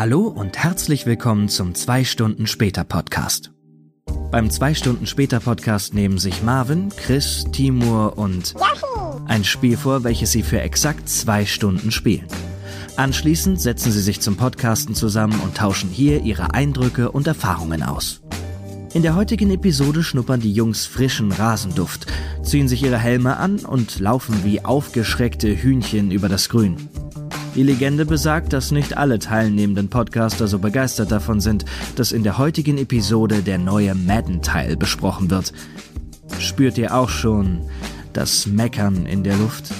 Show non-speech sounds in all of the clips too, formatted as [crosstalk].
Hallo und herzlich willkommen zum 2 Stunden später Podcast. Beim 2 Stunden später Podcast nehmen sich Marvin, Chris, Timur und ein Spiel vor, welches sie für exakt zwei Stunden spielen. Anschließend setzen sie sich zum Podcasten zusammen und tauschen hier ihre Eindrücke und Erfahrungen aus. In der heutigen Episode schnuppern die Jungs frischen Rasenduft, ziehen sich ihre Helme an und laufen wie aufgeschreckte Hühnchen über das Grün. Die Legende besagt, dass nicht alle teilnehmenden Podcaster so begeistert davon sind, dass in der heutigen Episode der neue Madden-Teil besprochen wird. Spürt ihr auch schon das Meckern in der Luft?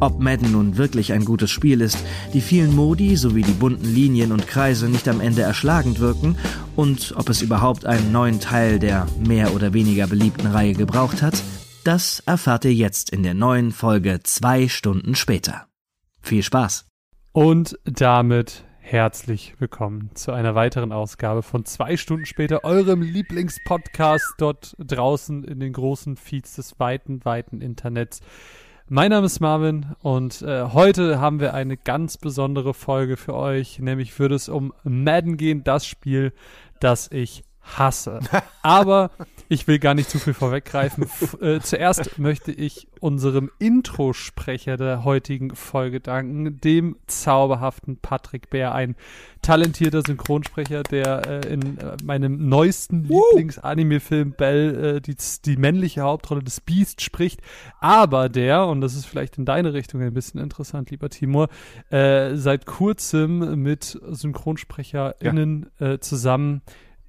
Ob Madden nun wirklich ein gutes Spiel ist, die vielen Modi sowie die bunten Linien und Kreise nicht am Ende erschlagend wirken und ob es überhaupt einen neuen Teil der mehr oder weniger beliebten Reihe gebraucht hat, das erfahrt ihr jetzt in der neuen Folge zwei Stunden später. Viel Spaß! Und damit herzlich willkommen zu einer weiteren Ausgabe von zwei Stunden später, eurem Lieblingspodcast dort draußen in den großen Feeds des weiten, weiten Internets. Mein Name ist Marvin und äh, heute haben wir eine ganz besondere Folge für euch, nämlich würde es um Madden gehen, das Spiel, das ich hasse. [laughs] Aber ich will gar nicht zu viel vorweggreifen. Äh, zuerst möchte ich unserem Introsprecher der heutigen Folge danken, dem zauberhaften Patrick Bär, ein talentierter Synchronsprecher, der äh, in äh, meinem neuesten uh. Lieblings-Anime-Film Bell äh, die, die männliche Hauptrolle des Beast spricht, aber der, und das ist vielleicht in deine Richtung ein bisschen interessant, lieber Timur, äh, seit kurzem mit SynchronsprecherInnen ja. Äh, zusammen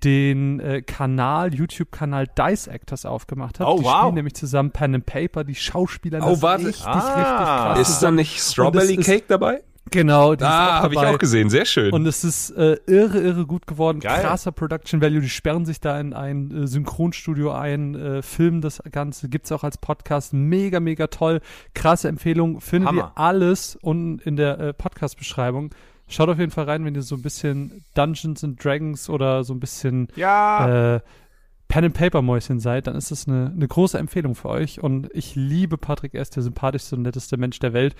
den äh, Kanal, YouTube-Kanal Dice Actors aufgemacht hat. Oh, die wow. spielen nämlich zusammen Pen and Paper, die Schauspieler. Oh, warte. Richtig, ah, richtig krass. Ist da nicht Strawberry Cake dabei? Genau, die ah, habe ich auch gesehen, sehr schön. Und es ist äh, irre, irre gut geworden. Geil. Krasser Production Value. Die sperren sich da in ein äh, Synchronstudio ein, äh, filmen das Ganze, gibt's auch als Podcast. Mega, mega toll. Krasse Empfehlung. Findet Hammer. ihr alles unten in der äh, Podcast-Beschreibung. Schaut auf jeden Fall rein, wenn ihr so ein bisschen Dungeons and Dragons oder so ein bisschen ja. äh, Pen and Paper Mäuschen seid, dann ist das eine, eine große Empfehlung für euch. Und ich liebe Patrick, er ist der sympathischste und netteste Mensch der Welt.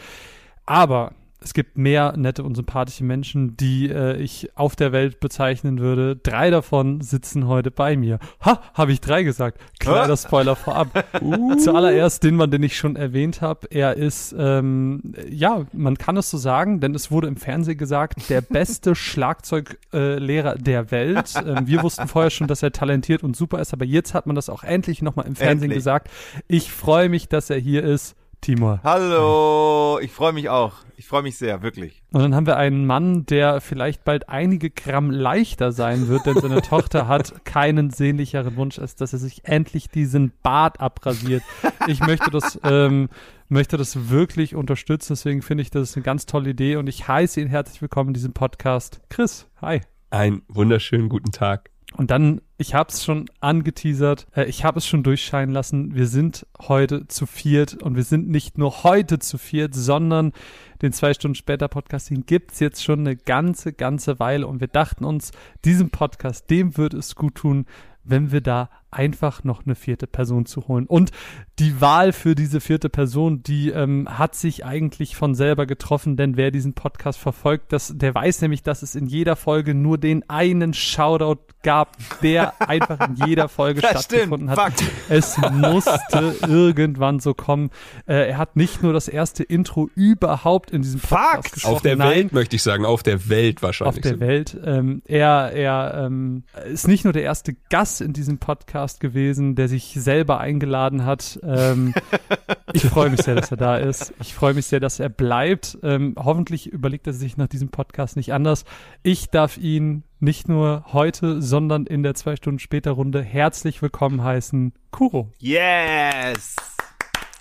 Aber es gibt mehr nette und sympathische Menschen, die äh, ich auf der Welt bezeichnen würde. Drei davon sitzen heute bei mir. Ha, habe ich drei gesagt. Kleiner Spoiler vorab. [laughs] Uh. Zuallererst den Mann, den ich schon erwähnt habe. Er ist, ähm, ja, man kann es so sagen, denn es wurde im Fernsehen gesagt, der [laughs] beste Schlagzeuglehrer äh, der Welt. Ähm, wir wussten vorher schon, dass er talentiert und super ist, aber jetzt hat man das auch endlich nochmal im Fernsehen Endlich. gesagt. Ich freue mich, dass er hier ist. Timur. Hallo, ich freue mich auch. Ich freue mich sehr, wirklich. Und dann haben wir einen Mann, der vielleicht bald einige Gramm leichter sein wird, denn seine Tochter hat keinen sehnlicheren Wunsch, als dass er sich endlich diesen Bart abrasiert. Ich möchte das, ähm, möchte das wirklich unterstützen, deswegen finde ich, das ist eine ganz tolle Idee und ich heiße ihn herzlich willkommen in diesem Podcast. Chris, hi. Einen wunderschönen guten Tag. Und dann, ich habe es schon angeteasert, äh, ich habe es schon durchscheinen lassen, wir sind heute zu viert und wir sind nicht nur heute zu viert, sondern den zwei Stunden später Podcast, den gibt's jetzt schon eine ganze, ganze Weile. Und wir dachten uns, diesem Podcast, dem wird es gut tun, wenn wir da einfach noch eine vierte Person zu holen. Und die Wahl für diese vierte Person, die ähm, hat sich eigentlich von selber getroffen, denn wer diesen Podcast verfolgt, das, der weiß nämlich, dass es in jeder Folge nur den einen Shoutout gab, der [laughs] einfach in jeder Folge Das stattgefunden stimmt. hat. Fuck. Es musste irgendwann so kommen. Äh, er hat nicht nur das erste Intro überhaupt in diesem Podcast Fuck. gesprochen. Auf der nein, Welt möchte ich sagen, auf der Welt wahrscheinlich. auf der Welt. Ähm, er er ähm, ist nicht nur der erste Gast in diesem Podcast gewesen, der sich selber eingeladen hat. Ähm, [laughs] ich freue mich sehr, dass er da ist. Ich freue mich sehr, dass er bleibt. Ähm, hoffentlich überlegt er sich nach diesem Podcast nicht anders. Ich darf ihn nicht nur heute, sondern in der zwei Stunden später Runde herzlich willkommen heißen, Kuro. Yes.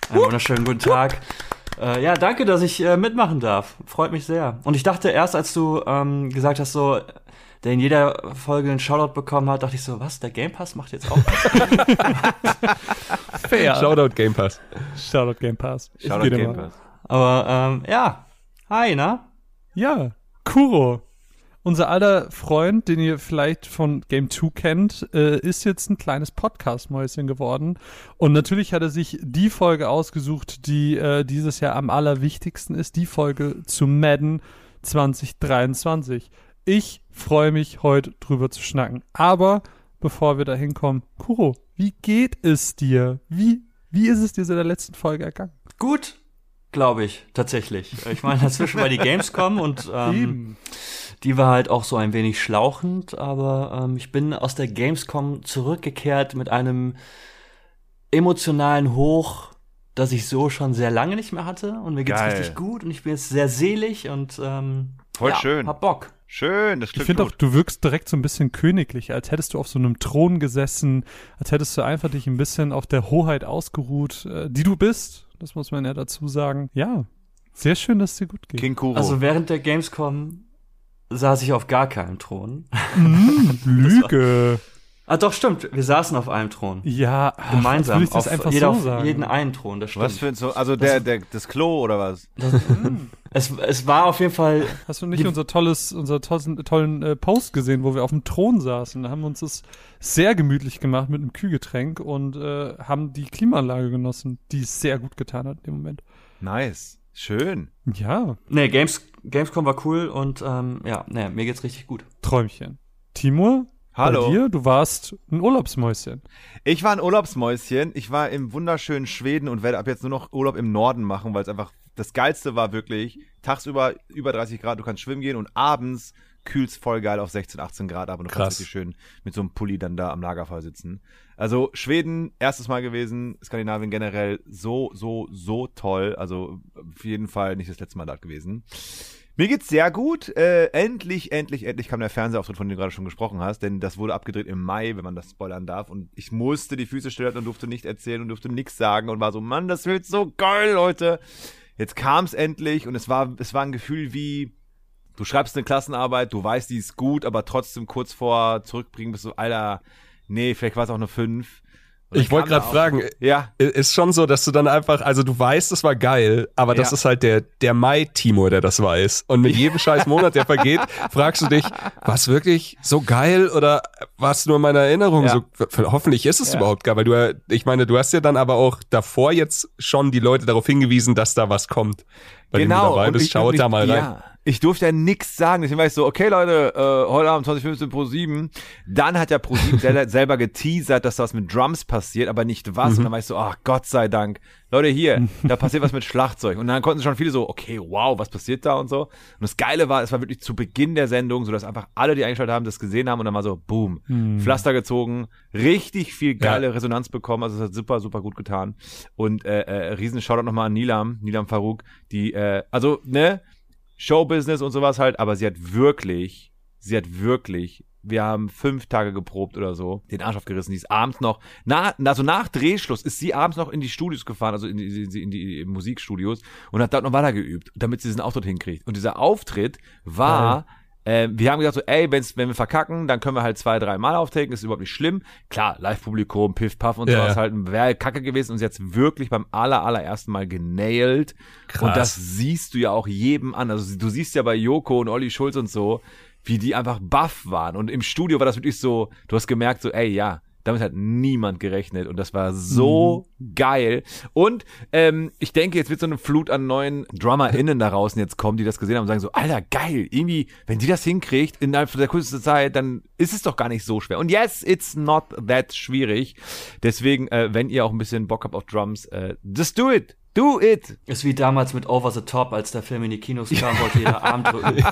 Einen wunderschönen guten Tag. Äh, ja, danke, dass ich äh, mitmachen darf. Freut mich sehr. Und ich dachte erst, als du ähm, gesagt hast, so, der in jeder Folge einen Shoutout bekommen hat, dachte ich so, was, der Game Pass macht jetzt auch was? [laughs] Fair. Shoutout Game Pass. Shoutout Game Pass. Shoutout Game. Pass. Aber ähm, ja, hi, na? Ja, Kuro. Unser alter Freund, den ihr vielleicht von Game 2 kennt, äh, ist jetzt ein kleines Podcast-Mäuschen geworden. Und natürlich hat er sich die Folge ausgesucht, die äh, dieses Jahr am allerwichtigsten ist, die Folge zu Madden 2023. Ich freue mich, heute drüber zu schnacken. Aber bevor wir da hinkommen, Kuro, wie geht es dir? Wie, wie ist es dir seit der letzten Folge ergangen? Gut, glaube ich, tatsächlich. Ich meine, dazwischen war die Gamescom und ähm, die war halt auch so ein wenig schlauchend, aber ähm, ich bin aus der Gamescom zurückgekehrt mit einem emotionalen Hoch, das ich so schon sehr lange nicht mehr hatte und mir geht's Geil. richtig gut und ich bin jetzt sehr selig und ähm, Voll ja, schön. hab Bock. Schön, das Ich klingt finde auch, du wirkst direkt so ein bisschen königlich, als hättest du auf so einem Thron gesessen, als hättest du einfach dich ein bisschen auf der Hoheit ausgeruht, äh, die du bist. Das muss man ja dazu sagen. Ja, sehr schön, dass es dir gut geht. King Kuro. Also während der Gamescom saß ich auf gar keinem Thron. Mm, [laughs] Lüge. Ah, doch, stimmt. Wir saßen auf einem Thron. Ja, ach, Gemeinsam. Würde ich das auf einfach jeder so auf sagen. jeden einen Thron, das stimmt. was für ein so, also der, der, das Klo oder was? [laughs] es, es war auf jeden Fall [laughs] Hast du nicht unser tolles, unser tollen, tollen äh, Post gesehen, wo wir auf dem Thron saßen? Da haben wir uns das sehr gemütlich gemacht mit einem Kühlgetränk und äh, haben die Klimaanlage genossen, die es sehr gut getan hat in dem Moment. Nice. Schön. Ja, Nee, Games, Gamescom war cool und ähm, ja, nee, mir geht's richtig gut. Träumchen. Timur, Hallo. bei dir, du warst ein Urlaubsmäuschen. Ich war ein Urlaubsmäuschen. Ich war im wunderschönen Schweden und werde ab jetzt nur noch Urlaub im Norden machen, weil es einfach das Geilste war wirklich. Tagsüber über 30 Grad, du kannst schwimmen gehen und abends kühlt's voll geil auf 16, 18 Grad, aber du Krass. kannst richtig schön mit so einem Pulli dann da am Lagerfeuer sitzen. Also Schweden, erstes Mal gewesen, Skandinavien generell so, so, so toll. Also auf jeden Fall nicht das letzte Mal dort gewesen. Mir geht's sehr gut. Äh, endlich, endlich, endlich kam der Fernsehauftritt, von dem du gerade schon gesprochen hast, denn das wurde abgedreht im Mai, wenn man das spoilern darf. Und ich musste die Füße stillhalten und durfte nicht erzählen und durfte nichts sagen und war so, Mann, das wird so geil, Leute. Jetzt kam's endlich und es war, es war ein Gefühl wie, du schreibst eine Klassenarbeit, du weißt, die ist gut, aber trotzdem kurz vor zurückbringen bist du, Alter, nee, vielleicht war es auch eine 5. Ich wollte gerade fragen, Ja, ist schon so, dass du dann einfach, also du weißt, es war geil, aber das Ja. ist halt der, der Mai-Timo, der das weiß. Und mit jedem scheiß Monat, der vergeht, [laughs] fragst du dich, war es wirklich so geil oder war es nur in meiner Erinnerung Ja. so? Hoffentlich ist es überhaupt geil, weil du, ich meine, du hast ja dann aber auch davor jetzt schon die Leute darauf hingewiesen, dass da was kommt. Bei dem du dabei Genau. bist, schaut da mal rein. Ja. Ich durfte ja nichts sagen, deswegen war ich so, okay Leute, äh, heute Abend 2015 Pro 7. Dann hat ja Pro 7 selber, [laughs] selber geteasert, dass was mit Drums passiert, aber nicht was. Mhm. Und dann war ich so, ach Gott sei Dank. Leute, hier, da passiert was mit Schlagzeug. Und dann konnten schon viele so, okay, wow, was passiert da und so. Und das Geile war, es war wirklich zu Beginn der Sendung, so dass einfach alle, die eingeschaltet haben, das gesehen haben und dann war so, boom, Pflaster gezogen, richtig viel geile Resonanz bekommen. Also es hat super, super gut getan. Und äh, äh, riesen Shoutout nochmal an Nilam, Nilam Farouk, die, äh, also, ne, Showbusiness und sowas halt, aber sie hat wirklich, sie hat wirklich, wir haben fünf Tage geprobt oder so, den Arsch aufgerissen. Die ist abends noch, na, also nach Drehschluss ist sie abends noch in die Studios gefahren, also in die, in die, in die Musikstudios und hat dort noch weiter geübt, damit sie diesen Auftritt hinkriegt. Und dieser Auftritt war, äh, wir haben gesagt so, ey, wenn's, wenn wir verkacken, dann können wir halt zwei, drei Mal auftreten, ist überhaupt nicht schlimm. Klar, Live-Publikum, Piff, Puff und Ja, sowas halt, wäre kacke gewesen und sie hat's wirklich beim aller, allerersten Mal genailt. Krass. Und das siehst du ja auch jedem an. Also du siehst ja bei Joko und Olli Schulz und so, wie die einfach baff waren. Und im Studio war das wirklich so, du hast gemerkt so, ey, ja, damit hat niemand gerechnet und das war so geil. Und ähm, ich denke, jetzt wird so eine Flut an neuen DrummerInnen da draußen jetzt kommen, die das gesehen haben und sagen so, Alter, geil, irgendwie, wenn die das hinkriegt innerhalb der kürzesten Zeit, dann ist es doch gar nicht so schwer. Und yes, it's not that schwierig. Deswegen, äh, wenn ihr auch ein bisschen Bock habt auf Drums, äh, just do it. Do it. Ist wie damals mit Over the Top, als der Film in die Kinos kam, wollte jeder Arm [laughs] drücken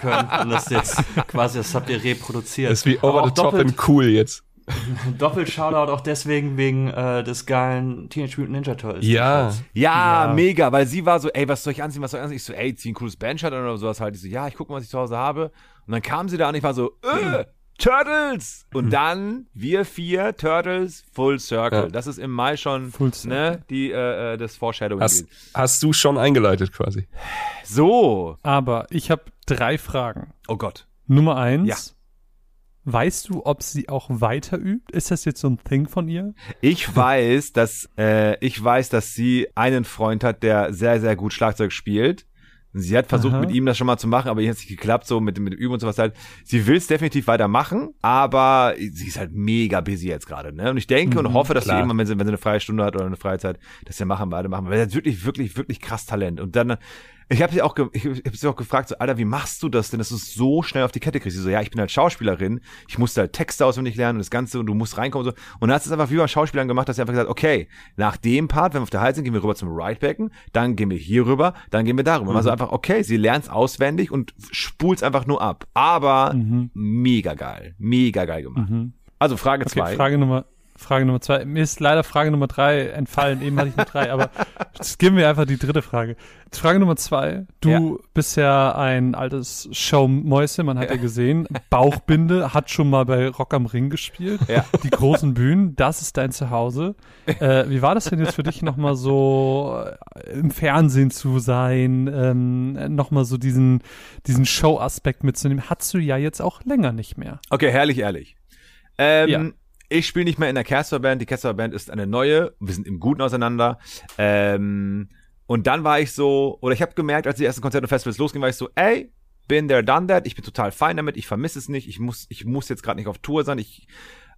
können. Und das jetzt quasi, das habt ihr reproduziert. Das ist wie over the top doppelt, and cool jetzt. [laughs] doppelt Shoutout auch deswegen wegen äh, des geilen Teenage Mutant Ninja Turtles. Ja. Ja, Ja. mega, weil sie war so, ey, was soll ich anziehen, was soll ich anziehen? Ich so, ey, zieh ein cooles Bandshirt an oder sowas halt. Ich so, ja, ich guck mal, was ich zu Hause habe. Und dann kam sie da und ich war so, äh, [clears throat] Turtles! Und dann, wir vier, Turtles, Full Circle. Ja. Das ist im Mai schon, Full Circle. ne, die, äh, äh, das Foreshadowing. Hast, hast du schon eingeleitet quasi? So. Aber ich habe drei Fragen. Oh Gott. Nummer eins. Ja. Weißt du, ob sie auch weiter übt? Ist das jetzt so ein Thing von ihr? Ich weiß, dass, äh, ich weiß, dass sie einen Freund hat, der sehr, sehr gut Schlagzeug spielt. Sie hat versucht, Aha. mit ihm das schon mal zu machen, aber ihr hat es nicht geklappt, so mit, mit Üben und sowas halt. Sie will es definitiv weitermachen, aber sie ist halt mega busy jetzt gerade, ne? Und ich denke und hoffe, dass sie klar. irgendwann, wenn sie, wenn sie eine freie Stunde hat oder eine Freizeit, das ja machen, beide machen. Weil sie hat wirklich, wirklich, wirklich krass Talent. Und dann, Ich habe sie auch, ge ich hab sie auch gefragt, so, Alter, wie machst du das denn, dass du es so schnell auf die Kette kriegst? Sie so, ja, ich bin halt Schauspielerin, ich musste halt Texte auswendig lernen und das Ganze und du musst reinkommen und so. Und dann hat es einfach wie bei Schauspielern gemacht, dass sie einfach gesagt, okay, nach dem Part, wenn wir auf der Hals sind, gehen wir rüber zum Right-Becken, dann gehen wir hier rüber, dann gehen wir darüber. Mhm. Also einfach, okay, sie lernt es auswendig und spult es einfach nur ab. Aber mhm. mega geil, mega geil gemacht. Mhm. Also Frage okay, zwei. Frage Nummer, Frage Nummer zwei. Mir ist leider Frage Nummer drei entfallen. Eben hatte ich nur drei, aber [laughs] jetzt geben wir einfach die dritte Frage. Frage Nummer zwei. Du ja. bist ja ein altes Showmäuse, man hat ja. ja gesehen. Bauchbinde, hat schon mal bei Rock am Ring gespielt. Ja. Die großen Bühnen, das ist dein Zuhause. Äh, wie war das denn jetzt für dich nochmal so äh, im Fernsehen zu sein, ähm, nochmal so diesen, diesen Show-Aspekt mitzunehmen? Hattest du ja jetzt auch länger nicht mehr. Okay, herrlich, ehrlich. Ähm, ja ich spiele nicht mehr in der Casper Band. Die Casper Band ist eine neue. Wir sind im Guten auseinander. Ähm, und dann war ich so, oder ich habe gemerkt, als die ersten Konzerte und Festivals losgingen, war ich so, ey, bin there, done that. Ich bin total fein damit. Ich vermisse es nicht. Ich muss, ich muss jetzt gerade nicht auf Tour sein. Ich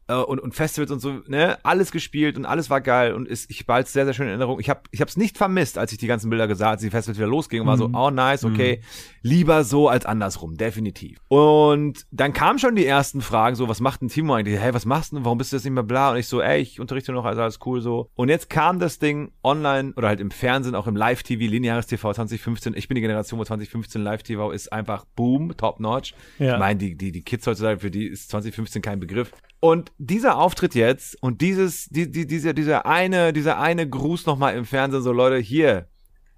äh, und, und Festivals und so, ne, alles gespielt und alles war geil und ist, ich war sehr, sehr schöne Erinnerung. Ich habe ich hab's nicht vermisst, als ich die ganzen Bilder gesah, als die Festivals wieder losgingen, war so, mhm. oh nice, okay, mhm. lieber so als andersrum, definitiv. Und dann kamen schon die ersten Fragen, so, was macht ein Timo eigentlich? Hey, was machst du? Warum bist du jetzt nicht mehr bla? Und ich so, ey, ich unterrichte noch, also alles cool so. Und jetzt kam das Ding online oder halt im Fernsehen, auch im Live-TV, lineares TV 2015. Ich bin die Generation, wo 2015 Live-TV ist einfach boom, top notch. Ja. Ich meine, die, die, die Kids heutzutage, für die ist 2015 kein Begriff. Und dieser Auftritt jetzt und dieses, die, die, dieser, dieser eine, dieser eine Gruß nochmal im Fernsehen, so Leute, hier,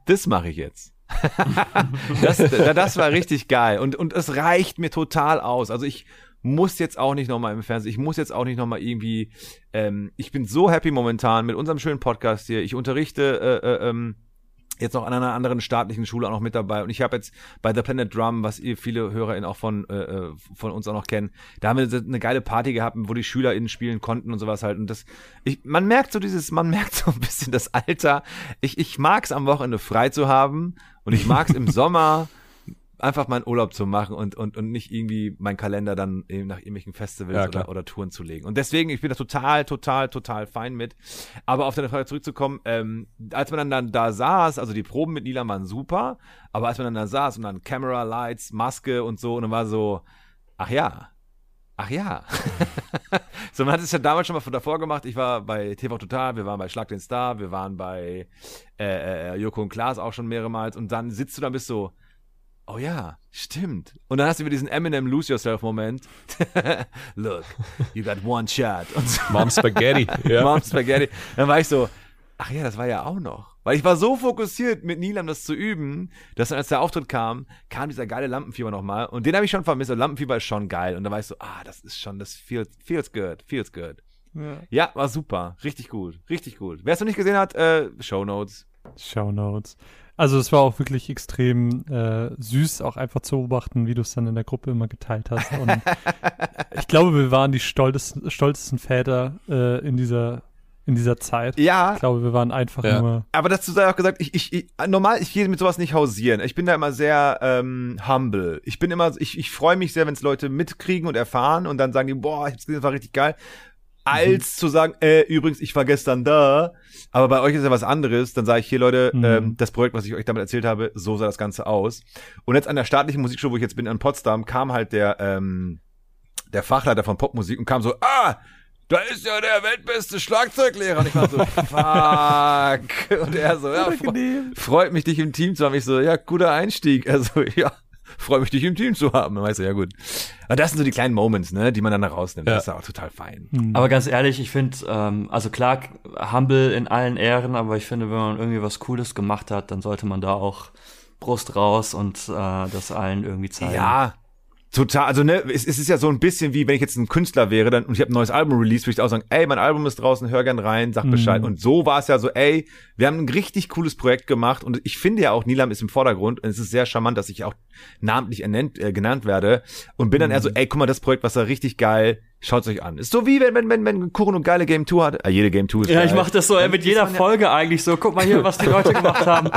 das mache ich jetzt. [laughs] das, das war richtig geil. Und, und es reicht mir total aus. Also ich muss jetzt auch nicht nochmal im Fernsehen, ich muss jetzt auch nicht nochmal irgendwie, ähm, ich bin so happy momentan mit unserem schönen Podcast hier. Ich unterrichte äh, äh, ähm, jetzt noch an einer anderen staatlichen Schule auch noch mit dabei. Und ich habe jetzt bei The Planet Drum, was ihr viele HörerInnen auch von, äh, äh, von uns auch noch kennen, da haben wir eine geile Party gehabt, wo die SchülerInnen spielen konnten und sowas halt. Und das, ich, man merkt so dieses, man [laughs] merkt so ein bisschen das Alter. Ich, ich mag es am Wochenende frei zu haben und ich mag es im [laughs] Sommer einfach meinen Urlaub zu machen und, und, und nicht irgendwie meinen Kalender dann eben nach irgendwelchen Festivals ja, oder, oder Touren zu legen. Und deswegen, ich bin da total, total, total fein mit. Aber auf deine Frage zurückzukommen, ähm, als man dann, dann da saß, also die Proben mit Nila waren super, aber als man dann da saß und dann Camera, Lights, Maske und so, und dann war so, ach ja, Ach ja. [laughs] so, man hat es ja damals schon mal von davor gemacht. Ich war bei TV Total, wir waren bei Schlag den Star, wir waren bei äh, äh, Joko und Klaas auch schon mehrmals. Und dann sitzt du da bist so, oh ja, stimmt. Und dann hast du wieder diesen Eminem Lose Yourself Moment. [laughs] Look, you got one shot. So. Mom Spaghetti. Ja. [laughs] Mom Spaghetti. Dann war ich so, ach ja, das war ja auch noch. Weil ich war so fokussiert, mit Nilam das zu üben, dass dann, als der Auftritt kam, kam dieser geile Lampenfieber nochmal. Und den habe ich schon vermisst. Und Lampenfieber ist schon geil. Und da war ich so, ah, das ist schon, das feels, feels good, feels good. Ja. ja, war super. Richtig gut. Richtig gut. Wer es noch nicht gesehen hat, äh, Show Notes. Show Notes. Also es war auch wirklich extrem äh, süß, auch einfach zu beobachten, wie du es dann in der Gruppe immer geteilt hast. Und [laughs] ich glaube, wir waren die stolzesten, stolzesten Väter äh, in dieser in dieser Zeit. Ja. Ich glaube, wir waren einfach ja. nur. Aber dazu sei auch gesagt, ich, ich, ich normal, ich gehe mit sowas nicht hausieren. Ich bin da immer sehr ähm, humble. Ich bin immer, ich, ich freue mich sehr, wenn es Leute mitkriegen und erfahren und dann sagen die, boah, ich hab's gesehen, das war richtig geil als mhm. zu sagen, äh, übrigens, ich war gestern da, aber bei euch ist ja was anderes, dann sage ich hier, Leute, mhm. ähm, das Projekt, was ich euch damit erzählt habe, so sah das Ganze aus. Und jetzt an der staatlichen Musikschule, wo ich jetzt bin, in Potsdam, kam halt der, ähm, der Fachleiter von Popmusik und kam so, ah, da ist ja der weltbeste Schlagzeuglehrer. Und ich war so, [laughs] fuck. Und er so, ja, freut mich, dich im Team zu haben. Ich so, ja, guter Einstieg. Also, [laughs] ja, freue mich, dich im Team zu haben. Dann weißt du, ja gut. Aber das sind so die kleinen Moments, ne, die man dann rausnimmt. Ja. Das ist auch total fein. Mhm. Aber ganz ehrlich, ich finde, ähm, also klar, humble in allen Ehren, aber ich finde, wenn man irgendwie was Cooles gemacht hat, dann sollte man da auch Brust raus und äh, das allen irgendwie zeigen. Ja, Total, also ne, es, es ist ja so ein bisschen wie, wenn ich jetzt ein Künstler wäre dann, und ich habe ein neues Album released, würde ich auch sagen, ey, mein Album ist draußen, hör gern rein, sag Bescheid. Mhm. Und so war es ja so, ey, wir haben ein richtig cooles Projekt gemacht und ich finde ja auch, Nilam ist im Vordergrund und es ist sehr charmant, dass ich auch namentlich ernennt, äh, genannt werde und bin dann eher so, mhm. ey, guck mal, das Projekt, was da richtig geil, Schaut's euch an. Ist so wie wenn, wenn, wenn, wenn Kuchen und geile Game Tour hat. Ah, jede Game Tour ist Ja, geil. ich mach das so ey, mit jeder Folge ja eigentlich so. Guck mal hier, was die Leute gemacht haben.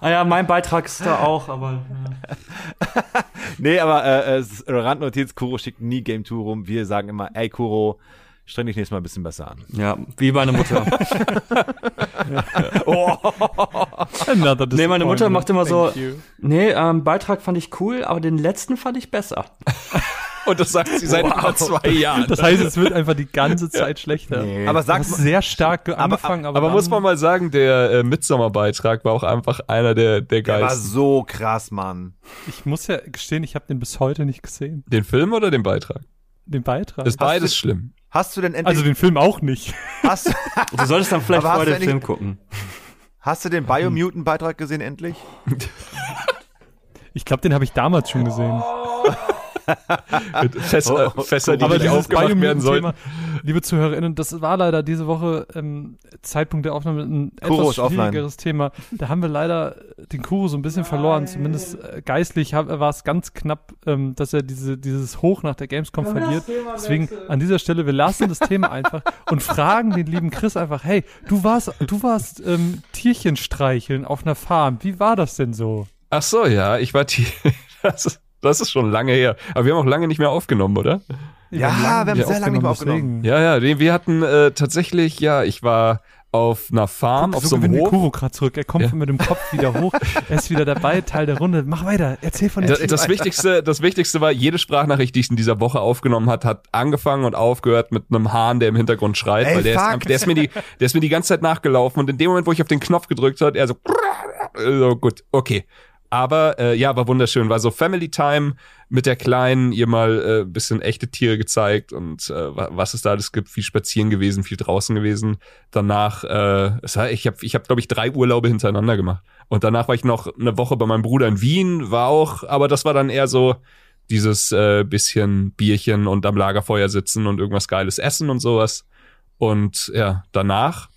Naja, ah mein Beitrag ist da auch, aber. Ja. [laughs] nee, aber äh, äh Randnotiz, Kuro schickt nie Game Tour rum. Wir sagen immer, ey Kuro, streng dich nächstes Mal ein bisschen besser an. Ja, wie meine Mutter. [laughs] Another nee, meine Mutter macht immer so, nee, ähm, Beitrag fand ich cool, aber den letzten fand ich besser. [laughs] Und das sagt sie seit über zwei Jahren. Das heißt, es wird einfach die ganze Zeit schlechter. Nee. Aber Du sag mal, sehr stark ge- angefangen, aber, Aber dann, muss man mal sagen, der äh, Midsommer-Beitrag war auch einfach einer der, der der war geilsten. so krass, Mann. ich muss ja gestehen, ich habe den bis heute nicht gesehen, Den Film oder den Beitrag? den Beitrag. Ist beides schlimm. Hast du denn endlich, also den Film auch nicht. [laughs] hast, [laughs] du- solltest dann vielleicht vorher den Film gucken. hast du den Biomutant-Beitrag gesehen endlich? Ich glaube, den habe ich damals schon gesehen. Mit [laughs] [laughs] Fässer, Oh, oh, Fässer die Aber nicht aufgemacht werden sollen. Liebe ZuhörerInnen, das war leider diese Woche ähm, Zeitpunkt der Aufnahme ein Kuro etwas ist offline. schwierigeres Thema. Da haben wir leider den Kuro so ein bisschen verloren, zumindest äh, geistlich hab- war es ganz knapp, ähm, dass er diese, dieses Hoch nach der Gamescom verliert. Deswegen an dieser Stelle, wir lassen das Thema einfach [laughs] und fragen den lieben Chris einfach, hey, du warst, du warst ähm, Tierchen streicheln auf einer Farm. Wie war das denn so? Ach so, ja, ich war. [laughs] Das ist, das ist schon lange her. Aber wir haben auch lange nicht mehr aufgenommen, oder? Ja, wir haben sehr lange nicht mehr aufgenommen. deswegen. Ja, ja, wir hatten äh, tatsächlich, ja, ich war auf einer Farm, auf so einem gewinnt der Hof. Kuro gerade zurück. Er kommt Ja. mit dem Kopf wieder hoch. [laughs] Er ist wieder dabei, Teil der Runde. Mach weiter. Erzähl von der Das, das Wichtigste, das Wichtigste war, jede Sprachnachricht, die ich in dieser Woche aufgenommen hat, hat angefangen und aufgehört mit einem Hahn, der im Hintergrund schreit, Ey, weil der ist, fuck. der ist mir die, der ist mir die ganze Zeit nachgelaufen und in dem Moment, wo ich auf den Knopf gedrückt hat, er so, [laughs] so gut, okay. Aber äh, ja, war wunderschön. War so Family Time mit der Kleinen, ihr mal äh, bisschen echte Tiere gezeigt und äh, wa- was es da alles gibt. Viel spazieren gewesen, viel draußen gewesen. Danach, äh, war, ich habe, ich hab, glaube ich, drei Urlaube hintereinander gemacht. Und danach war ich noch eine Woche bei meinem Bruder in Wien, war auch, aber das war dann eher so dieses äh, bisschen Bierchen und am Lagerfeuer sitzen und irgendwas Geiles essen und sowas. Und ja, danach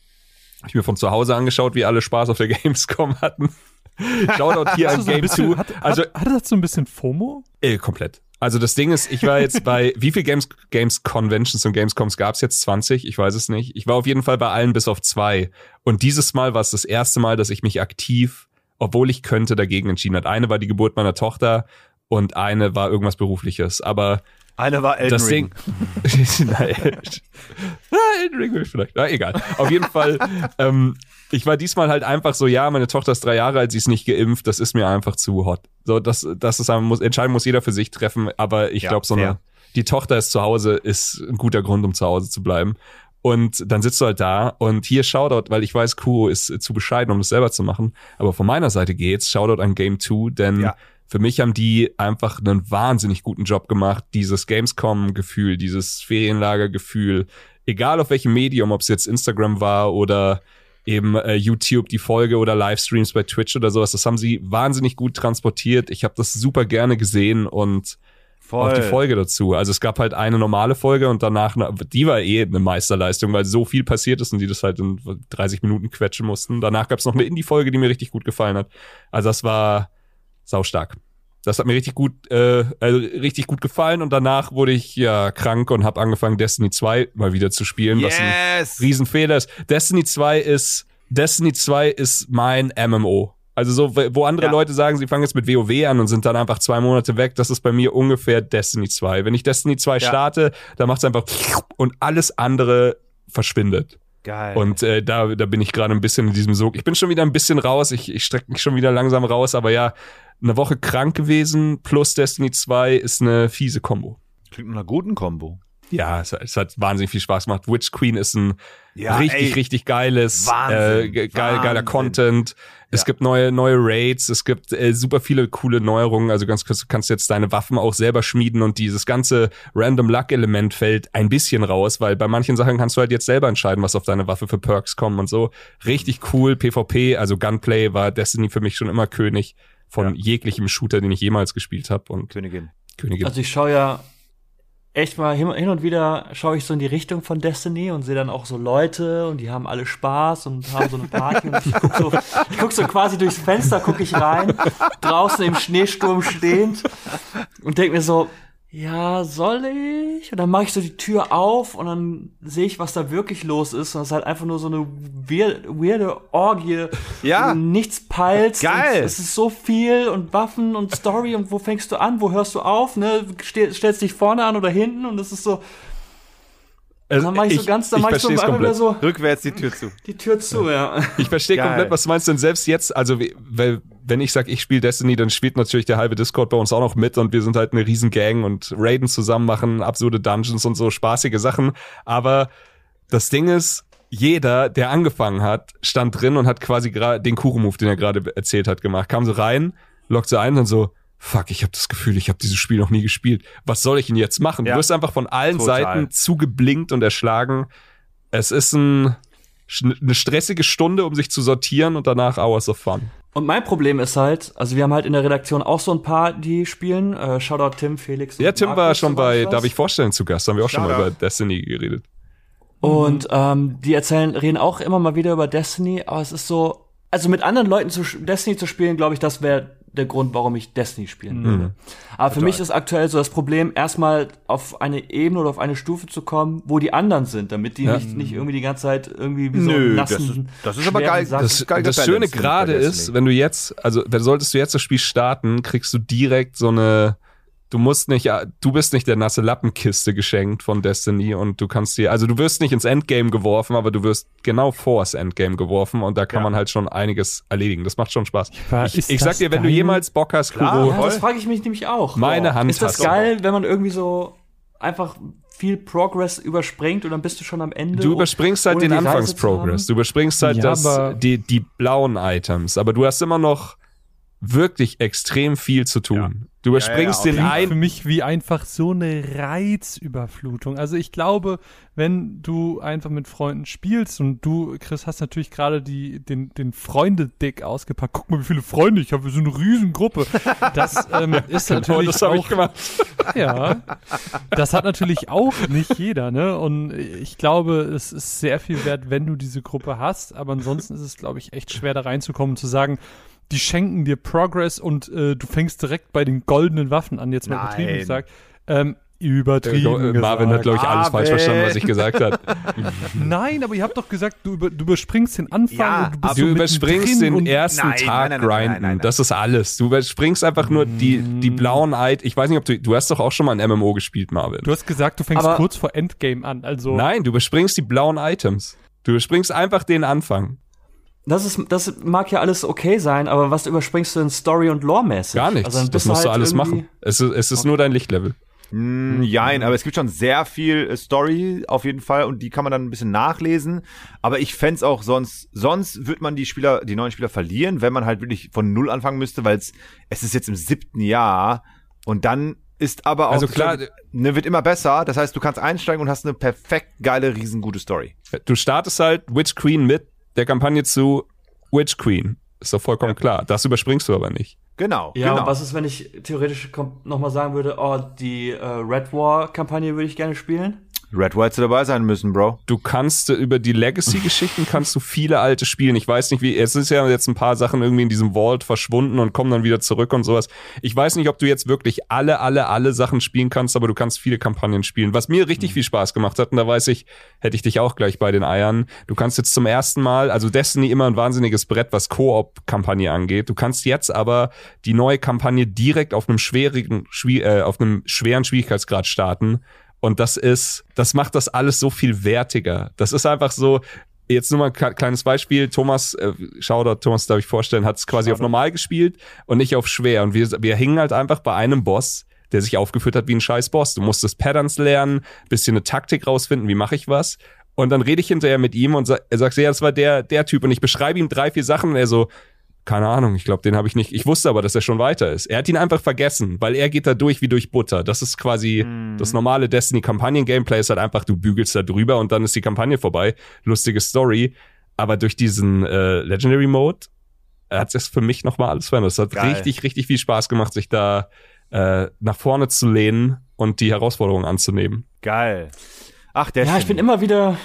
habe ich mir von zu Hause angeschaut, wie alle Spaß auf der [laughs] Gamescom hatten. [laughs] Shoutout hier an so ein Game bisschen, 2. hat, Also hat, hatte das so ein bisschen FOMO? äh, komplett. Also das Ding ist, ich war jetzt bei, [laughs] wie viel Games, Games Conventions und Gamescoms gab es jetzt? 20? Ich weiß es nicht. Ich war auf jeden Fall bei allen bis auf zwei. Und dieses Mal war es das erste Mal, dass ich mich aktiv, obwohl ich könnte, dagegen entschieden hat. Eine war die Geburt meiner Tochter und eine war irgendwas Berufliches. Aber Eine war Elden das Ring. Ding. [laughs] Nein. Ah, Elden Ring vielleicht. Na, egal. Auf jeden Fall, ähm, ich war diesmal halt einfach so, ja, meine Tochter ist drei Jahre alt, sie ist nicht geimpft, das ist mir einfach zu hot. So, das, das ist muss, Entscheidung muss jeder für sich treffen, aber ich Ja, glaube, so fair. eine, die Tochter ist zu Hause, ist ein guter Grund, um zu Hause zu bleiben. Und dann sitzt du halt da und hier Shoutout, weil ich weiß, Kuro ist zu bescheiden, um das selber zu machen. Aber von meiner Seite geht's. Shoutout an Game 2, denn Ja. Für mich haben die einfach einen wahnsinnig guten Job gemacht. Dieses Gamescom-Gefühl, dieses Ferienlager-Gefühl, egal auf welchem Medium, ob es jetzt Instagram war oder eben äh, YouTube, die Folge oder Livestreams bei Twitch oder sowas, das haben sie wahnsinnig gut transportiert. Ich habe das super gerne gesehen und Voll. auch die Folge dazu. Also es gab halt eine normale Folge und danach, eine- die war eh eine Meisterleistung, weil so viel passiert ist und die das halt in 30 Minuten quetschen mussten. Danach gab es noch eine Indie-Folge, die mir richtig gut gefallen hat. Also das war saustark. Das hat mir richtig gut, äh, also richtig gut gefallen und danach wurde ich ja krank und habe angefangen Destiny 2 mal wieder zu spielen, was ein Yes! Riesenfehler ist. Destiny 2 ist, Destiny 2 ist mein MMO. Also so, wo andere Ja. Leute sagen, sie fangen jetzt mit WoW an und sind dann einfach zwei Monate weg, das ist bei mir ungefähr Destiny 2. Wenn ich Destiny 2 Ja. starte, dann macht's einfach und alles andere verschwindet. Geil. Und äh, da, da bin ich gerade ein bisschen in diesem Sog. Ich bin schon wieder ein bisschen raus, ich, ich strecke mich schon wieder langsam raus, aber ja, eine Woche krank gewesen plus Destiny 2 ist eine fiese Kombo. Klingt nach einer guten Kombo. Ja, es, es hat wahnsinnig viel Spaß gemacht. Witch Queen ist ein Ja, richtig, ey. richtig geiles, Wahnsinn, äh, ge- geil, geiler Wahnsinn. Content. Es Ja. gibt neue, neue Raids, es gibt äh, super viele coole Neuerungen. Also ganz kurz, du kannst jetzt deine Waffen auch selber schmieden und dieses ganze Random Luck Element fällt ein bisschen raus, weil bei manchen Sachen kannst du halt jetzt selber entscheiden, was auf deine Waffe für Perks kommen und so. Richtig cool. PvP, also Gunplay war Destiny für mich schon immer König von Ja. jeglichem Shooter, den ich jemals gespielt habe und Königin. Königin. Also ich schaue ja echt mal hin, und wieder schaue ich so in die Richtung von Destiny und sehe dann auch so Leute und die haben alle Spaß und haben so eine Party und ich guck so, guck so quasi durchs Fenster, guck ich rein, draußen im Schneesturm stehend und denk mir so, ja, soll ich? Und dann mache ich so die Tür auf und dann sehe ich, was da wirklich los ist. Und das ist halt einfach nur so eine weird, weirde Orgie. Ja. Nichts peilst. Geil. Und es ist so viel und Waffen und Story und wo fängst du an, wo hörst du auf, ne? Ste stellst dich vorne an oder hinten und es ist so. Also, dann mach ich, so ganz, dann mach ich so einfach wieder komplett. so Rückwärts die Tür zu. die Tür zu, ja. Ich verstehe komplett, was du meinst, denn selbst jetzt, also weil wenn ich sage, ich spiele Destiny, dann spielt natürlich der halbe Discord bei uns auch noch mit und wir sind halt eine riesen Gang und raiden zusammen, machen absurde Dungeons und so spaßige Sachen. Aber das Ding ist, jeder, der angefangen hat, stand drin und hat quasi gerade den Kuro-Move, den er gerade erzählt hat, gemacht. Kam so rein, lockt so ein und dann so, fuck, ich habe das Gefühl, ich habe dieses Spiel noch nie gespielt. Was soll ich denn jetzt machen? Ja. Du wirst einfach von allen Total. Seiten zugeblinkt und erschlagen. Es ist ein, eine stressige Stunde, um sich zu sortieren und danach Hours of Fun. Und mein Problem ist halt, also wir haben halt in der Redaktion auch so ein paar, die spielen. Äh, Shoutout Tim, Felix. Ja, Tim war Markus, schon soweit bei weiß. Darf ich vorstellen zu Gast, haben wir auch schon mal Shoutout. über Destiny geredet. Und ähm, die erzählen, reden auch immer mal wieder über Destiny, aber es ist so, also mit anderen Leuten zu Destiny zu spielen, glaube ich, das wäre der Grund, warum ich Destiny spielen würde. Aber für mich ist aktuell so das Problem, erstmal auf eine Ebene oder auf eine Stufe zu kommen, wo die anderen sind, damit die Ja. nicht, nicht irgendwie die ganze Zeit irgendwie wie so Nö, einen das nassen, ist- das ist aber geil. Sack- Das geil das Schöne gerade ist, wenn du jetzt, also wenn solltest du jetzt das Spiel starten, kriegst du direkt so eine, du musst nicht, ja, du bist nicht der nasse Lappenkiste geschenkt von Destiny und du kannst dir, also du wirst nicht ins Endgame geworfen, aber du wirst genau vor das Endgame geworfen und da kann Ja. man halt schon einiges erledigen. Das macht schon Spaß. war- Ich, ich sag dir, wenn du geil? jemals Bock hast, Klar. Kuro, Ja, das frage ich mich nämlich auch. Meine Hand Ist das hast du. geil, wenn man irgendwie so einfach viel Progress überspringt und dann bist du schon am Ende? Du überspringst halt den Anfangsprogress. Du überspringst halt Ja, das, die, die blauen Items. Aber du hast immer noch wirklich extrem viel zu tun. Ja. Du überspringst Ja, ja, den Klingt für einen. mich wie einfach so eine Reizüberflutung. Also ich glaube, wenn du einfach mit Freunden spielst und du, Chris, hast natürlich gerade die, den, den Freunde-Dick ausgepackt. Guck mal, wie viele Freunde ich habe. Wir sind eine Riesengruppe. Das ähm, ist natürlich das habe auch, ich gemacht. ja, das hat natürlich auch nicht jeder, ne? Und ich glaube, es ist sehr viel wert, wenn du diese Gruppe hast. Aber ansonsten ist es, glaube ich, echt schwer da reinzukommen und zu sagen, die schenken dir Progress und äh, du fängst direkt bei den goldenen Waffen an, jetzt mal Nein. übertrieben gesagt. Ähm, übertrieben Äh, Marvin hat, glaube ich, alles falsch Marvin. verstanden, was ich gesagt habe. [laughs] Nein, aber ihr habt doch gesagt, du, über, du überspringst den Anfang Ja, und du bist aber so Du überspringst den ersten Nein, Tag nein, nein, nein, nein, grinden. nein, nein. Das ist alles. Du überspringst einfach nur die, die blauen Eid. Ich weiß nicht, ob du, du hast doch auch schon mal ein MMO gespielt, Marvin. Du hast gesagt, du fängst Aber- kurz vor Endgame an. Also Nein, du überspringst die blauen Items. Du überspringst einfach den Anfang. Das ist, das mag ja alles okay sein, aber was überspringst du in Story und Lore-mäßig? Gar nichts. Also das musst du halt alles irgendwie- machen. Es ist, es ist nur dein Lichtlevel. Mm, Jein, aber es gibt schon sehr viel äh, Story auf jeden Fall und die kann man dann ein bisschen nachlesen. Aber ich fänd's auch sonst, sonst wird man die Spieler, die neuen Spieler verlieren, wenn man halt wirklich von Null anfangen müsste, weil es, es ist jetzt im siebten Jahr und dann ist aber auch, Also klar, ne, wird immer besser. Das heißt, du kannst einsteigen und hast eine perfekt geile, riesengute Story. Du startest halt Witch Queen mit der Kampagne zu Witch Queen. Ist doch vollkommen klar. Das überspringst du aber nicht. Genau, Ja, genau. und was ist, wenn ich theoretisch nochmal sagen würde, oh, die äh, Red War-Kampagne würde ich gerne spielen? Red White dabei sein müssen, Bro. Du kannst äh, über die Legacy-Geschichten [laughs] kannst du viele alte spielen. Ich weiß nicht, wie, es ist ja jetzt ein paar Sachen irgendwie in diesem Vault verschwunden und kommen dann wieder zurück und sowas. Ich weiß nicht, ob du jetzt wirklich alle, alle, alle Sachen spielen kannst, aber du kannst viele Kampagnen spielen. Was mir richtig viel Spaß gemacht hat, und da weiß ich, hätte ich dich auch gleich bei den Eiern. Du kannst jetzt zum ersten Mal, also Destiny immer ein wahnsinniges Brett, was Koop-Kampagne angeht. Du kannst jetzt aber die neue Kampagne direkt auf einem schwierigen, schwi- äh, auf einem schweren Schwierigkeitsgrad starten. Und das ist, das macht das alles so viel wertiger. Das ist einfach so, jetzt nur mal ein kle- kleines Beispiel. Thomas, äh, Shoutout, Thomas darf ich vorstellen, hat es quasi auf normal gespielt und nicht auf schwer. Und wir, wir hingen halt einfach bei einem Boss, der sich aufgeführt hat wie ein scheiß Boss. Du musstest Patterns lernen, bisschen eine Taktik rausfinden, wie mache ich was. Und dann rede ich hinterher mit ihm und sa er sagt, ja, das war der, der Typ. Und ich beschreibe ihm drei, vier Sachen und er so, keine Ahnung, ich glaube, den habe ich nicht. Ich wusste aber, dass er schon weiter ist. Er hat ihn einfach vergessen, weil er geht da durch wie durch Butter. Das ist quasi das normale Destiny-Kampagnen-Gameplay ist halt einfach, du bügelst da drüber und dann ist die Kampagne vorbei. Lustige Story. Aber durch diesen äh, Legendary Mode hat es für mich nochmal alles verändert. Es hat Geil. richtig, richtig viel Spaß gemacht, sich da äh, nach vorne zu lehnen und die Herausforderung anzunehmen. Geil. Ach, der Ja, ich bin immer wieder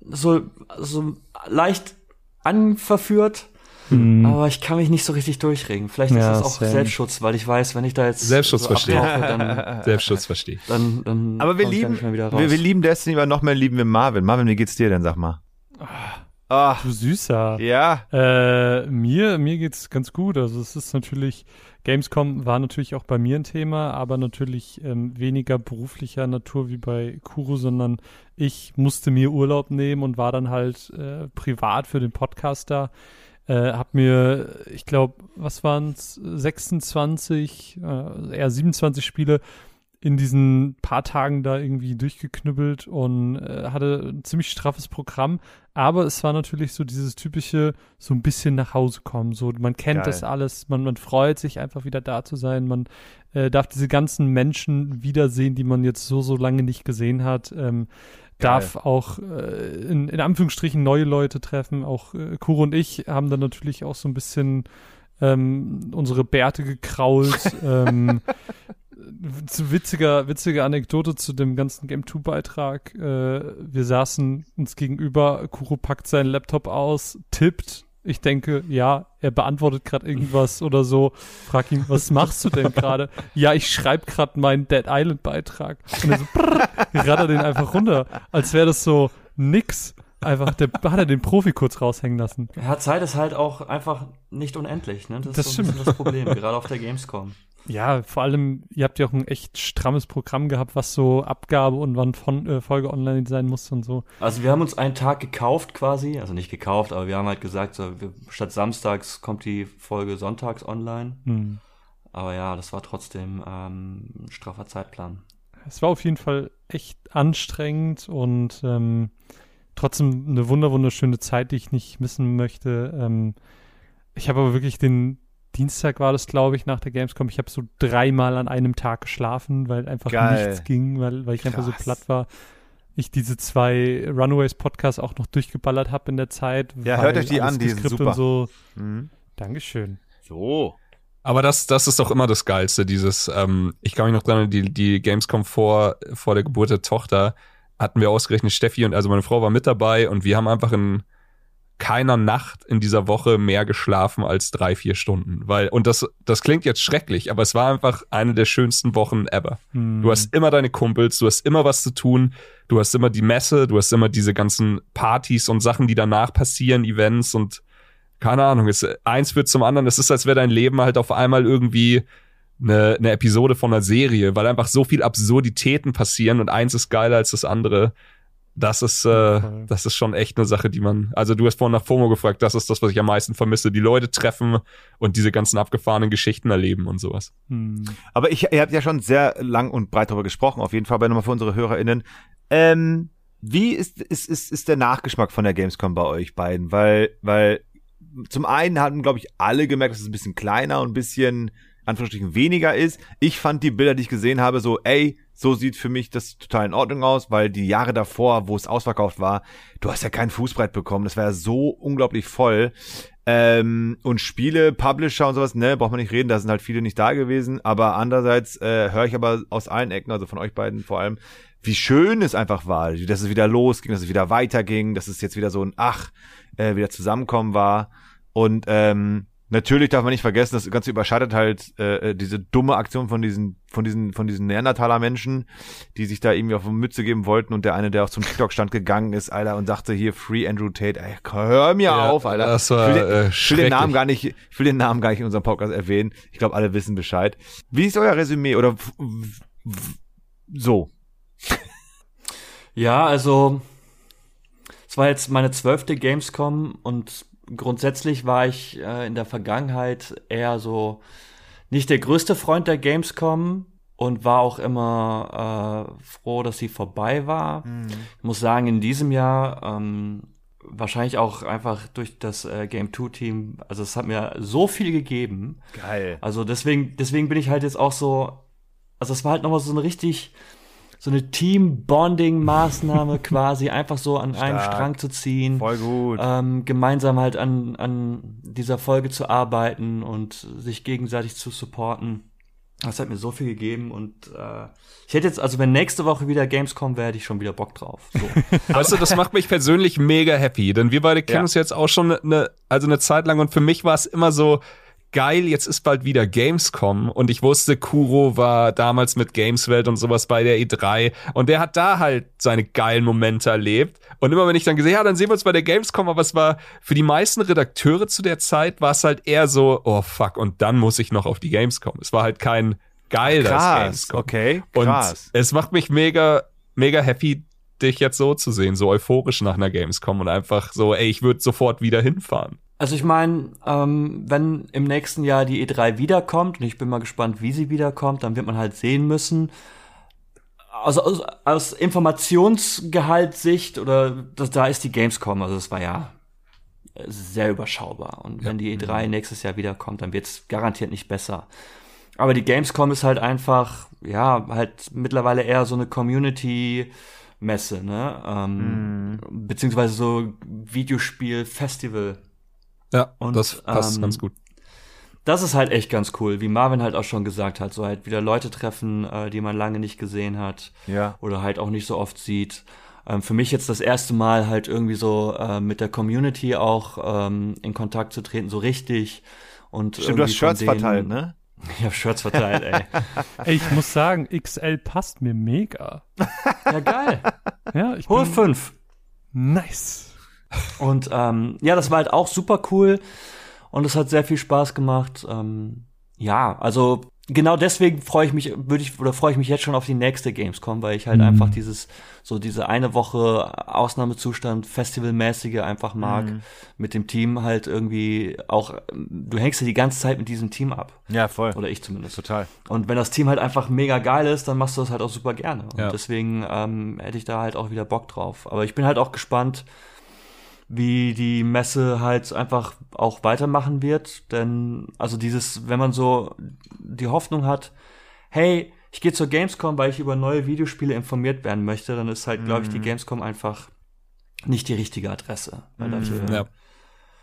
so, so leicht anverführt, aber ich kann mich nicht so richtig durchregen. Vielleicht Ja, ist es auch same. Selbstschutz, weil ich weiß, wenn ich da jetzt Selbstschutz so verstehe. dann, [laughs] Selbstschutz verstehe ich. dann, dann Aber wir lieben, wir, wir lieben Destiny, aber noch mehr lieben wir Marvin. Marvin, wie geht's dir denn, sag mal? Ach, Du Süßer. ja. Äh, mir, mir geht's ganz gut. Also es ist natürlich, Gamescom war natürlich auch bei mir ein Thema, aber natürlich ähm, weniger beruflicher Natur wie bei Kuro, sondern ich musste mir Urlaub nehmen und war dann halt äh, privat für den Podcast da. Äh, hab mir, ich glaube, was waren's, 26, äh, eher 27 Spiele in diesen paar Tagen da irgendwie durchgeknüppelt und äh, hatte ein ziemlich straffes Programm. Aber es war natürlich so dieses typische, so ein bisschen nach Hause kommen. So, man kennt Geil. das alles, man, man freut sich einfach wieder da zu sein. Man äh, darf diese ganzen Menschen wiedersehen, die man jetzt so, so lange nicht gesehen hat. Ähm, darf auch äh, in, in Anführungsstrichen neue Leute treffen. Auch äh, Kuro und ich haben dann natürlich auch so ein bisschen ähm, unsere Bärte gekrault. [laughs] ähm, zu witziger, witzige Anekdote zu dem ganzen Game 2 Beitrag. Äh, wir saßen uns gegenüber, Kuro packt seinen Laptop aus, tippt. Ich denke, ja, er beantwortet gerade irgendwas [laughs] oder so. Frag ihn, was machst du denn gerade? ja, ich schreibe gerade meinen Dead Island Beitrag. Und er so, brrr, rattert den einfach runter, als wäre das so nix. Einfach, der hat er den Profi kurz raushängen lassen. Ja, Zeit ist halt auch einfach nicht unendlich, ne? Das, Das ist so ein bisschen das Problem, gerade auf der Gamescom. Ja, vor allem, ihr habt ja auch ein echt strammes Programm gehabt, was so Abgabe und wann von, äh, Folge online sein muss und so. Also wir haben uns einen Tag gekauft quasi, also nicht gekauft, aber wir haben halt gesagt, so, wir, statt samstags kommt die Folge sonntags online. Hm. Aber ja, das war trotzdem ähm, ein straffer Zeitplan. Es war auf jeden Fall echt anstrengend und ähm, trotzdem eine wunder wunderschöne Zeit, die ich nicht missen möchte. Ähm, ich habe aber wirklich den Dienstag war das, glaube ich, nach der Gamescom. Ich habe so dreimal an einem Tag geschlafen, weil einfach Geil. nichts ging, weil, weil ich einfach so Krass. platt war. Ich diese zwei Runaways Podcasts auch noch durchgeballert habe in der Zeit. Ja, hört euch die an, die sind super. Und so. Mhm. Dankeschön. So. Aber das, das ist doch immer das Geilste, dieses, ähm, ich kann mich noch dran, die, die Gamescom vor, vor der Geburt der Tochter hatten wir ausgerechnet Steffi und also meine Frau war mit dabei und wir haben einfach in keiner Nacht in dieser Woche mehr geschlafen als drei, vier Stunden. Weil, und das, das klingt jetzt schrecklich, aber es war einfach eine der schönsten Wochen ever. Hm. Du hast immer deine Kumpels, du hast immer was zu tun, du hast immer die Messe, du hast immer diese ganzen Partys und Sachen, die danach passieren, Events und keine Ahnung, es, eins wird zum anderen. Es ist, als wäre dein Leben halt auf einmal irgendwie eine, eine Episode von einer Serie, weil einfach so viel Absurditäten passieren und eins ist geiler als das andere. Das ist, äh, das ist schon echt eine Sache, die man, also du hast vorhin nach FOMO gefragt, das ist das, was ich am meisten vermisse. Die Leute treffen und diese ganzen abgefahrenen Geschichten erleben und sowas. Hm. Aber ich, ihr habt ja schon sehr lang und breit darüber gesprochen, auf jeden Fall, aber nochmal für unsere HörerInnen. Ähm, wie ist, ist, ist, ist der Nachgeschmack von der Gamescom bei euch beiden? Weil, weil zum einen hatten, glaube ich, alle gemerkt, dass es ein bisschen kleiner und ein bisschen, Anführungsstrichen, weniger ist. Ich fand die Bilder, die ich gesehen habe, so, ey, so sieht für mich das total in Ordnung aus, weil die Jahre davor, wo es ausverkauft war, du hast ja kein Fußbrett bekommen. Das war ja so unglaublich voll. Ähm, und Spiele, Publisher und sowas, ne, braucht man nicht reden, da sind halt viele nicht da gewesen. Aber andererseits äh, höre ich aber aus allen Ecken, also von euch beiden vor allem, wie schön es einfach war, dass es wieder losging, dass es wieder weiterging, dass es jetzt wieder so ein Ach, äh, wieder zusammenkommen war. Und ähm, natürlich darf man nicht vergessen, das Ganze überschattet halt äh, diese dumme Aktion von diesen, von diesen, von diesen Neandertaler Menschen, die sich da irgendwie auf eine Mütze geben wollten und der eine, der auch zum TikTok-Stand gegangen ist, Alter, und sagte hier Free Andrew Tate, ey, hör mir Ja, auf, Alter. das war, ich will, den, äh, ich will den Namen gar nicht, ich will den Namen gar nicht in unserem Podcast erwähnen. Ich glaube, alle wissen Bescheid. Wie ist euer Resümee oder so? Ja, also es war jetzt meine zwölfte Gamescom und grundsätzlich war ich äh, in der Vergangenheit eher so nicht der größte Freund der Gamescom und war auch immer äh, froh, dass sie vorbei war. Ich muss sagen, in diesem Jahr ähm, wahrscheinlich auch einfach durch das äh, Game 2 Team, also es hat mir so viel gegeben. Geil. Also deswegen, deswegen bin ich halt jetzt auch so, also es war halt nochmal so eine richtig, so eine Team-Bonding-Maßnahme [laughs] quasi, einfach so an einem Stark. Strang zu ziehen, Voll gut. ähm, gemeinsam halt an, an dieser Folge zu arbeiten und sich gegenseitig zu supporten. Das hat mir so viel gegeben und äh, ich hätte jetzt, also wenn nächste Woche wieder Gamescom wäre, hätte ich schon wieder Bock drauf. So. [laughs] Weißt du, das macht mich persönlich mega happy, denn wir beide kennen Ja. uns jetzt auch schon eine, also eine Zeit lang und für mich war es immer so, geil, jetzt ist bald wieder Gamescom und ich wusste, Kuro war damals mit Gameswelt und sowas bei der E3 und der hat da halt seine geilen Momente erlebt und immer wenn ich dann gesehen, ja, dann sehen wir uns bei der Gamescom, aber es war für die meisten Redakteure zu der Zeit war es halt eher so, oh fuck, und dann muss ich noch auf die Gamescom. Es war halt kein geil, Krass, Gamescom. okay, krass. Und es macht mich mega, mega happy, dich jetzt so zu sehen, so euphorisch nach einer Gamescom und einfach so, ey, ich würde sofort wieder hinfahren. Also ich meine, ähm, wenn im nächsten Jahr die E3 wiederkommt, und ich bin mal gespannt, wie sie wiederkommt, dann wird man halt sehen müssen. Also aus, aus Informationsgehaltssicht oder das, da ist die Gamescom, also das war ja sehr überschaubar. Und wenn die E3 nächstes Jahr wiederkommt, dann wird es garantiert nicht besser. Aber die Gamescom ist halt einfach, ja, halt mittlerweile eher so eine Community-Messe, ne? Ähm, Beziehungsweise so Videospiel-Festival. Ja, Und, das passt ähm, ganz gut. Das ist halt echt ganz cool, wie Marvin halt auch schon gesagt hat, so halt wieder Leute treffen, äh, die man lange nicht gesehen hat Ja. oder halt auch nicht so oft sieht. Ähm, für mich jetzt das erste Mal halt irgendwie so äh, mit der Community auch ähm, in Kontakt zu treten, so richtig. Und Stimmt, du hast Shirts denen- verteilt, ne? [laughs] Ich hab Shirts verteilt, ey. [laughs] Ey, ich muss sagen, XL passt mir mega. Ja, geil. Ja, ich Hol bin fünf. nice. Und ähm, ja, das war halt auch super cool und es hat sehr viel Spaß gemacht. Ähm, ja, also genau deswegen freue ich mich, würde ich oder freue ich mich jetzt schon auf die nächste Gamescom, weil ich halt Mhm. einfach dieses so diese eine Woche Ausnahmezustand Festivalmäßige einfach mag mit dem Team halt irgendwie auch du hängst ja die ganze Zeit mit diesem Team ab Ja, voll. oder ich zumindest. Total. Und wenn das Team halt einfach mega geil ist, dann machst du das halt auch super gerne. Und Ja. deswegen ähm, hätte ich da halt auch wieder Bock drauf. Aber ich bin halt auch gespannt, wie die Messe halt einfach auch weitermachen wird. Denn, also dieses, wenn man so die Hoffnung hat, hey, ich gehe zur Gamescom, weil ich über neue Videospiele informiert werden möchte, dann ist halt, glaube ich, die Gamescom einfach nicht die richtige Adresse. Dafür, Ja.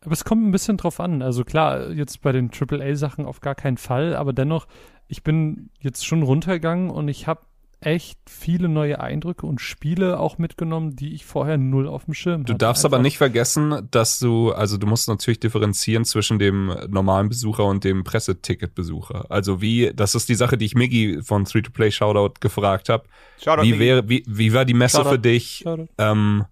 Aber es kommt ein bisschen drauf an. Also klar, jetzt bei den AAA-Sachen auf gar keinen Fall, aber dennoch, ich bin jetzt schon runtergegangen und ich habe echt viele neue Eindrücke und Spiele auch mitgenommen, die ich vorher null auf dem Schirm Du hatte. darfst aber Einfach- nicht vergessen, dass du, also du musst natürlich differenzieren zwischen dem normalen Besucher und dem Presseticketbesucher. Also wie, das ist die Sache, die ich Miggy von 3-to-Play Shoutout gefragt habe. Shoutout, Wie wäre, wie, wie war die Messe Shoutout. für dich Shoutout. ähm,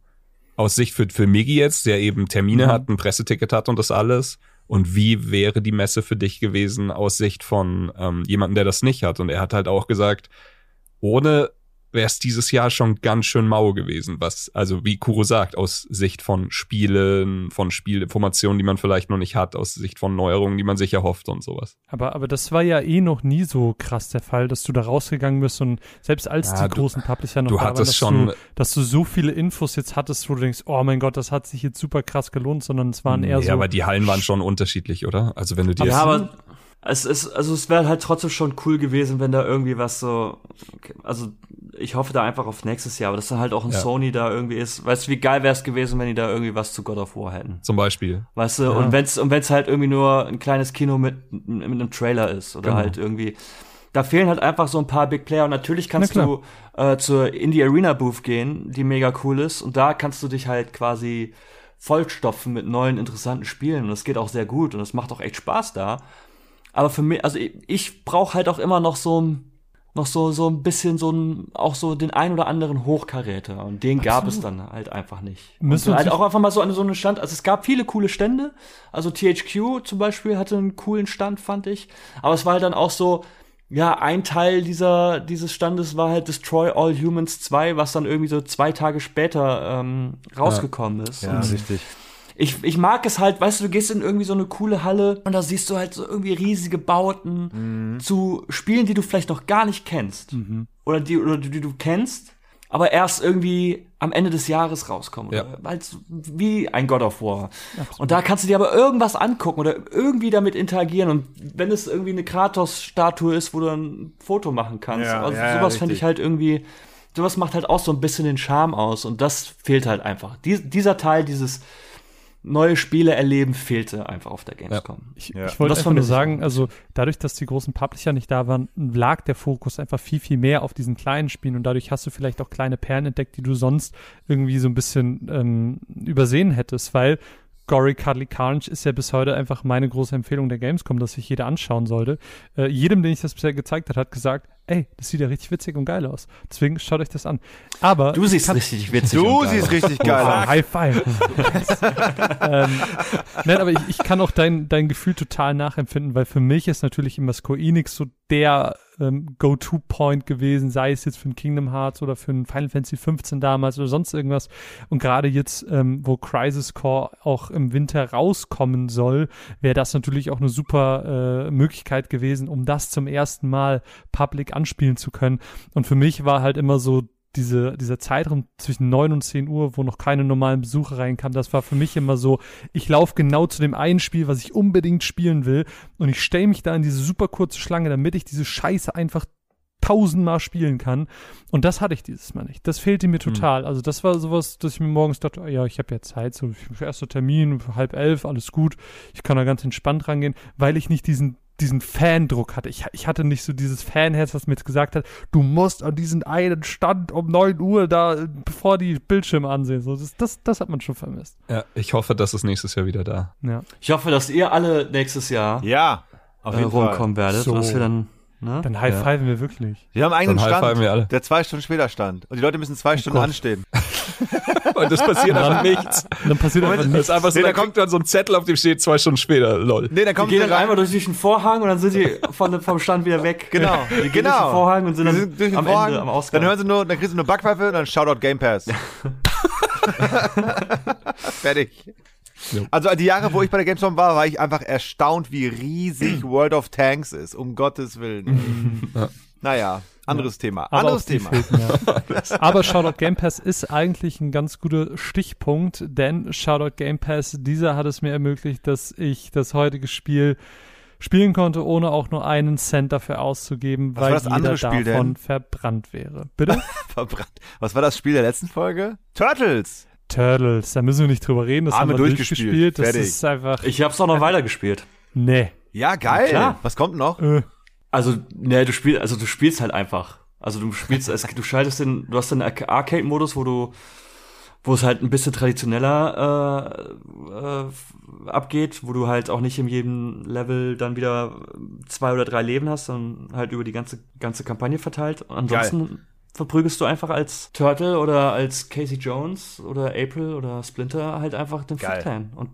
aus Sicht für, für Miggy jetzt, der eben Termine Mhm. hat, ein Presseticket hat und das alles? Und wie wäre die Messe für dich gewesen aus Sicht von ähm, jemandem, der das nicht hat? Und er hat halt auch gesagt, ohne wäre es dieses Jahr schon ganz schön mau gewesen, was, also wie Kuro sagt, aus Sicht von Spielen, von Spielinformationen, die man vielleicht noch nicht hat, aus Sicht von Neuerungen, die man sich erhofft und sowas. Aber, aber das war ja eh noch nie so krass der Fall, dass du da rausgegangen bist und selbst als Ja, die du- großen Publisher noch du da waren, hattest dass, schon- du, dass du so viele Infos jetzt hattest, wo du denkst, oh mein Gott, das hat sich jetzt super krass gelohnt, sondern es waren eher ja, so. aber die Hallen waren schon unterschiedlich, oder? Also wenn du dir Ja, aber es ist, also es wäre halt trotzdem schon cool gewesen, wenn da irgendwie was so, okay, also ich hoffe da einfach auf nächstes Jahr, aber dass dann halt auch ein Ja. Sony da irgendwie ist. Weißt du, wie geil wäre es gewesen, wenn die da irgendwie was zu God of War hätten? zum Beispiel. Weißt du, und wenn's, und wenn's halt irgendwie nur ein kleines Kino mit, mit einem Trailer ist oder Genau. halt irgendwie, da fehlen halt einfach so ein paar Big Player und natürlich kannst Na du äh, zur Indie Arena Booth gehen, die mega cool ist und da kannst du dich halt quasi vollstopfen mit neuen interessanten Spielen und das geht auch sehr gut und das macht auch echt Spaß da. Aber für mich, also ich, ich brauche halt auch immer noch so ein noch so so ein bisschen so ein auch so den ein oder anderen Hochkaräter und den gab es dann halt einfach nicht. Müssen und halt auch einfach mal so an so einen Stand, also es gab viele coole Stände, also THQ zum Beispiel hatte einen coolen Stand, fand ich, aber es war halt dann auch so ja, ein Teil dieser, dieses Standes war halt Destroy All Humans 2, was dann irgendwie so zwei Tage später ähm, rausgekommen ist. Ja, Und richtig. Ich, ich mag es halt, weißt du, du gehst in irgendwie so eine coole Halle und da siehst du halt so irgendwie riesige Bauten zu Spielen, die du vielleicht noch gar nicht kennst. Oder die, oder die, die du kennst, aber erst irgendwie am Ende des Jahres rauskommen. Ja. So wie ein God of War. Und da kannst du dir aber irgendwas angucken oder irgendwie damit interagieren. Und wenn es irgendwie eine Kratos-Statue ist, wo du ein Foto machen kannst. Ja, also ja, sowas fände ich halt irgendwie, sowas macht halt auch so ein bisschen den Charme aus. Und das fehlt halt einfach. Dies, dieser Teil, dieses neue Spiele erleben, fehlte einfach auf der Gamescom. Ich, Ja. ich wollte Das einfach nur sagen, also dadurch, dass die großen Publisher nicht da waren, lag der Fokus einfach viel, viel mehr auf diesen kleinen Spielen und dadurch hast du vielleicht auch kleine Perlen entdeckt, die du sonst irgendwie so ein bisschen ähm, übersehen hättest, weil Gory Cuddly Carnage ist ja bis heute einfach meine große Empfehlung der Gamescom, dass sich jeder anschauen sollte. Äh, jedem, den ich das bisher gezeigt hat, hat gesagt, ey, das sieht ja richtig witzig und geil aus. Deswegen schaut euch das an. Aber Du siehst richtig witzig Du und geil siehst aus. richtig geil Ah, aus. High five. [laughs] ähm, nein, aber ich, ich kann auch dein, dein Gefühl total nachempfinden, weil für mich ist natürlich immer Square Enix so der ähm, Go-To-Point gewesen, sei es jetzt für ein Kingdom Hearts oder für ein Final Fantasy 15 damals oder sonst irgendwas. Und gerade jetzt, ähm, wo Crisis Core auch im Winter rauskommen soll, wäre das natürlich auch eine super äh, Möglichkeit gewesen, um das zum ersten Mal public anspielen zu können. Und für mich war halt immer so diese, dieser Zeitraum zwischen 9 und 10 Uhr, wo noch keine normalen Besucher reinkamen, das war für mich immer so, ich laufe genau zu dem einen Spiel, was ich unbedingt spielen will und ich stelle mich da in diese super kurze Schlange, damit ich diese Scheiße einfach tausendmal spielen kann. Und das hatte ich dieses Mal nicht. Das fehlte mir total. Also das war sowas, dass ich mir morgens dachte, oh ja, ich habe ja Zeit, so erster Termin, halb elf, alles gut. Ich kann da ganz entspannt rangehen, weil ich nicht diesen diesen Fandruck hatte. Ich, ich hatte nicht so dieses Fanherz, was mir jetzt gesagt hat, du musst an diesen einen Stand um 9 Uhr da, bevor die Bildschirme ansehen. So, das, das, das hat man schon vermisst. Ja, ich hoffe, das ist nächstes Jahr wieder da. Ja. Ich hoffe, dass ihr alle nächstes Jahr Ja, auf äh, jeden Fall. rumkommen werdet. So. Und dass wir dann, ne? Dann high-fiven wir wirklich. Wir haben einen eigenen Dann high-fiven wir alle. Stand, der zwei Stunden später stand. Und die Leute müssen zwei Stunden Gott. anstehen. [laughs] [laughs] Und das passiert einfach nichts. Dann passiert einfach nichts. ist einfach so, Nee, da kommt- kommt dann so ein Zettel, auf dem steht zwei Stunden später, lol. Nee, dann Die kommen gehen sie dann rein. einmal durch den Vorhang und dann sind die von, vom Stand wieder weg. Genau, Die gehen durch den genau. Vorhang und sind Die dann sind durch den am Vorhang, Ende, am Ausgang. Dann hören sie nur, dann kriegst du nur Backpfeife und dann Shoutout Game Pass. [laughs] [laughs] Fertig. Jo. Also die Jahre, wo ich bei der Gamescom war, war ich einfach erstaunt, wie riesig [clears throat] World of Tanks ist. Um Gottes Willen. Naja, anderes Thema. Aber Anderes Thema. fehlten, ja. [laughs] Aber Shoutout Game Pass ist eigentlich ein ganz guter Stichpunkt, denn Shoutout Game Pass, dieser hat es mir ermöglicht, dass ich das heutige Spiel spielen konnte, ohne auch nur einen Cent dafür auszugeben, Was weil das jeder andere Spiel davon denn? verbrannt wäre. Bitte? [laughs] Verbrannt. Was war das Spiel der letzten Folge? Turtles. Turtles, da müssen wir nicht drüber reden, das Haben haben, wir durchgespielt. durchgespielt. Das Fertig. ist einfach, Ich hab's auch noch weitergespielt. nee. Ja, geil. Klar. Was kommt noch? Äh, Also, ne, du spielst, also du spielst halt einfach. Also du spielst, es, [laughs] du schaltest den, du hast den Arca- Arcade-Modus, wo du, wo es halt ein bisschen traditioneller äh, äh, abgeht, wo du halt auch nicht in jedem Level dann wieder zwei oder drei Leben hast, sondern halt über die ganze ganze Kampagne verteilt. Ansonsten verprügelst du einfach als Turtle oder als Casey Jones oder April oder Splinter halt einfach den Geil. Clan. Und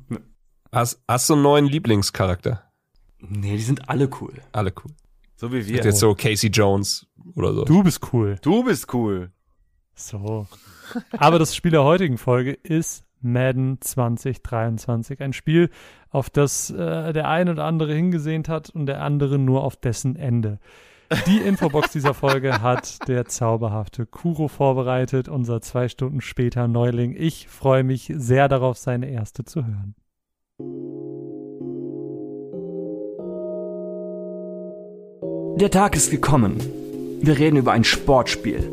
Hast, hast du einen neuen Lieblingscharakter? nee, die sind alle cool. Alle cool. So wie wir. jetzt so Casey Jones oder so. du bist cool. Du bist cool. So. Aber das Spiel der heutigen Folge ist Madden 2023. Ein Spiel, auf das äh, der eine oder andere hingesehnt hat und der andere nur auf dessen Ende. Die [laughs] Infobox dieser Folge hat der zauberhafte Kuro vorbereitet, unser zwei Stunden später Neuling. Ich freue mich sehr darauf, seine erste zu hören. Der Tag ist gekommen. Wir reden über ein Sportspiel.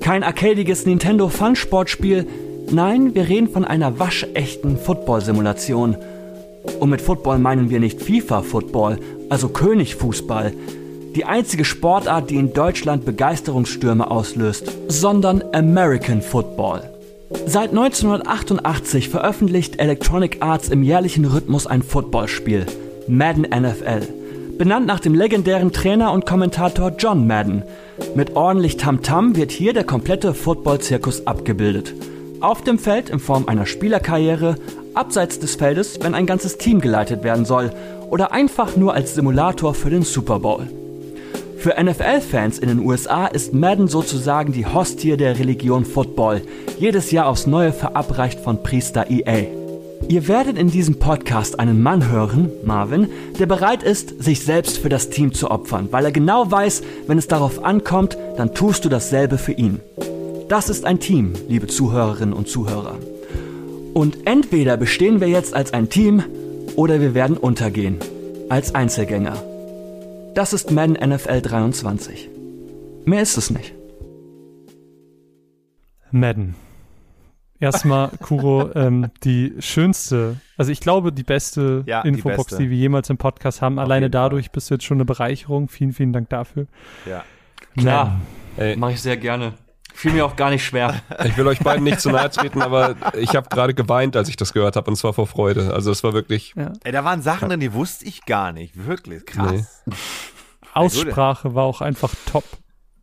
Kein arcadiges Nintendo Fun Sportspiel. Nein, wir reden von einer waschechten Football-Simulation. Und mit Football meinen wir nicht FIFA-Football, also König-Fußball. Die einzige Sportart, die in Deutschland Begeisterungsstürme auslöst, sondern American Football. Seit 1988 veröffentlicht Electronic Arts im jährlichen Rhythmus ein Footballspiel, Madden NFL. Benannt nach dem legendären Trainer und Kommentator John Madden. Mit ordentlich Tamtam wird hier der komplette Football-Zirkus abgebildet. Auf dem Feld in Form einer Spielerkarriere, abseits des Feldes, wenn ein ganzes Team geleitet werden soll oder einfach nur als Simulator für den Super Bowl. Für NFL-Fans in den USA ist Madden sozusagen die Hostie der Religion Football, jedes Jahr aufs Neue verabreicht von Priester EA. Ihr werdet in diesem Podcast einen Mann hören, Marvin, der bereit ist, sich selbst für das Team zu opfern, weil er genau weiß, wenn es darauf ankommt, dann tust du dasselbe für ihn. Das ist ein Team, liebe Zuhörerinnen und Zuhörer. Und entweder bestehen wir jetzt als ein Team oder wir werden untergehen. Als Einzelgänger. Das ist Madden NFL 23. Mehr ist es nicht. Madden. Erstmal, Kuro, ähm, die schönste, also ich glaube, die beste Ja, die Infobox, beste. die wir jemals im Podcast haben. Alleine jeden Fall. dadurch bist du jetzt schon eine Bereicherung. Vielen, vielen Dank dafür. Ja. Klar. Ey, Mache ich sehr gerne. Fiel mir auch gar nicht schwer. [laughs] Ich will euch beiden nicht zu nahe treten, aber ich habe gerade geweint, als ich das gehört habe, und zwar vor Freude. Also es war wirklich. Ja. Ey, da waren Sachen drin, die wusste ich gar nicht. Wirklich krass. Nee. Aussprache war auch einfach top.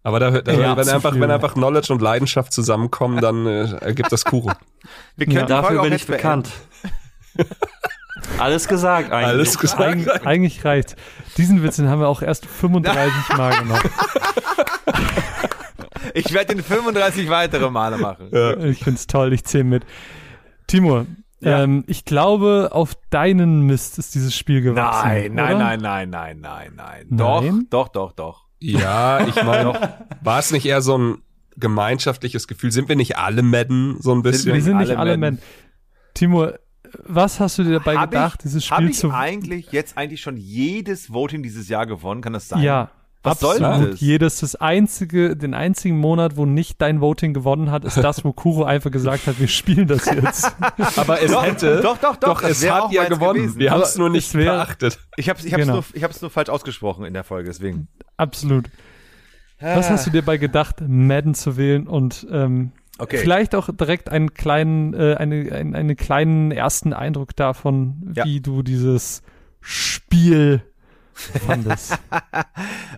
Aber da, da Ja, wenn einfach, viel. wenn einfach Knowledge und Leidenschaft zusammenkommen, dann äh, ergibt das Kuchen. Wir können Ja. Dafür bin ich bekannt. Alles gesagt eigentlich. Alles gesagt. Eig eigentlich reicht. Diesen Witz, den haben wir auch erst 35 [laughs] Mal gemacht. Ich werde den 35 weitere Male machen. Ich find's toll, ich zähle mit. Timur, Ja. ähm, ich glaube, auf deinen Mist ist dieses Spiel gewachsen. Nein, nein, oder? nein, nein, nein, nein, nein. Nein? Doch, doch, doch, doch. Ja, ich meine, [laughs] war es nicht eher so ein gemeinschaftliches Gefühl? Sind wir nicht alle Madden so ein bisschen? Wir sind nicht alle alle Men. Men. Timur, was hast du dir dabei Hab gedacht, ich, dieses hab Spiel ich zu. eigentlich jetzt eigentlich schon jedes Voting dieses Jahr gewonnen? Kann das sein? Ja, Was absolut. Jedes das einzige, den einzigen Monat, wo nicht dein Voting gewonnen hat, ist das, wo Kuro einfach gesagt hat, wir spielen das jetzt. [laughs] Aber es Doch, hätte. doch, doch, doch, das es hat ja gewonnen. gewesen. Wir haben es nur nicht es wär- beachtet. Ich hab's, ich hab's Genau. nur, ich hab's nur falsch ausgesprochen in der Folge, deswegen. Absolut. Was hast du dir bei gedacht, Madden zu wählen und ähm, Okay. vielleicht auch direkt einen kleinen, äh, eine, einen, einen kleinen ersten Eindruck davon, Ja. wie du dieses Spiel fandest. [laughs]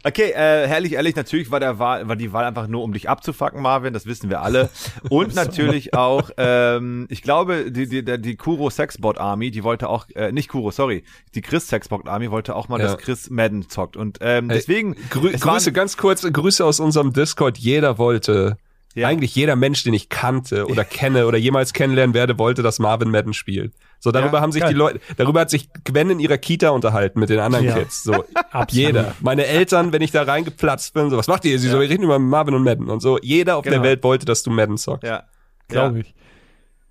Okay, äh, herrlich, ehrlich, natürlich war der Wahl, war die Wahl einfach nur, um dich abzufacken, Marvin, das wissen wir alle. [laughs] Und natürlich auch, ähm, ich glaube, die, die, die Kuro Sexbot Army, die wollte auch, äh, nicht Kuro, sorry, die Chris Sexbot Army wollte auch mal, Ja. dass Chris Madden zockt. Und ähm, deswegen, Grü es Grüße, ganz kurz, Grüße aus unserem Discord. Jeder wollte, Ja. eigentlich jeder Mensch, den ich kannte oder kenne oder jemals kennenlernen werde, wollte, dass Marvin Madden spielt. So, darüber Ja, haben sich geil. die Leute, darüber hat sich Gwen in ihrer Kita unterhalten mit den anderen Ja. Kids. So, [laughs] jeder. Meine Eltern, wenn ich da reingeplatzt bin, so, was macht ihr? Sie so, wir reden über Marvin und Madden und so. Jeder auf Genau. der Welt wollte, dass du Madden zockst. ja. Glaube ja. ich.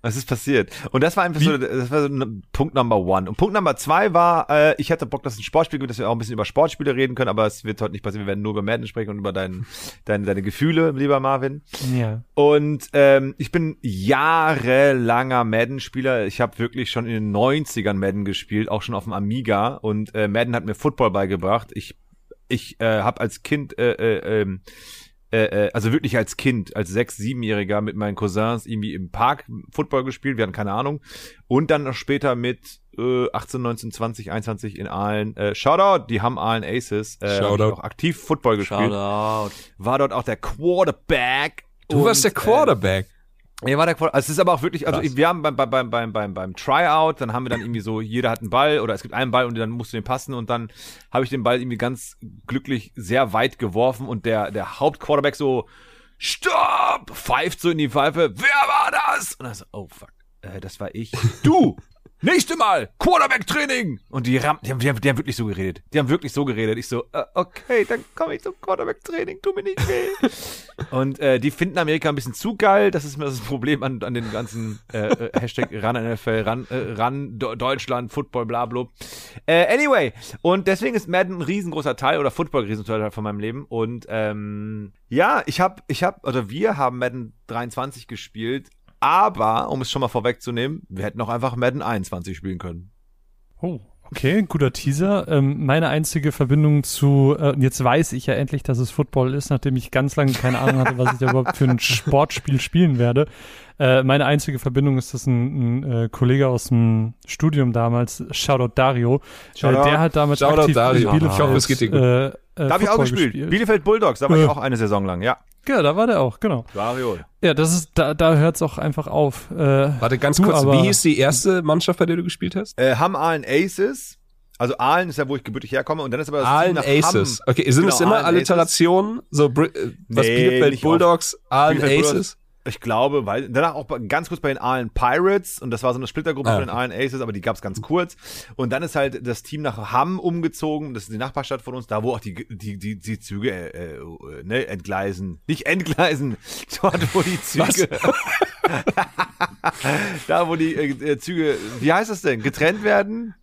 Was ist passiert? Und das war einfach so, das war so Punkt Number One. Und Punkt Number zwei war, äh, ich hatte Bock, dass es ein Sportspiel gibt, dass wir auch ein bisschen über Sportspiele reden können, aber es wird heute nicht passieren. Wir werden nur über Madden sprechen und über dein, dein, deine Gefühle, lieber Marvin. Ja. Und ähm, ich bin jahrelanger Madden-Spieler. Ich habe wirklich schon in den 90ern Madden gespielt, auch schon auf dem Amiga. Und äh, Madden hat mir Football beigebracht. Ich, ich äh, habe als Kind, äh, äh, ähm, äh, äh, also wirklich als Kind, als sechs-, siebenjähriger mit meinen Cousins irgendwie im Park Football gespielt. Wir hatten keine Ahnung. Und dann noch später mit äh, 18, 19, 20, 21 in Aalen. Äh, Shoutout, die haben Aalen Aces. Äh, Shoutout. auch aktiv Football gespielt. Shoutout. War dort auch der Quarterback. Du warst der äh, Quarterback. Ja, war der Quarter. Also es ist aber auch wirklich, also Krass. wir haben beim, beim, beim, beim, beim, beim Tryout, dann haben wir dann irgendwie so, jeder hat einen Ball oder es gibt einen Ball und dann musst du den passen und dann habe ich den Ball irgendwie ganz glücklich sehr weit geworfen und der, der Hauptquarterback so, Stopp! Pfeift so in die Pfeife, wer war das? Und dann so, oh fuck, äh, das war ich. [laughs] Du! Nächste Mal, Quarterback-Training! Und die, ram die, haben, die, haben, die haben wirklich so geredet. Die haben wirklich so geredet. Ich so, äh, okay, dann komme ich zum Quarterback-Training, tu mir nicht weh. [laughs] Und äh, die finden Amerika ein bisschen zu geil. Das ist mir das Problem an, an den ganzen äh, äh, Hashtag ran NFL, ran, äh, ran Deutschland, Football, bla bla. Äh, anyway, und deswegen ist Madden ein riesengroßer Teil oder Football ein riesengroßer Teil von meinem Leben. Und ähm, ja, ich habe, ich habe, oder wir haben Madden 23 gespielt. Aber, um es schon mal vorwegzunehmen, wir hätten auch einfach Madden 21 spielen können. Oh, okay, guter Teaser. Ähm, meine einzige Verbindung zu, äh, jetzt weiß ich ja endlich, dass es Football ist, nachdem ich ganz lange keine Ahnung hatte, was ich da überhaupt für ein [laughs] Sportspiel spielen werde. Äh, meine einzige Verbindung ist, dass ein, ein äh, Kollege aus dem Studium damals, Shoutout Dario, Shoutout. äh, der hat damals Shoutout aktiv Dario. Bielefeld, Ich hoffe, es geht dir gut. Äh, äh, Da habe ich auch Football gespielt. Bielefeld Bulldogs, da war ich auch eine Saison lang, ja. Ja, da war der auch, genau. Dario. Ja, das ist, da, da hört's auch einfach auf. Äh, Warte, ganz du, kurz, aber- wie hieß die erste Mannschaft, bei der du gespielt hast? Äh, Hamm Aalen Aces. Also Aalen ist ja, wo ich gebürtig herkomme. Und dann ist aber das Aalen Team nach Aces. Hamm. Okay, sind Genau, es immer Aalen Alliterationen? So, äh, was Nee, Bielefeld Bulldogs, Aalen Bielefeld Bulldogs. Aces? Ich glaube, weil danach auch ganz kurz bei den Aalen Pirates und das war so eine Splittergruppe Ah. von den Aalen Aces, aber die gab's ganz kurz. Und dann ist halt das Team nach Hamm umgezogen, das ist die Nachbarstadt von uns, da wo auch die die die, die Züge äh, äh, ne, entgleisen, nicht entgleisen, [laughs] dort wo die Züge, [laughs] da wo die äh, Züge, wie heißt das denn, getrennt werden?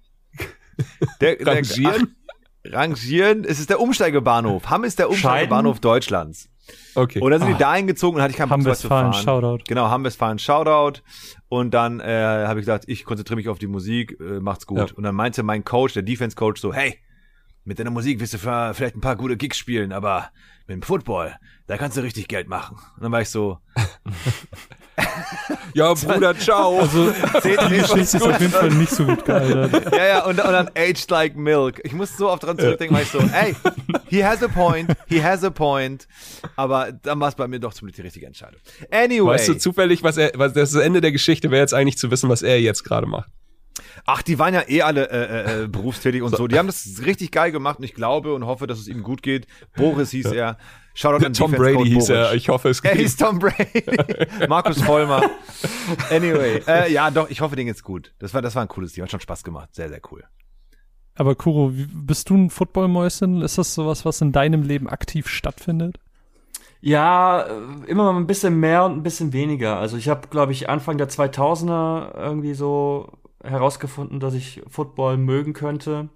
Der, der, Rangieren? Ach, rangieren, es ist der Umsteigebahnhof. Hamm ist der Umsteigebahnhof Deutschlands. Okay. Und dann sind die dahin gezogen und hatte ich keinen Bock, zu fahren. Shoutout. Genau, Hamm-Westfalen, Shoutout. Und dann äh, habe ich gesagt, ich konzentriere mich auf die Musik, äh, macht's gut. Ja. Und dann meinte mein Coach, der Defense-Coach, so, hey, mit deiner Musik wirst du vielleicht ein paar gute Gigs spielen, aber mit dem Football, da kannst du richtig Geld machen. Und dann war ich so, [laughs] Ja, Bruder, ciao. Also, seht die Geschichte ist auf jeden Fall nicht so gut gealtert. ja, ja, und, und dann aged like milk. Ich muss so oft dran zurückdenken, weil ich so, ey, he has a point, he has a point. Aber dann war es bei mir doch zum Glück die richtige Entscheidung. Anyway. Weißt du zufällig, was er, was das Ende der Geschichte wäre jetzt eigentlich zu wissen, was er jetzt gerade macht. Ach, die waren ja eh alle äh, äh, äh, berufstätig und so. Die haben das richtig geil gemacht und ich glaube und hoffe, dass es ihm gut geht. Boris hieß er. Shoutout an Tom Defense Brady hieß er. Ich hoffe, es Er geht. hieß Tom Brady. [laughs] Markus Vollmer. [laughs] Anyway, äh, ja, doch, ich hoffe, denen geht's gut. Das war, das war ein cooles Team. Hat schon Spaß gemacht. Sehr, sehr cool. Aber Kuro, bist du ein Footballmäuschen? Ist das sowas, was in deinem Leben aktiv stattfindet? Ja, äh, immer mal ein bisschen mehr und ein bisschen weniger. Also ich habe, glaube ich, Anfang der 2000er irgendwie so herausgefunden, dass ich Football mögen könnte.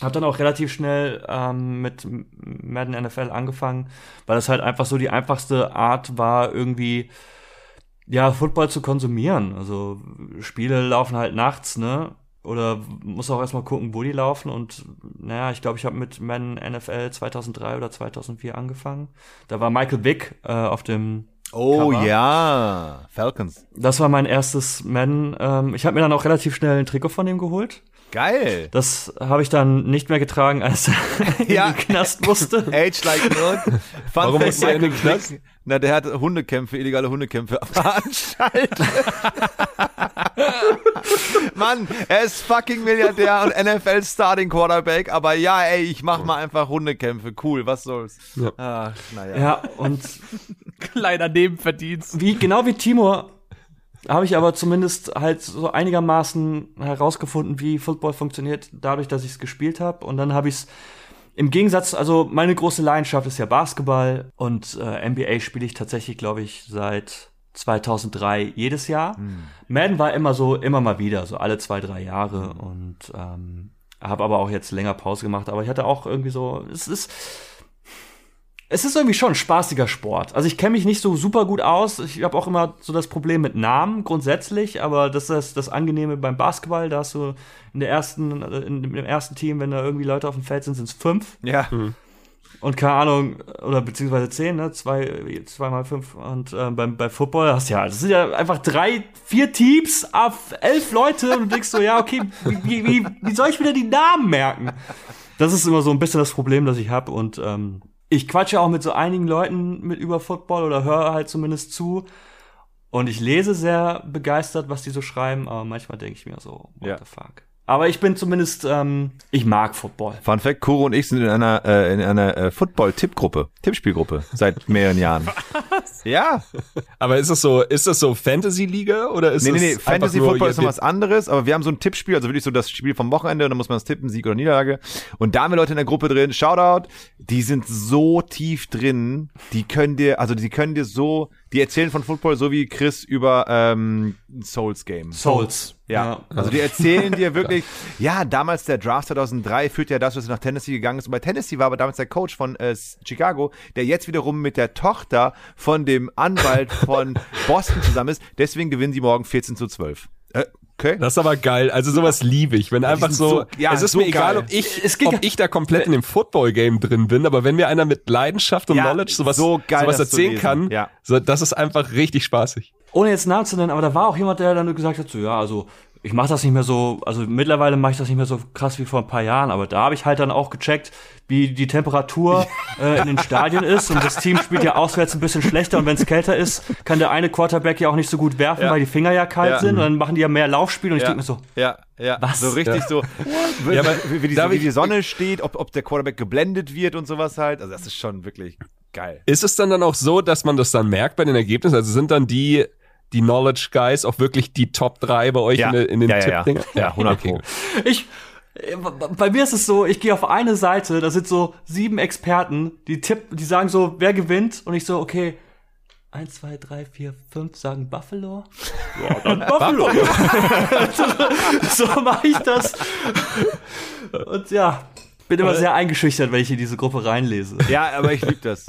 Hab dann auch relativ schnell ähm, mit Madden NFL angefangen, weil das halt einfach so die einfachste Art war, irgendwie ja Football zu konsumieren. Also Spiele laufen halt nachts, ne? Oder muss auch erstmal gucken, wo die laufen. Und naja, ich glaube, ich habe mit Madden NFL 2003 oder 2004 angefangen. Da war Michael Vick äh, auf dem Oh Cover. ja, Falcons. Das war mein erstes Madden. Ähm, ich habe mir dann auch relativ schnell ein Trikot von ihm geholt. Geil. Das habe ich dann nicht mehr getragen, als er [laughs] in Ja. den Knast musste. [laughs] Age like. Fun Warum musste er in den Knast? Na, der hat Hundekämpfe, illegale Hundekämpfe veranstaltet. [laughs] Mann, er ist fucking Milliardär und NFL Starting Quarterback, aber ja, ey, ich mach mal einfach Hundekämpfe. Cool, was soll's. Ja. Ach, naja. Ja, und Kleiner Nebenverdienst. wie, genau wie Timur habe ich aber zumindest halt so einigermaßen herausgefunden, wie Football funktioniert, dadurch, dass ich es gespielt habe. Und dann habe ich es im Gegensatz, also meine große Leidenschaft ist ja Basketball und äh, NBA spiele ich tatsächlich, glaube ich, seit 2003 jedes Jahr. Madden war immer so, immer mal wieder, so alle zwei, drei Jahre und ähm, habe aber auch jetzt länger Pause gemacht. Aber ich hatte auch irgendwie so, es ist, es ist irgendwie schon ein spaßiger Sport. Also ich kenne mich nicht so super gut aus. Ich habe auch immer so das Problem mit Namen grundsätzlich, aber das ist das Angenehme beim Basketball. Da hast du in der ersten, in dem ersten Team, wenn da irgendwie Leute auf dem Feld sind, sind es fünf Ja. und keine Ahnung, oder beziehungsweise zehn, ne? Zwei, zwei mal fünf. Und ähm, beim, bei Football hast du ja, das sind ja einfach drei, vier Teams auf elf Leute und du denkst so, ja, okay, wie, wie, wie soll ich wieder die Namen merken? Das ist immer so ein bisschen das Problem, das ich habe. Und ähm, ich quatsche auch mit so einigen Leuten mit über Football oder höre halt zumindest zu. Und ich lese sehr begeistert, was die so schreiben, aber manchmal denke ich mir so, what Ja. the fuck. Aber ich bin zumindest, ähm, ich mag Football. Fun Fact, Kuro und ich sind in einer, äh, in einer äh, Football-Tippgruppe, Tippspielgruppe seit [laughs] mehreren Jahren. Was? Ja. Aber ist das so, ist das so Fantasy-Liga oder ist Nee, nee, das nee, einfach Fantasy nur, Football ihr ist noch was anderes, aber wir haben so ein Tippspiel, also wirklich so das Spiel vom Wochenende und dann muss man das tippen, Sieg oder Niederlage. Und da haben wir Leute in der Gruppe drin, Shoutout, die sind so tief drin, die können dir, also die können dir so, die erzählen von Football so wie Chris über ähm, Souls Game. Souls. Ja, also die erzählen dir [laughs] wirklich, ja, damals der Draft 2003 führt ja das, was nach Tennessee gegangen ist. Und bei Tennessee war aber damals der Coach von äh, Chicago, der jetzt wiederum mit der Tochter von dem Anwalt von [laughs] Boston zusammen ist. Deswegen gewinnen sie morgen 14 zu 12. Äh, okay. Das ist aber geil. Also sowas liebe ich. Wenn einfach so, so- ja, es ist so mir egal, geil. ob ich, ob ich da komplett in dem Football-Game drin bin, aber wenn mir einer mit Leidenschaft und Ja, Knowledge sowas, so geil, sowas erzählen kann, Ja. so, das ist einfach richtig spaßig. ohne jetzt Namen zu nennen, aber da war auch jemand, der dann gesagt hat, so ja, also ich mache das nicht mehr so, also mittlerweile mache ich das nicht mehr so krass wie vor ein paar Jahren, aber da habe ich halt dann auch gecheckt, wie die Temperatur äh, in den Stadien ist und das Team spielt ja auswärts ein bisschen schlechter und wenn es kälter ist, kann der eine Quarterback ja auch nicht so gut werfen, Ja. weil die Finger ja kalt Ja. sind und dann machen die ja mehr Laufspiel und ich Ja. denke mir so, Ja, ja. Was? So richtig Ja. so, wie, Ja, aber wie, die, wie die [laughs] Sonne steht, ob, ob der Quarterback geblendet wird und sowas halt. Also das ist schon wirklich geil. Ist es dann dann auch so, dass man das dann merkt bei den Ergebnissen? Also sind dann die, die Knowledge Guys auch wirklich die Top 3 bei euch Ja. in, den- in den Ja, ja, ja. Ja, 100 okay, Pro. ich äh, bei mir ist es so, ich gehe auf eine Seite, da sind so sieben Experten, die tipp, die sagen so, wer gewinnt und ich so, okay, eins, zwei, drei, vier, fünf sagen Buffalo. Ja, [laughs] dann Buffalo. [laughs] so mache ich das. Und ja, bin immer sehr eingeschüchtert, wenn ich in diese Gruppe reinlese. Ja, aber ich liebe das.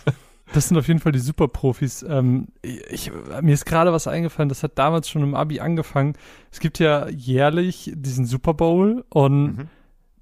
Das sind auf jeden Fall die Superprofis. Ähm, ich, mir ist gerade was eingefallen, das hat damals schon im Abi angefangen. Es gibt ja jährlich diesen Super Bowl und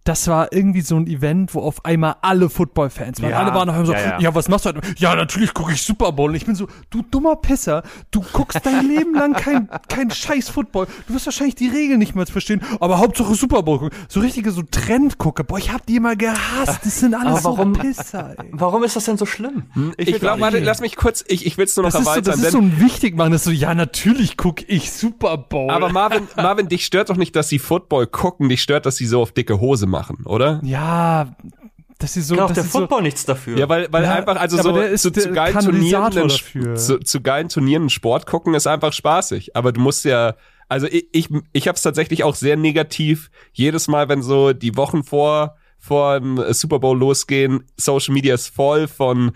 das war irgendwie so ein Event, wo auf einmal alle Football-Fans waren. Ja, alle waren haben so, ja, ja, ja. was machst du heute? Ja, natürlich gucke ich Super Bowl. Und ich bin so, du dummer Pisser, du guckst dein Leben lang kein, kein scheiß Football. Du wirst wahrscheinlich die Regeln nicht mehr verstehen, aber Hauptsache Super Bowl gucken. So richtige so Trendgucke. Boah, ich hab die immer gehasst. Das sind alles so Pisser, ey. Warum ist das denn so schlimm? Ich glaube, warte, lass mich kurz, ich, ich will es nur noch Das ist, so, erweitern. das ist so ein Wichtigmachen, das ist so, ja, natürlich guck ich Super Bowl. aber Marvin, Marvin, dich stört doch nicht, dass sie Football gucken, dich stört, dass sie so auf dicke Hose machen, oder? ja, das ist so, Kann auch das der ist so, Football nichts dafür. Ja, weil, weil Ja, einfach, also so ist zu, zu geilen Turnieren, zu, zu geilen Turnieren Sport gucken ist einfach spaßig. Aber du musst ja, also ich, ich, ich habe es tatsächlich auch sehr negativ. Jedes Mal, wenn so die Wochen vor vor dem Super Bowl losgehen, Social Media ist voll von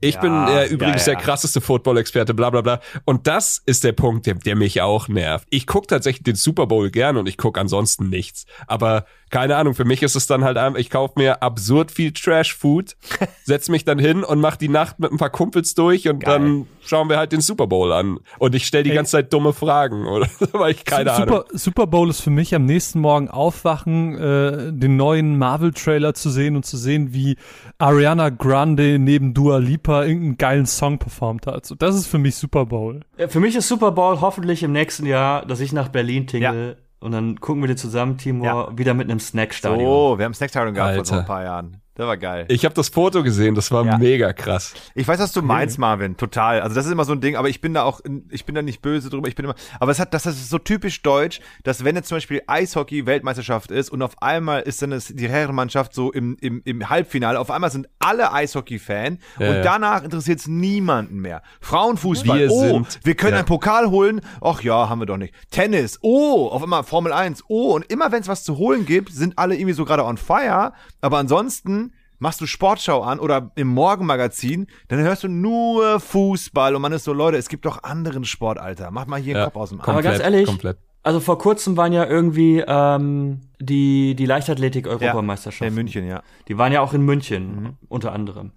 ich Ja, bin äh, übrigens ja, ja. der krasseste Football-Experte, bla bla bla. Und das ist der Punkt, der, der mich auch nervt. Ich guck tatsächlich den Super Bowl gern und ich guck ansonsten nichts. Aber keine Ahnung, für mich ist es dann halt einfach, ich kaufe mir absurd viel Trash-Food, [laughs] setz mich dann hin und mach die Nacht mit ein paar Kumpels durch und Geil. dann schauen wir halt den Super Bowl an. Und ich stelle die Ey. ganze Zeit dumme Fragen, oder? [laughs] Weil ich keine Super, Ahnung. Super Bowl ist für mich am nächsten Morgen aufwachen, äh, den neuen Marvel-Trailer zu sehen und zu sehen, wie Ariana Grande neben Dua Lipa irgendeinen geilen Song performt hat. So, das ist für mich Super Bowl. Äh, Für mich ist Super Bowl hoffentlich im nächsten Jahr, dass ich nach Berlin tingle und dann gucken wir die zusammen, Timur, Ja. wieder mit einem Snackstadion. Oh, wir haben Snackstadion gehabt vor so Alter. ein paar Jahren. Das war geil. Ich habe das Foto gesehen, das war Ja. mega krass. Ich weiß, was du meinst, Marvin, total. Also das ist immer so ein Ding, aber ich bin da auch, ich bin da nicht böse drüber. Ich bin immer, aber es hat, das ist so typisch deutsch, dass wenn jetzt zum Beispiel Eishockey Weltmeisterschaft ist und auf einmal ist dann das, die Herrenmannschaft so im, im, im Halbfinale, auf einmal sind alle Eishockey-Fan Ja, und ja. danach interessiert es niemanden mehr. Frauenfußball, Wir oh, sind- wir können ja. einen Pokal holen. Ach ja, haben wir doch nicht. Tennis, oh, auf einmal Formel 1, oh, und immer wenn es was zu holen gibt, sind alle irgendwie so gerade on fire, aber ansonsten machst du Sportschau an oder im Morgenmagazin, dann hörst du nur Fußball und man ist so, Leute, es gibt doch anderen Sport, Alter. Mach mal hier den Ja, Kopf aus dem Arm. Aber ganz ehrlich, komplett. Also vor kurzem waren ja irgendwie ähm, die, die Leichtathletik-Europameisterschaft. in München, ja. Die waren ja auch in München, unter anderem.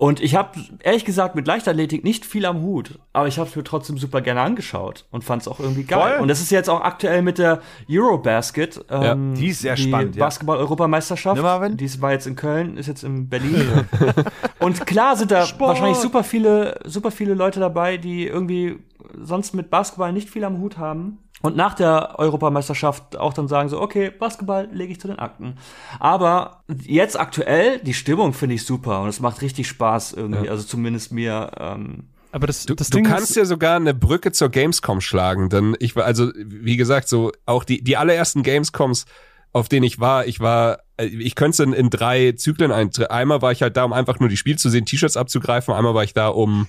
Und ich habe ehrlich gesagt mit Leichtathletik nicht viel am Hut, aber ich habe es mir trotzdem super gerne angeschaut und fand es auch irgendwie geil. Voll. Und das ist jetzt auch aktuell mit der Eurobasket. Ähm, die ist sehr spannend, ja. Basketball-Europameisterschaft. Ne, Marvin? Die war jetzt in Köln, ist jetzt in Berlin. [laughs] und klar sind da wahrscheinlich super viele, super viele Leute dabei, die irgendwie sonst mit Basketball nicht viel am Hut haben. Und nach der Europameisterschaft auch dann sagen so, okay, Basketball lege ich zu den Akten. Aber jetzt aktuell, die Stimmung finde ich super und es macht richtig Spaß irgendwie. Also zumindest mir. Ähm, Aber das, Du, das du Ding kannst ist, ja sogar eine Brücke zur Gamescom schlagen, denn ich war, also, wie gesagt, so, auch die, die allerersten Gamescoms, auf denen ich war, ich war, äh, ich könnte es in, in drei Zyklen eintreten. Einmal war ich halt da, um einfach nur die Spiele zu sehen, T-Shirts abzugreifen, einmal war ich da, um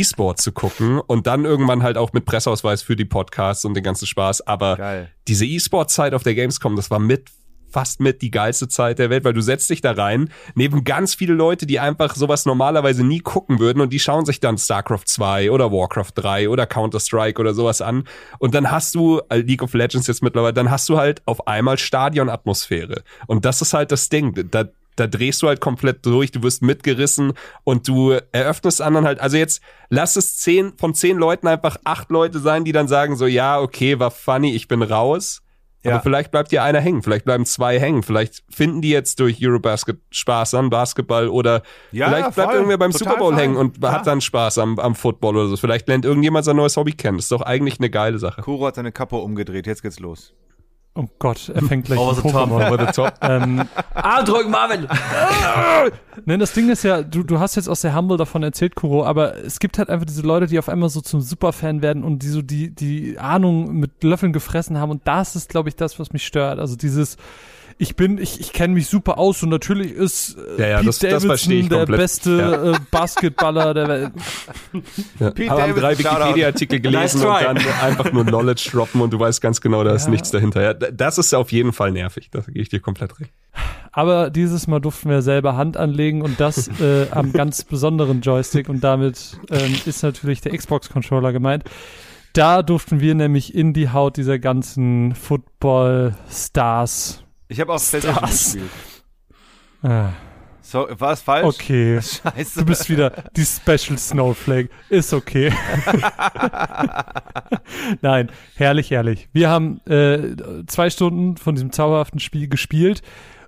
E-Sport zu gucken und dann irgendwann halt auch mit Presseausweis für die Podcasts und den ganzen Spaß. Aber Geil. diese E-Sport-Zeit auf der Gamescom, das war mit fast mit die geilste Zeit der Welt, weil du setzt dich da rein, neben ganz viele Leute, die einfach sowas normalerweise nie gucken würden und die schauen sich dann StarCraft 2 oder Warcraft 3 oder Counter-Strike oder sowas an und dann hast du äh, League of Legends jetzt mittlerweile, dann hast du halt auf einmal Stadionatmosphäre und das ist halt das Ding, da da drehst du halt komplett durch, du wirst mitgerissen und du eröffnest anderen halt, also jetzt lass es zehn, von zehn Leuten einfach acht Leute sein, die dann sagen so, ja, okay, war funny, ich bin raus. Ja. Aber vielleicht bleibt ja einer hängen, vielleicht bleiben zwei hängen, vielleicht finden die jetzt durch Eurobasket Spaß an Basketball oder Ja, vielleicht bleibt voll. irgendwer beim Super Bowl hängen und Ja. hat dann Spaß am, am Football oder so. Vielleicht lernt irgendjemand sein neues Hobby kennen. Das ist doch eigentlich eine geile Sache. Kuro hat seine Kappe umgedreht, jetzt geht's los. Oh Gott, er fängt gleich Over an the top. Over the top. [laughs] ähm, ah, drück Marvin! [laughs] Ne, das Ding ist ja, du, du hast jetzt aus der Humble davon erzählt, Kuro, aber es gibt halt einfach diese Leute, die auf einmal so zum Superfan werden und die so die, die Ahnung mit Löffeln gefressen haben und das ist, glaube ich, das, was mich stört. Also dieses, ich bin, ich, ich kenne mich super aus und natürlich ist äh, Ja, ja, Pete das- das Davidson ich der komplett. beste äh, Basketballer der Welt. [laughs] Ja. Pete Aber haben drei Davidson, Shoutout. Wikipedia-Artikel gelesen Nice und dann einfach nur Knowledge droppen und du weißt ganz genau, da ist nichts dahinter. Ja, das ist auf jeden Fall nervig. Da gehe ich dir komplett recht. Aber dieses Mal durften wir selber Hand anlegen und das äh, am ganz besonderen Joystick und damit ähm, ist natürlich der Xbox-Controller gemeint. Da durften wir nämlich in die Haut dieser ganzen Football-Stars. Ich habe auch PlayStation gespielt. Ah, So, war es falsch? okay. Scheiße. [laughs] Du bist wieder die Special Snowflake. Ist okay. [laughs] Nein, herrlich, herrlich. Wir haben äh, zwei Stunden von diesem zauberhaften Spiel gespielt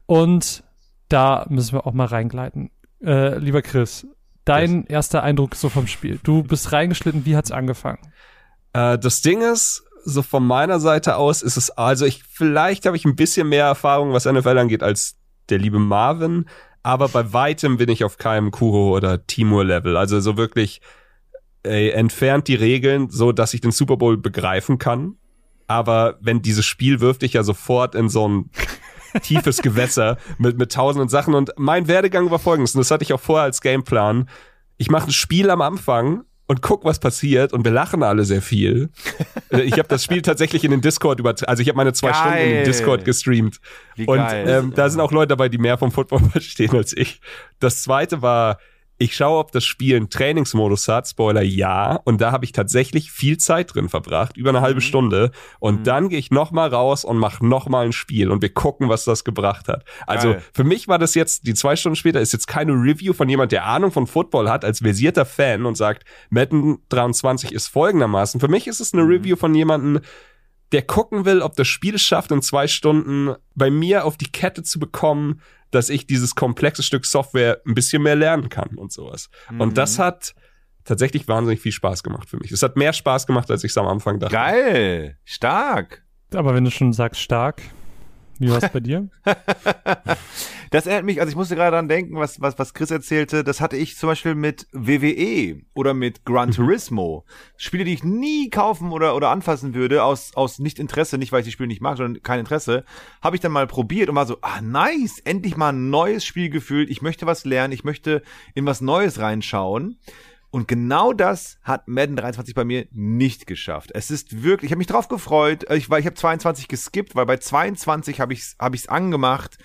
Und da müssen wir auch mal reingleiten. Äh, lieber Chris, dein erster Eindruck so vom Spiel. Du bist reingeschlitten, wie hat's angefangen? Äh, das Ding ist, so von meiner Seite aus ist es, also ich, vielleicht habe ich ein bisschen mehr Erfahrung, was NFL angeht, als der liebe Marvin, aber bei weitem bin ich auf keinem Kuro oder Timur-Level. Also so wirklich ey, entfernt die Regeln, so dass ich den Super Bowl begreifen kann. Aber wenn dieses Spiel wirft dich ja sofort in so ein [laughs] tiefes Gewässer mit, mit tausenden Sachen. Und mein Werdegang war folgendes, und das hatte ich auch vorher als Gameplan. Ich mache ein Spiel am Anfang und guck, was passiert und wir lachen alle sehr viel. Äh, ich habe das Spiel tatsächlich in den Discord über, also ich habe meine zwei geil. Stunden in den Discord gestreamt Wie und ähm, da sind auch Leute dabei, die mehr vom Football [laughs] verstehen als ich. Das zweite war ich schaue, ob das Spiel einen Trainingsmodus hat. Spoiler, ja. Und da habe ich tatsächlich viel Zeit drin verbracht, über eine halbe mhm. Stunde. Und mhm. dann gehe ich noch mal raus und mache noch mal ein Spiel und wir gucken, was das gebracht hat. Also Geil. für mich war das jetzt, die zwei Stunden später, ist jetzt keine Review von jemand, der Ahnung von Football hat, als versierter Fan und sagt, Madden 23 ist folgendermaßen. Für mich ist es eine mhm. Review von jemandem, der gucken will, ob das Spiel es schafft, in zwei Stunden bei mir auf die Kette zu bekommen, dass ich dieses komplexe Stück Software ein bisschen mehr lernen kann und sowas. Mhm. Und das hat tatsächlich wahnsinnig viel Spaß gemacht für mich. Es hat mehr Spaß gemacht, als ich es am Anfang dachte. Geil, stark. Aber wenn du schon sagst stark, wie war es bei dir? [laughs] das erinnert mich, also ich musste gerade daran denken, was, was, was Chris erzählte, das hatte ich zum Beispiel mit WWE oder mit Gran mhm. Turismo. Spiele, die ich nie kaufen oder, oder anfassen würde, aus, aus nicht Interesse, nicht weil ich die Spiele nicht mag, sondern kein Interesse, habe ich dann mal probiert und war so, ah nice, endlich mal ein neues Spiel gefühlt, ich möchte was lernen, ich möchte in was Neues reinschauen. Und genau das hat Madden 23 bei mir nicht geschafft. Es ist wirklich, ich habe mich drauf gefreut, ich, weil ich habe 22 geskippt, weil bei 22 habe ich es hab ich's angemacht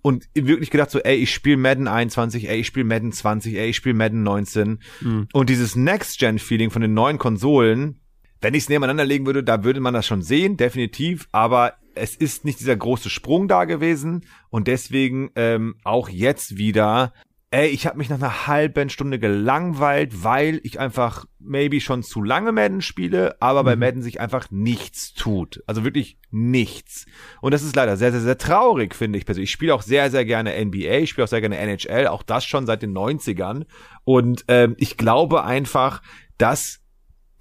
und wirklich gedacht so, ey, ich spiele Madden 21, ey, ich spiele Madden 20, ey, ich spiele Madden 19. Mhm. Und dieses Next-Gen-Feeling von den neuen Konsolen, wenn ich es nebeneinander legen würde, da würde man das schon sehen, definitiv, aber es ist nicht dieser große Sprung da gewesen und deswegen ähm, auch jetzt wieder Ey, ich habe mich nach einer halben Stunde gelangweilt, weil ich einfach maybe schon zu lange Madden spiele, aber mhm. bei Madden sich einfach nichts tut. Also wirklich nichts. Und das ist leider sehr, sehr, sehr traurig, finde ich persönlich. Ich spiele auch sehr, sehr gerne NBA, ich spiele auch sehr gerne NHL, auch das schon seit den 90ern. Und ähm, ich glaube einfach, dass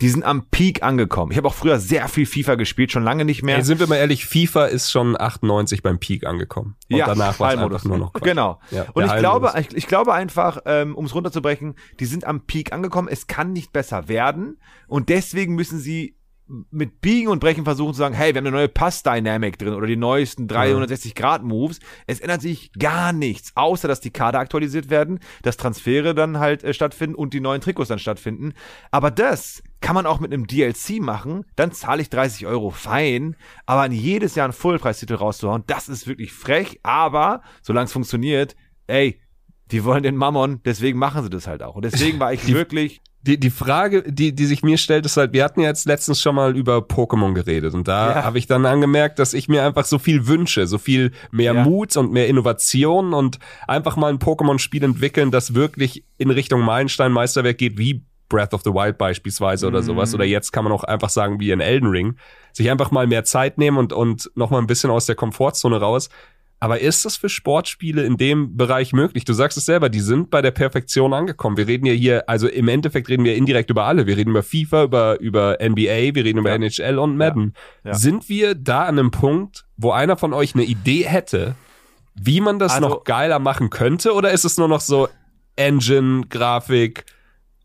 die sind am Peak angekommen. Ich habe auch früher sehr viel FIFA gespielt, schon lange nicht mehr. Hey, sind wir mal ehrlich, FIFA ist schon 98 beim Peak angekommen. Und ja, danach war es einfach nur noch Quatsch. Genau. Ja, und ich glaube, ich, ich, glaube einfach, ähm, um es runterzubrechen, die sind am Peak angekommen. Es kann nicht besser werden. Und deswegen müssen sie mit Biegen und Brechen versuchen zu sagen, hey, wir haben eine neue Pass-Dynamic drin oder die neuesten 360-Grad-Moves. Es ändert sich gar nichts, außer dass die Kader aktualisiert werden, dass Transfere dann halt äh, stattfinden und die neuen Trikots dann stattfinden. Aber das kann man auch mit einem DLC machen, dann zahle ich 30 Euro fein, aber an jedes Jahr einen Fullpreistitel rauszuhauen, das ist wirklich frech, aber solange es funktioniert, ey, die wollen den Mammon, deswegen machen sie das halt auch. Und deswegen war ich [laughs] die, wirklich. Die, die Frage, die, die sich mir stellt, ist halt, wir hatten ja jetzt letztens schon mal über Pokémon geredet und da ja. habe ich dann angemerkt, dass ich mir einfach so viel wünsche, so viel mehr ja. Mut und mehr Innovation und einfach mal ein Pokémon-Spiel entwickeln, das wirklich in Richtung Meilenstein-Meisterwerk geht, wie Breath of the Wild beispielsweise oder sowas. Oder mhm. jetzt kann man auch einfach sagen, wie in Elden Ring. Sich einfach mal mehr Zeit nehmen und, und noch mal ein bisschen aus der Komfortzone raus. Aber ist das für Sportspiele in dem Bereich möglich? Du sagst es selber, die sind bei der Perfektion angekommen. Wir reden ja hier, also im Endeffekt reden wir indirekt über alle. Wir reden über FIFA, über, über NBA, wir reden über ja. NHL und Madden. Ja. Ja. Sind wir da an einem Punkt, wo einer von euch eine Idee hätte, wie man das also, noch geiler machen könnte? Oder ist es nur noch so Engine, Grafik,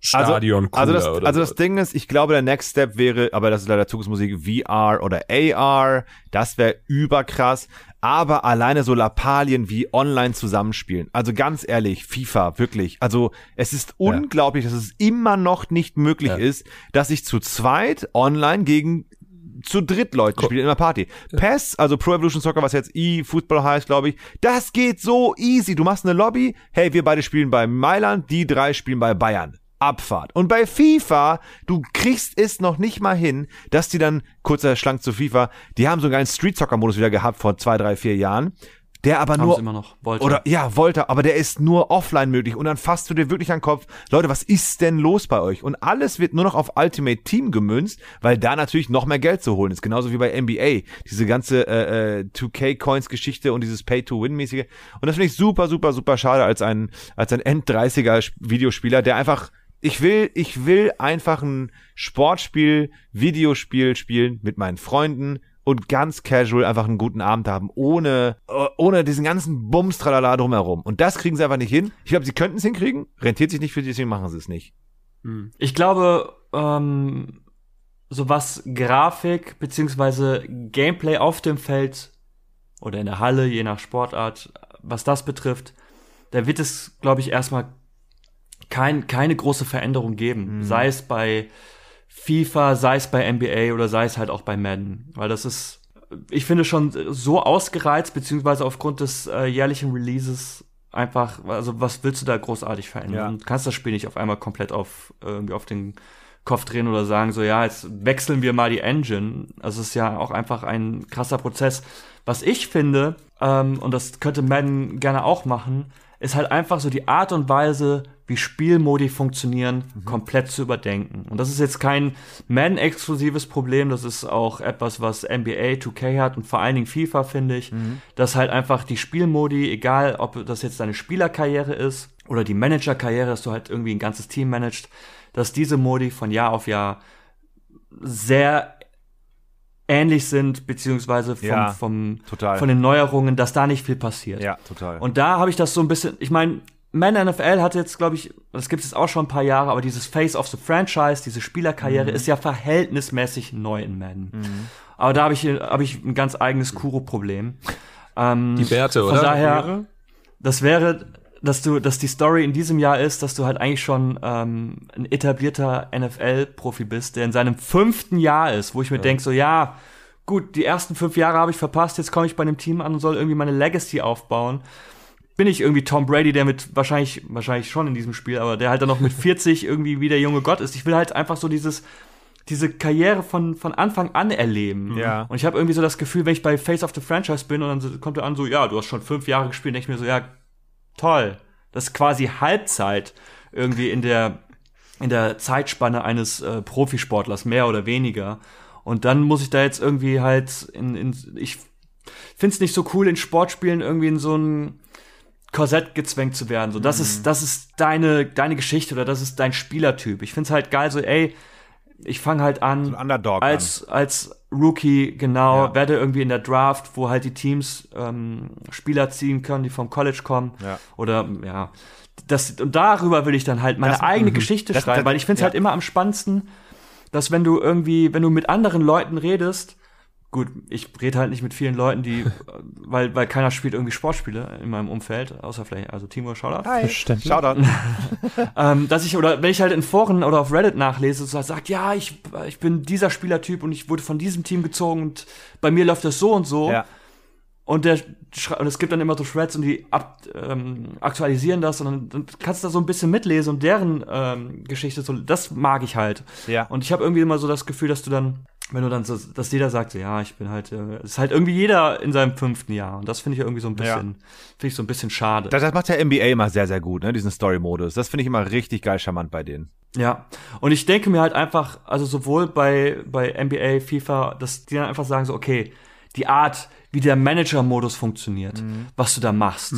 Stadion also, also das, also das Ding ist, ich glaube, der Next Step wäre, aber das ist leider Zukunftsmusik, VR oder AR, das wäre überkrass. Aber alleine so Lappalien wie online zusammenspielen. Also ganz ehrlich, FIFA, wirklich. Also es ist unglaublich, ja. dass es immer noch nicht möglich ja. ist, dass ich zu zweit online gegen zu dritt Leute cool. spiele in einer Party. PES, also Pro Evolution Soccer, was jetzt E-Football heißt, glaube ich, das geht so easy. Du machst eine Lobby, hey, wir beide spielen bei Mailand, die drei spielen bei Bayern. Abfahrt. Und bei FIFA, du kriegst es noch nicht mal hin, dass die dann, kurzer Schlank zu FIFA, die haben so einen geilen Street Soccer Modus wieder gehabt vor zwei, drei, vier Jahren. der aber Haben nur immer noch. Wollte. oder ja, wollte, aber der ist nur offline möglich und dann fasst du dir wirklich an den Kopf, Leute, was ist denn los bei euch? Und alles wird nur noch auf Ultimate Team gemünzt, weil da natürlich noch mehr Geld zu holen ist, genauso wie bei NBA, diese ganze äh, äh, 2K Coins Geschichte und dieses Pay to Win mäßige und das finde ich super super super schade als ein als ein End30er Videospieler, der einfach ich will, ich will einfach ein Sportspiel, Videospiel spielen mit meinen Freunden und ganz casual einfach einen guten Abend haben, ohne, äh, ohne diesen ganzen Bums tralala drumherum. Und das kriegen sie einfach nicht hin. Ich glaube, sie könnten es hinkriegen, rentiert sich nicht für die, deswegen machen sie es nicht. Ich glaube, ähm, so was Grafik beziehungsweise Gameplay auf dem Feld oder in der Halle, je nach Sportart, was das betrifft, da wird es, glaube ich, erstmal kein, keine große Veränderung geben. Sei es bei FIFA, sei es bei NBA oder sei es halt auch bei Madden. Weil das ist, ich finde schon so ausgereizt, beziehungsweise aufgrund des äh, jährlichen Releases einfach, also was willst du da großartig verändern? Ja. Du kannst das Spiel nicht auf einmal komplett auf, irgendwie auf den Kopf drehen oder sagen, so ja, jetzt wechseln wir mal die Engine. Also es ist ja auch einfach ein krasser Prozess. Was ich finde, ähm, und das könnte Madden gerne auch machen, ist halt einfach so die Art und Weise, wie Spielmodi funktionieren, komplett zu überdenken. Und das ist jetzt kein Madden-exklusives Problem, das ist auch etwas, was NBA 2K hat und vor allen Dingen FIFA, finde ich, dass halt einfach die Spielmodi, egal ob das jetzt deine Spielerkarriere ist oder die Managerkarriere, dass du halt irgendwie ein ganzes Team managst, dass diese Modi von Jahr auf Jahr sehr ähnlich sind, beziehungsweise vom, Ja, vom, total. von den Neuerungen, dass da nicht viel passiert. Ja, total. Und da habe ich das so ein bisschen, ich meine, Man NFL hat jetzt, glaube ich, das gibt es jetzt auch schon ein paar Jahre, aber dieses Face of the Franchise, diese Spielerkarriere Mhm. ist ja verhältnismäßig neu in Madden. Aber da habe ich, hab ich ein ganz eigenes Kuro-Problem. Ähm, Die von oder? daher, das wäre, dass du, dass die Story in diesem Jahr ist, dass du halt eigentlich schon ähm, ein etablierter NFL-Profi bist, der in seinem fünften Jahr ist, wo ich mir denk so, ja, gut, die ersten fünf Jahre habe ich verpasst, jetzt komme ich bei einem Team an und soll irgendwie meine Legacy aufbauen. Bin ich irgendwie Tom Brady, der mit wahrscheinlich, wahrscheinlich schon in diesem Spiel, aber der halt dann noch mit [laughs] 40 irgendwie wie der junge Gott ist. Ich will halt einfach so dieses, diese Karriere von, von Anfang an erleben. Ja. Und ich habe irgendwie so das Gefühl, wenn ich bei Face of the Franchise bin und dann so- kommt er an, so, ja, du hast schon fünf Jahre gespielt, denke ich mir so, ja, toll. Das ist quasi Halbzeit irgendwie in der, in der Zeitspanne eines äh, Profisportlers, mehr oder weniger. Und dann muss ich da jetzt irgendwie halt in, in ich find's nicht so cool, in Sportspielen irgendwie in so ein Korsett gezwängt zu werden. So, das ist, das ist deine, deine Geschichte oder das ist dein Spielertyp. Ich find's halt geil, so, ey, ich fange halt an Underdog als, als Rookie, genau, Ja. werde irgendwie in der Draft, wo halt die Teams ähm, Spieler ziehen können, die vom College kommen. Ja. Oder ja. Das, und darüber will ich dann halt meine Das- eigene mhm. Geschichte Das- schreiben, weil ich finde es ja. halt immer am spannendsten, dass wenn du irgendwie, wenn du mit anderen Leuten redest, gut, ich rede halt nicht mit vielen Leuten, die, [laughs] weil, weil keiner spielt irgendwie Sportspiele in meinem Umfeld, außer vielleicht, also Timo Shoutout Verständlich. Shoutout. [laughs] ähm, dass ich, oder wenn ich halt in Foren oder auf Reddit nachlese, so sagt, ja, ich, ich bin dieser Spielertyp und ich wurde von diesem Team gezogen und bei mir läuft das so und so. ja. Und, der, und es gibt dann immer so Threads und die ab, ähm, aktualisieren das und dann, dann kannst du da so ein bisschen mitlesen und deren ähm, Geschichte, so, das mag ich halt. Ja. Und ich habe irgendwie immer so das Gefühl, dass du dann, wenn du dann so, dass jeder sagt, so, ja, ich bin halt, äh, es ist halt irgendwie jeder in seinem fünften Jahr. Und das finde ich irgendwie so ein Ja. bisschen, finde ich so ein bisschen schade. Das, das macht ja NBA immer sehr, sehr gut, ne? Diesen Story-Modus. Das finde ich immer richtig geil charmant bei denen. Ja, und ich denke mir halt einfach, also sowohl bei, bei NBA, FIFA, dass die dann einfach sagen so, okay, die Art, wie der Manager-Modus funktioniert, was du da machst,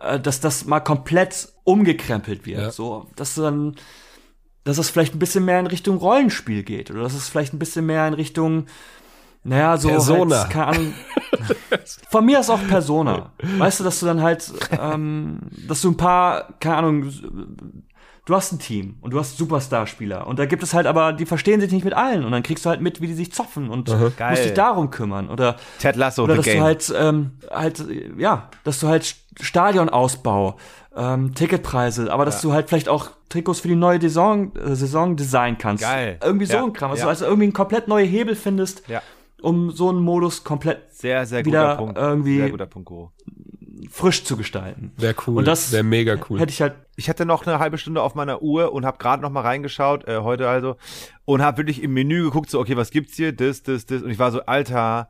äh, dass das mal komplett umgekrempelt wird, Ja. so, dass du dann, dass es vielleicht ein bisschen mehr in Richtung Rollenspiel geht oder dass es vielleicht ein bisschen mehr in Richtung, naja, so Persona. Halt, keine Ahnung. Von mir ist auch Persona. Weißt du, dass du dann halt, ähm, dass du ein paar, keine Ahnung, du hast ein Team und du hast Superstar-Spieler und da gibt es halt aber, die verstehen sich nicht mit allen und dann kriegst du halt mit, wie die sich zoffen und Geil. musst dich darum kümmern oder Ted Lasso, oder The dass Game. du halt ähm, halt ja, dass du halt Stadionausbau, ähm, Ticketpreise, aber dass du halt vielleicht auch Trikots für die neue Saison, äh, Saison designen kannst. Geil. Irgendwie so Ja, ein Kram, dass ja. du also irgendwie einen komplett neue Hebel findest, Ja. um so einen Modus komplett sehr, sehr wieder guter Punkt. irgendwie- Sehr guter Punkt, Guru. frisch zu gestalten. Wäre cool. Und das Wäre mega cool. Hätte ich halt Ich hatte noch eine halbe Stunde auf meiner Uhr und habe gerade noch mal reingeschaut, äh, heute also, und habe wirklich im Menü geguckt, so, okay, was gibt's hier? Das, das, das. Und ich war so, Alter,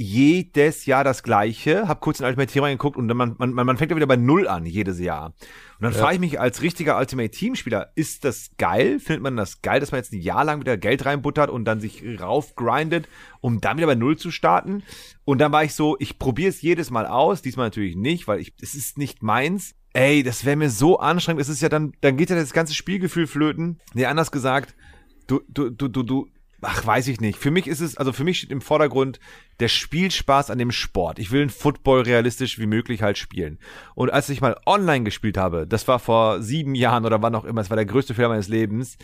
jedes Jahr das Gleiche, hab kurz in Ultimate Team reingeguckt und dann man, man, man fängt ja wieder bei Null an, jedes Jahr. Und dann frage ich mich als richtiger Ultimate Team Spieler, ist das geil? Findet man das geil, dass man jetzt ein Jahr lang wieder Geld reinbuttert und dann sich raufgrindet, um dann wieder bei Null zu starten? Und dann war ich so, ich probiere es jedes Mal aus, diesmal natürlich nicht, weil ich, es ist nicht meins. Ey, das wäre mir so anstrengend. Es ist ja dann, dann geht ja das ganze Spielgefühl flöten. Nee, anders gesagt, du, du, du, du, du, ach, weiß ich nicht. Für mich ist es, also für mich steht im Vordergrund der Spielspaß an dem Sport. Ich will den Football realistisch wie möglich halt spielen. Und als ich mal online gespielt habe, das war vor sieben Jahren oder wann auch immer, es war der größte Fehler meines Lebens,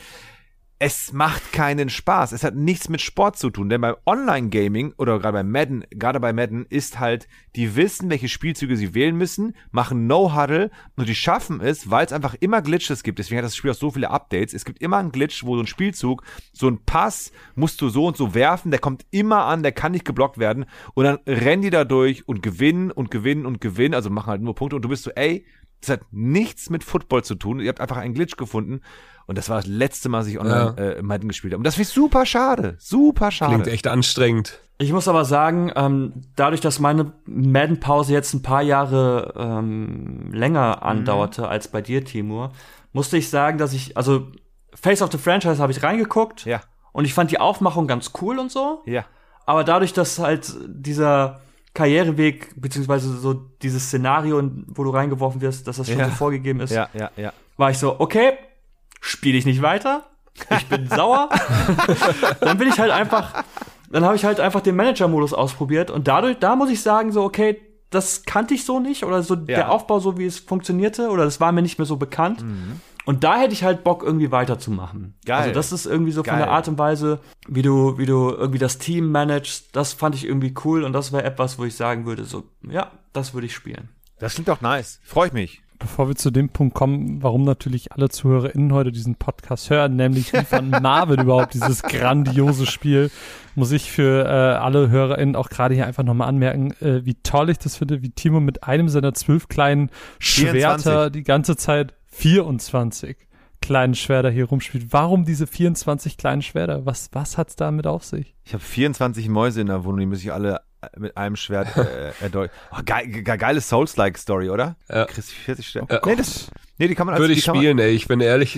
es macht keinen Spaß. Es hat nichts mit Sport zu tun, denn beim Online-Gaming oder gerade bei Madden, gerade bei Madden ist halt, die wissen, welche Spielzüge sie wählen müssen, machen No-Huddle und die schaffen es, weil es einfach immer Glitches gibt. Deswegen hat das Spiel auch so viele Updates. Es gibt immer einen Glitch, wo so ein Spielzug, so ein Pass musst du so und so werfen, der kommt immer an, der kann nicht geblockt werden und dann rennen die da durch und gewinnen und gewinnen und gewinnen, also machen halt nur Punkte und du bist so, ey, das hat nichts mit Football zu tun. Ihr habt einfach einen Glitch gefunden. Und das war das letzte Mal, dass ich online Ja. äh, Madden gespielt habe. Und das finde ich super schade. Super schade. Klingt echt anstrengend. Ich muss aber sagen, ähm, dadurch, dass meine Madden-Pause jetzt ein paar Jahre ähm, länger andauerte als bei dir, Timur, musste ich sagen, dass ich, also Face of the Franchise habe ich reingeguckt Ja, und ich fand die Aufmachung ganz cool und so. ja. Aber dadurch, dass halt dieser Karriereweg, beziehungsweise so dieses Szenario, wo du reingeworfen wirst, dass das schon Ja. so vorgegeben ist, Ja, ja, ja. war ich so, okay, spiele ich nicht weiter. Ich bin [laughs] sauer. dann bin ich halt einfach, dann habe ich halt einfach den Manager-Modus ausprobiert und dadurch, da muss ich sagen, so, okay, das kannte ich so nicht oder so der Aufbau, so wie es funktionierte oder das war mir nicht mehr so bekannt. Und da hätte ich halt Bock, irgendwie weiterzumachen. Geil. Also das ist irgendwie so von Geil. der Art und Weise, wie du, wie du irgendwie das Team managst, das fand ich irgendwie cool und das wäre etwas, wo ich sagen würde, so, ja, das würde ich spielen. Das klingt doch nice. Freue ich mich. Bevor wir zu dem Punkt kommen, warum natürlich alle ZuhörerInnen heute diesen Podcast hören, nämlich wie fand [laughs] Marvin überhaupt dieses grandiose Spiel, muss ich für äh, alle HörerInnen auch gerade hier einfach nochmal anmerken, äh, wie toll ich das finde, wie Timo mit einem seiner zwölf kleinen Schwerter 24. die ganze Zeit 24 kleinen Schwerter hier rumspielt. Warum diese 24 kleinen Schwerter? Was, was hat's damit auf sich? Ich habe 24 Mäuse in der Wohnung, die muss ich alle äh, mit einem Schwert äh, [laughs] erdeuten. Oh, geil, ge geile Souls-like-Story, oder? Ja. Kriegst 40 Stellen. Ja. nee, das, nee, die kann man als Würde die ich kann spielen, ey, ich bin ehrlich.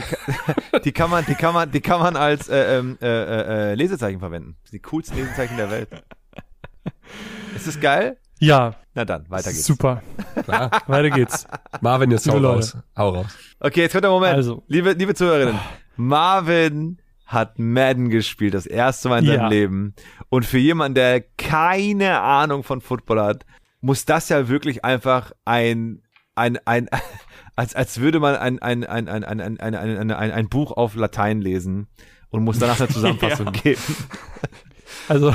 Man, [laughs] die kann man, die kann man, die kann man als äh, ähm, äh, äh, äh, Lesezeichen verwenden. Die coolsten Lesezeichen der Welt. [laughs] Ist das geil? Ja, Na dann, weiter geht's. super. Klar. Weiter geht's. Marvin, jetzt hau raus. Hau raus. Okay, jetzt kommt der Moment. Also. Liebe, liebe Zuhörerinnen, Marvin hat Madden gespielt, das erste Mal in seinem Ja. Leben. Und für jemanden, der keine Ahnung von Football hat, muss das ja wirklich einfach ein, ein, ein, als, als würde man ein, ein, ein, ein, ein, ein, ein, ein, ein, ein Buch auf Latein lesen und muss danach eine Zusammenfassung geben. Also,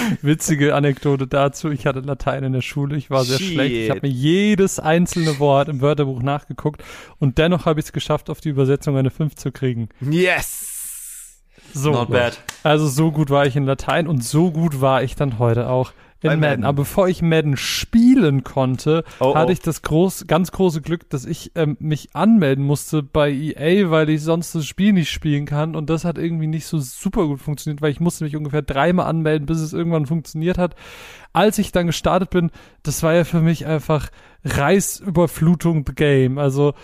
[laughs] witzige Anekdote dazu. Ich hatte Latein in der Schule. Ich war sehr Shit. schlecht. Ich habe mir jedes einzelne Wort im Wörterbuch nachgeguckt. Und dennoch habe ich es geschafft, auf die Übersetzung eine 5 zu kriegen. Yes! So. Not bad. Also so gut war ich in Latein und so gut war ich dann heute auch in Madden. Madden. Aber bevor ich Madden spielen konnte, Oh, hatte oh. ich das groß, ganz große Glück, dass ich ähm, mich anmelden musste bei EA, weil ich sonst das Spiel nicht spielen kann. Und das hat irgendwie nicht so super gut funktioniert, weil ich musste mich ungefähr dreimal anmelden, bis es irgendwann funktioniert hat. Als ich dann gestartet bin, das war ja für mich einfach Reißüberflutung the game. Also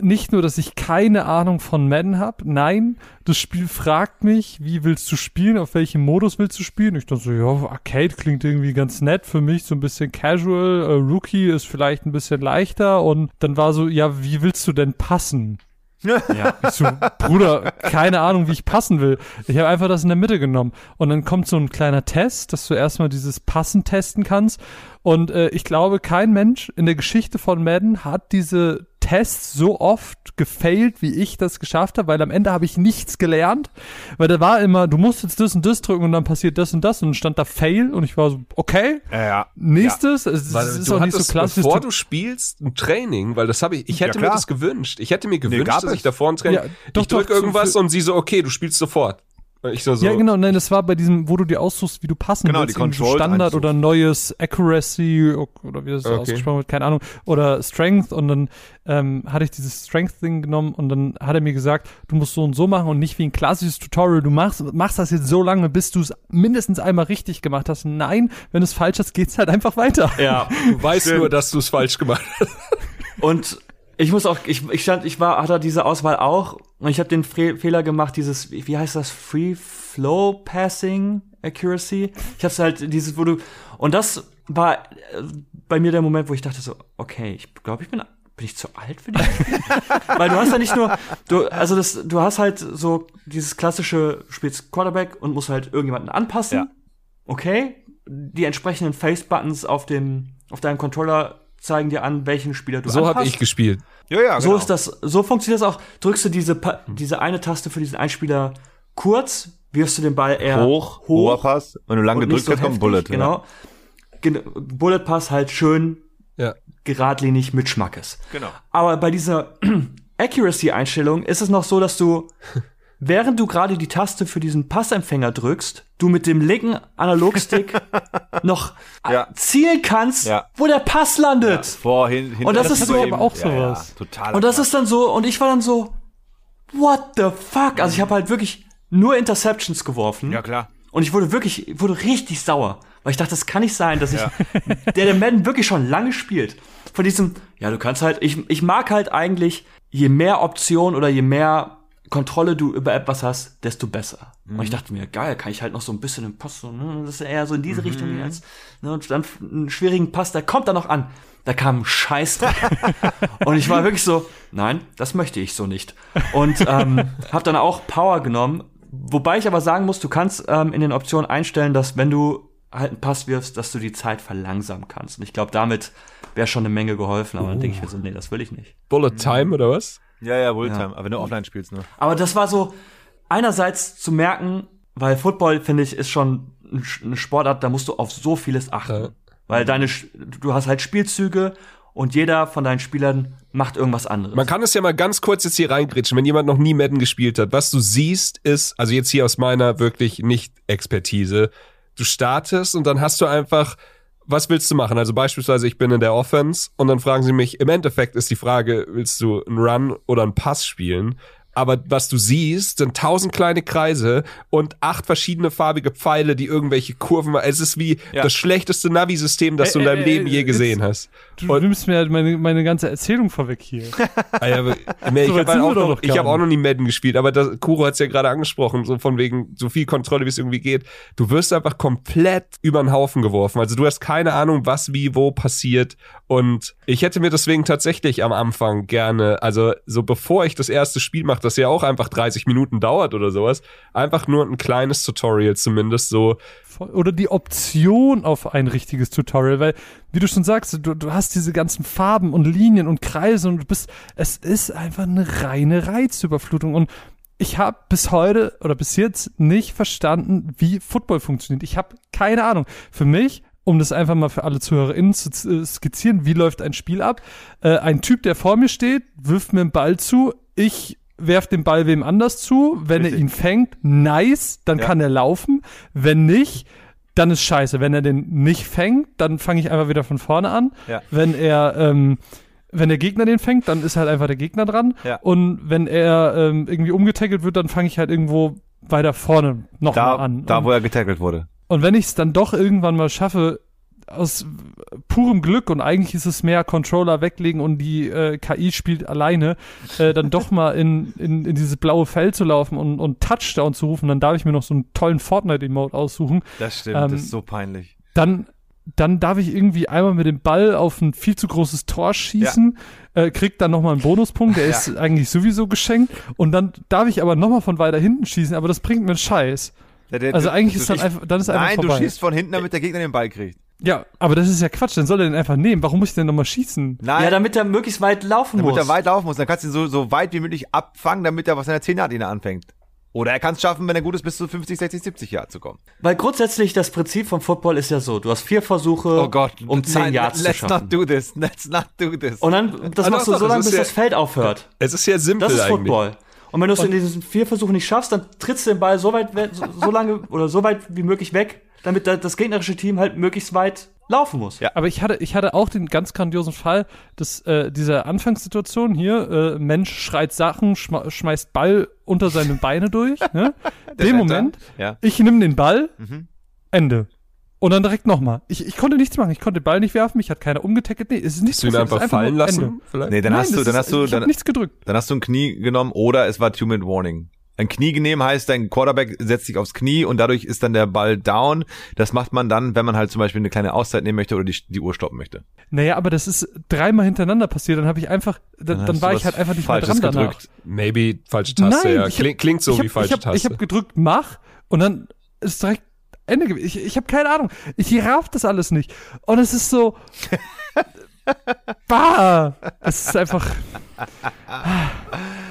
nicht nur, dass ich keine Ahnung von Madden habe, nein, das Spiel fragt mich, wie willst du spielen, auf welchem Modus willst du spielen? Ich dachte so, ja, Arcade klingt irgendwie ganz nett für mich, so ein bisschen casual, äh, Rookie ist vielleicht ein bisschen leichter und dann war so, ja, wie willst du denn passen? [laughs] Ja. Ich so, Bruder, keine Ahnung, wie ich passen will. Ich habe einfach das in der Mitte genommen. Und dann kommt so ein kleiner Test, dass du erstmal dieses Passen testen kannst. Und äh, ich glaube, kein Mensch in der Geschichte von Madden hat diese Tests so oft gefailt, wie ich das geschafft habe, weil am Ende habe ich nichts gelernt. Weil da war immer, du musst jetzt das und das drücken und dann passiert das und das und dann stand da Fail und ich war so, okay, Ja. nächstes. Es, Weil es ist du auch nicht so klassisch. bevor du spielst, ein Training, weil das habe ich, ich hätte mir das gewünscht. Ich hätte mir gewünscht, gab dass es. ich davor ein Training, Ja, doch, ich drück doch, so irgendwas und sie so, okay, du spielst sofort. Ich so, so Ja, genau, nein, das war bei diesem, wo du dir aussuchst, wie du passen Genau, willst. die Controls Standard oder neues Accuracy oder wie das Okay. ausgesprochen wird, keine Ahnung. Oder Strength und dann ähm, hatte ich dieses Strength-Ding genommen und dann hat er mir gesagt, du musst so und so machen und nicht wie ein klassisches Tutorial. Du machst, machst das jetzt so lange, bis du es mindestens einmal richtig gemacht hast. Nein, wenn du es falsch hast, geht's halt einfach weiter. Ja. du weißt nur, dass du es falsch gemacht hast. Und ich muss auch, ich, ich stand, ich war, hatte diese Auswahl auch und ich habe den Fre Fehler gemacht, dieses, wie heißt das, Free Flow Passing Accuracy. Ich hab's halt dieses, wo du und das war äh, bei mir der Moment, wo ich dachte so, okay, ich glaube, ich bin bin ich zu alt für die? [laughs] Weil du hast ja nicht nur, du, also das, du hast halt so dieses klassische, spielst Quarterback und musst halt irgendjemanden anpassen. Ja. Okay. Die entsprechenden Face-Buttons auf dem, auf deinem Controller zeigen dir an, welchen Spieler du So habe anpasst. ich gespielt. Ja, ja, So genau. ist das, so funktioniert das auch. Drückst du diese, Pa- diese eine Taste für diesen Einspieler kurz, wirfst du den Ball eher hoch, hoher hoch Pass. Wenn du lang gedrückt hast, kommt Bullet. Genau. Gen Bullet Pass halt schön Ja. geradlinig mit Schmackes. Genau. Aber bei dieser [clears throat] Accuracy-Einstellung ist es noch so, dass du, [laughs] während du gerade die Taste für diesen Passempfänger drückst, du mit dem linken Analogstick [laughs] noch Ja. zielen kannst, Ja. wo der Pass landet. Vorhin, hinter Und das der ist so eben. auch ja, ja, sowas. total. Und das ist dann so, und ich war dann so, what the fuck? Also ich habe halt wirklich nur Interceptions geworfen. Ja, klar. Und ich wurde wirklich, ich wurde richtig sauer. Weil ich dachte, das kann nicht sein, dass ich, [laughs] der der Madden wirklich schon lange spielt. Von diesem, ja, du kannst halt, ich, ich mag halt eigentlich, je mehr Optionen oder je mehr Kontrolle du über etwas hast, desto besser. Und ich dachte mir, geil, kann ich halt noch so ein bisschen im Pass, so, ne, das ist eher so in diese Richtung gehen als, ne, und dann einen schwierigen Pass, der kommt dann noch an. Da kam ein Scheiß. [laughs] und ich war wirklich so, nein, das möchte ich so nicht. Und ähm, [laughs] habe dann auch Power genommen, wobei ich aber sagen muss, du kannst ähm, in den Optionen einstellen, dass wenn du halt einen Pass wirfst, dass du die Zeit verlangsamen kannst. Und ich glaube, damit wäre schon eine Menge geholfen. Aber dann denke ich mir so, nee, das will ich nicht. Bullet Time oder was? Ja, ja, Bulltime. Aber wenn du offline spielst, ne? Aber das war so einerseits zu merken, weil Football finde ich ist schon ein Sch- eine Sportart, da musst du auf so vieles achten, Ja. weil deine du hast halt Spielzüge und jeder von deinen Spielern macht irgendwas anderes. Man kann es ja mal ganz kurz jetzt hier reingritschen, wenn jemand noch nie Madden gespielt hat. Was du siehst ist, also jetzt hier aus meiner wirklich nicht Expertise, du startest und dann hast du einfach, was willst du machen? Also beispielsweise, ich bin in der Offense und dann fragen sie mich, im Endeffekt ist die Frage, willst du einen Run oder einen Pass spielen? Aber was du siehst, sind tausend kleine Kreise und acht verschiedene farbige Pfeile, die irgendwelche Kurven. Es ist wie Ja. das schlechteste Navi-System, das du in deinem äh, Leben je jetzt- gesehen hast. Du nimmst mir halt meine, meine ganze Erzählung vorweg hier. [laughs] Ah aber, [laughs] ich So habe halt sind wir auch, noch, ich hab auch noch nie Madden gespielt, aber das, Kuro hat es ja gerade angesprochen, so von wegen so viel Kontrolle, wie es irgendwie geht. Du wirst einfach komplett über den Haufen geworfen. Also du hast keine Ahnung, was wie wo passiert. Und ich hätte mir deswegen tatsächlich am Anfang gerne, also so bevor ich das erste Spiel mache, das ja auch einfach 30 Minuten dauert oder sowas, einfach nur ein kleines Tutorial zumindest so. Oder die Option auf ein richtiges Tutorial, weil, wie du schon sagst, du, du hast diese ganzen Farben und Linien und Kreise und du bist, es ist einfach eine reine Reizüberflutung und ich habe bis heute oder bis jetzt nicht verstanden, wie Football funktioniert. Ich habe keine Ahnung. Für mich, um das einfach mal für alle ZuhörerInnen zu äh, skizzieren, wie läuft ein Spiel ab? Äh, ein Typ, der vor mir steht, wirft mir einen Ball zu, ich werf den Ball wem anders zu. Wenn er Richtig. ihn fängt, nice, dann Ja. kann er laufen. Wenn nicht, dann ist scheiße. Wenn er den nicht fängt, dann fange ich einfach wieder von vorne an. Ja. Wenn er, ähm, wenn der Gegner den fängt, dann ist halt einfach der Gegner dran. Ja. Und wenn er ähm, irgendwie umgetackelt wird, dann fange ich halt irgendwo weiter vorne nochmal an. da und, wo er getackelt wurde. und wenn ich es dann doch irgendwann mal schaffe, aus purem Glück und eigentlich ist es mehr Controller weglegen und die äh, KI spielt alleine, äh, dann doch mal in, in, in dieses blaue Feld zu laufen und, und Touchdown zu rufen, dann darf ich mir noch so einen tollen Fortnite-Emote aussuchen. Das stimmt, Ähm, das ist so peinlich. Dann, dann darf ich irgendwie einmal mit dem Ball auf ein viel zu großes Tor schießen, äh, krieg dann nochmal einen Bonuspunkt, der Ja. ist eigentlich sowieso geschenkt und dann darf ich aber nochmal von weiter hinten schießen, aber das bringt mir einen Scheiß. Der- der- Also eigentlich ist dann einfach, dann ist einfach Nein, vorbei. du schießt von hinten, damit der Gegner den Ball kriegt. Ja, aber das ist ja Quatsch, dann soll er den einfach nehmen. Warum muss ich denn nochmal schießen? Nein, ja, damit er möglichst weit laufen damit muss. er weit laufen muss. Dann kannst du ihn so, so weit wie möglich abfangen, damit er was in der 10 Yard anfängt. Oder er kann es schaffen, wenn er gut ist, bis zu 50, 60, 70 Yard zu kommen. Weil grundsätzlich das Prinzip vom Football ist ja so, du hast vier Versuche, um zehn Nein, Yards zu let's schaffen. not do this. Let's not do this. Und dann, das Ah, machst du so lange, bis ja- das Feld aufhört. Es ist ja simpel Das ist eigentlich. Football. Und wenn du es in diesen vier Versuchen nicht schaffst, dann trittst du den Ball so weit, we- so, so lange oder so weit wie möglich weg, damit da- das gegnerische Team halt möglichst weit laufen muss. Ja. Aber ich hatte, ich hatte auch den ganz grandiosen Fall, dass äh, dieser Anfangssituation hier, äh, Mensch schreit Sachen, schma schmeißt Ball unter seine Beine durch. [laughs] Ne? Dem. Moment, Ja. ich nehme den Ball, Mhm. Ende. Und dann direkt nochmal. Ich, ich konnte nichts machen. Ich konnte den Ball nicht werfen. Mich hat keiner umgetackelt. Nee, es ist nichts Hast du ihn einfach fallen lassen? Ende. Vielleicht? Nee, dann Nein, hast du, dann ist, hast du, dann, nichts gedrückt. dann hast du ein Knie genommen oder es war Two-Minute Warning. Ein Knie genehm heißt, dein Quarterback setzt sich aufs Knie und dadurch ist dann der Ball down. Das macht man dann, wenn man halt zum Beispiel eine kleine Auszeit nehmen möchte oder die, die Uhr stoppen möchte. Naja, aber das ist dreimal hinterannder passiert. Dann habe ich einfach, dann, dann, war ich halt einfach nicht mehr Falsches dran danach. gedrückt. Maybe falsche Taste, Nein, ja. ich hab- Klingt, so hab, wie falsche ich hab, Taste. Ich habe gedrückt, mach und dann ist direkt Ende gewesen. Ich, ich habe keine Ahnung. Ich raff das alles nicht. Und es ist so. [laughs] bah! Es ist einfach. [laughs]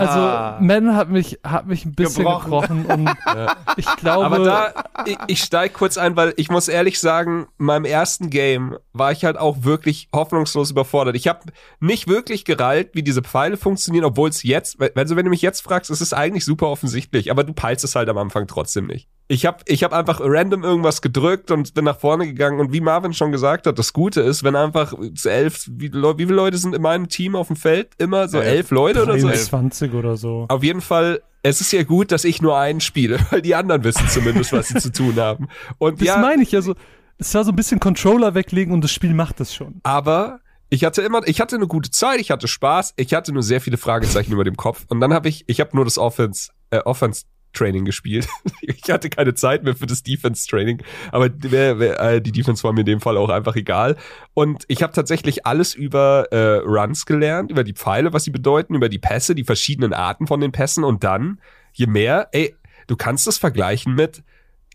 Also, Ah. Man hat mich, hat mich ein bisschen Gebrochen. gebrochen, und [laughs] ich glaube. Aber da, ich, ich steig kurz ein, weil ich muss ehrlich sagen, in meinem ersten Game war ich halt auch wirklich hoffnungslos überfordert. Ich habe nicht wirklich gereilt, wie diese Pfeile funktionieren, obwohl es jetzt, also wenn du mich jetzt fragst, ist es eigentlich super offensichtlich, aber du peilst es halt am Anfang trotzdem nicht. Ich habe ich hab einfach random irgendwas gedrückt und bin nach vorne gegangen und wie Marvin schon gesagt hat, das Gute ist, wenn einfach elf, wie, wie viele Leute sind in meinem Team auf dem Feld? Immer so Elf. elf Leute oder so? 23 oder so. Auf jeden Fall, es ist ja gut, dass ich nur einen spiele, [laughs] weil die anderen wissen zumindest, was sie zu tun haben. Und Das ja, meine ich ja so. Es war so ein bisschen Controller weglegen und das Spiel macht es schon. aber ich hatte immer, ich hatte eine gute Zeit, ich hatte Spaß, ich hatte nur sehr viele Fragezeichen [laughs] über dem Kopf. Und dann habe ich, ich habe nur das Offense, äh, Offense Training gespielt. [laughs] ich hatte keine Zeit mehr für das Defense Training, aber äh, die Defense war mir in dem Fall auch einfach egal. Und ich habe tatsächlich alles über äh, Runs gelernt, über die Pfeile, was sie bedeuten, über die Pässe, die verschiedenen Arten von den Pässen. Und dann, je mehr, ey, du kannst das vergleichen mit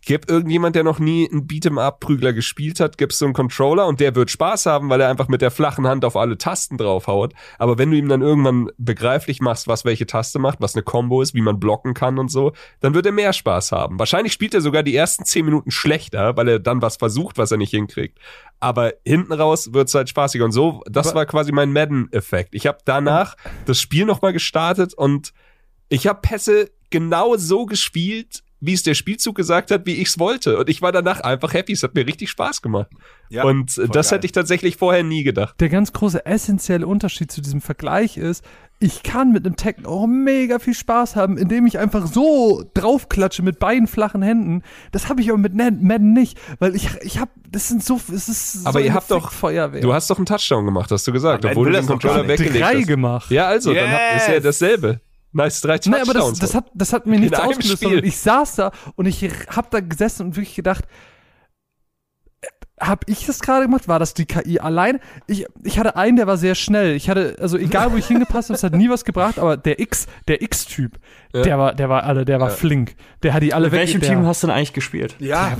Gib irgendjemand, der noch nie einen Beat'em-up-Prügler gespielt hat, gibst so einen Controller und der wird Spaß haben, weil er einfach mit der flachen Hand auf alle Tasten draufhaut. Aber wenn du ihm dann irgendwann begreiflich machst, was welche Taste macht, was eine Combo ist, wie man blocken kann und so, dann wird er mehr Spaß haben. Wahrscheinlich spielt er sogar die ersten zehn Minuten schlechter, weil er dann was versucht, was er nicht hinkriegt. Aber hinten raus wird's halt spaßiger. Und so, das war quasi mein Madden-Effekt. Ich habe danach das Spiel nochmal gestartet und ich habe Pässe genau so gespielt, wie es der Spielzug gesagt hat, wie ich's wollte. Und ich war danach einfach happy. Es hat mir richtig Spaß gemacht. Ja, und äh, das geil. hätte ich tatsächlich vorher nie gedacht. der ganz große essentielle Unterschied zu diesem Vergleich ist, ich kann mit einem Tekken auch mega viel Spaß haben, indem ich einfach so draufklatsche mit beiden flachen Händen. Das habe ich aber mit Madden nicht, weil ich ich habe das sind so es ist Aber so ihr habt doch- Feuerwehr. Du hast doch einen Touchdown gemacht, hast du gesagt, obwohl du den Controller weggelegt drei hast. gemacht. Ja, also, dann hat- ist ja Yes! dasselbe. Nice, drei Nee, aber das, Touchdowns. das, hat, das hat mir nichts ausgelöst, ich saß da und ich hab da gesessen und wirklich gedacht, hab ich das gerade gemacht? War das die KI allein? Ich, ich hatte einen, der war sehr schnell. Ich hatte, also egal wo ich hingepasst habe, es hat nie was gebracht, aber der X, der X-Typ, Ja. der war, der war alle, der war Ja. flink. Der hat die alle In weg. welchem der, Team hast du denn eigentlich gespielt? Ja.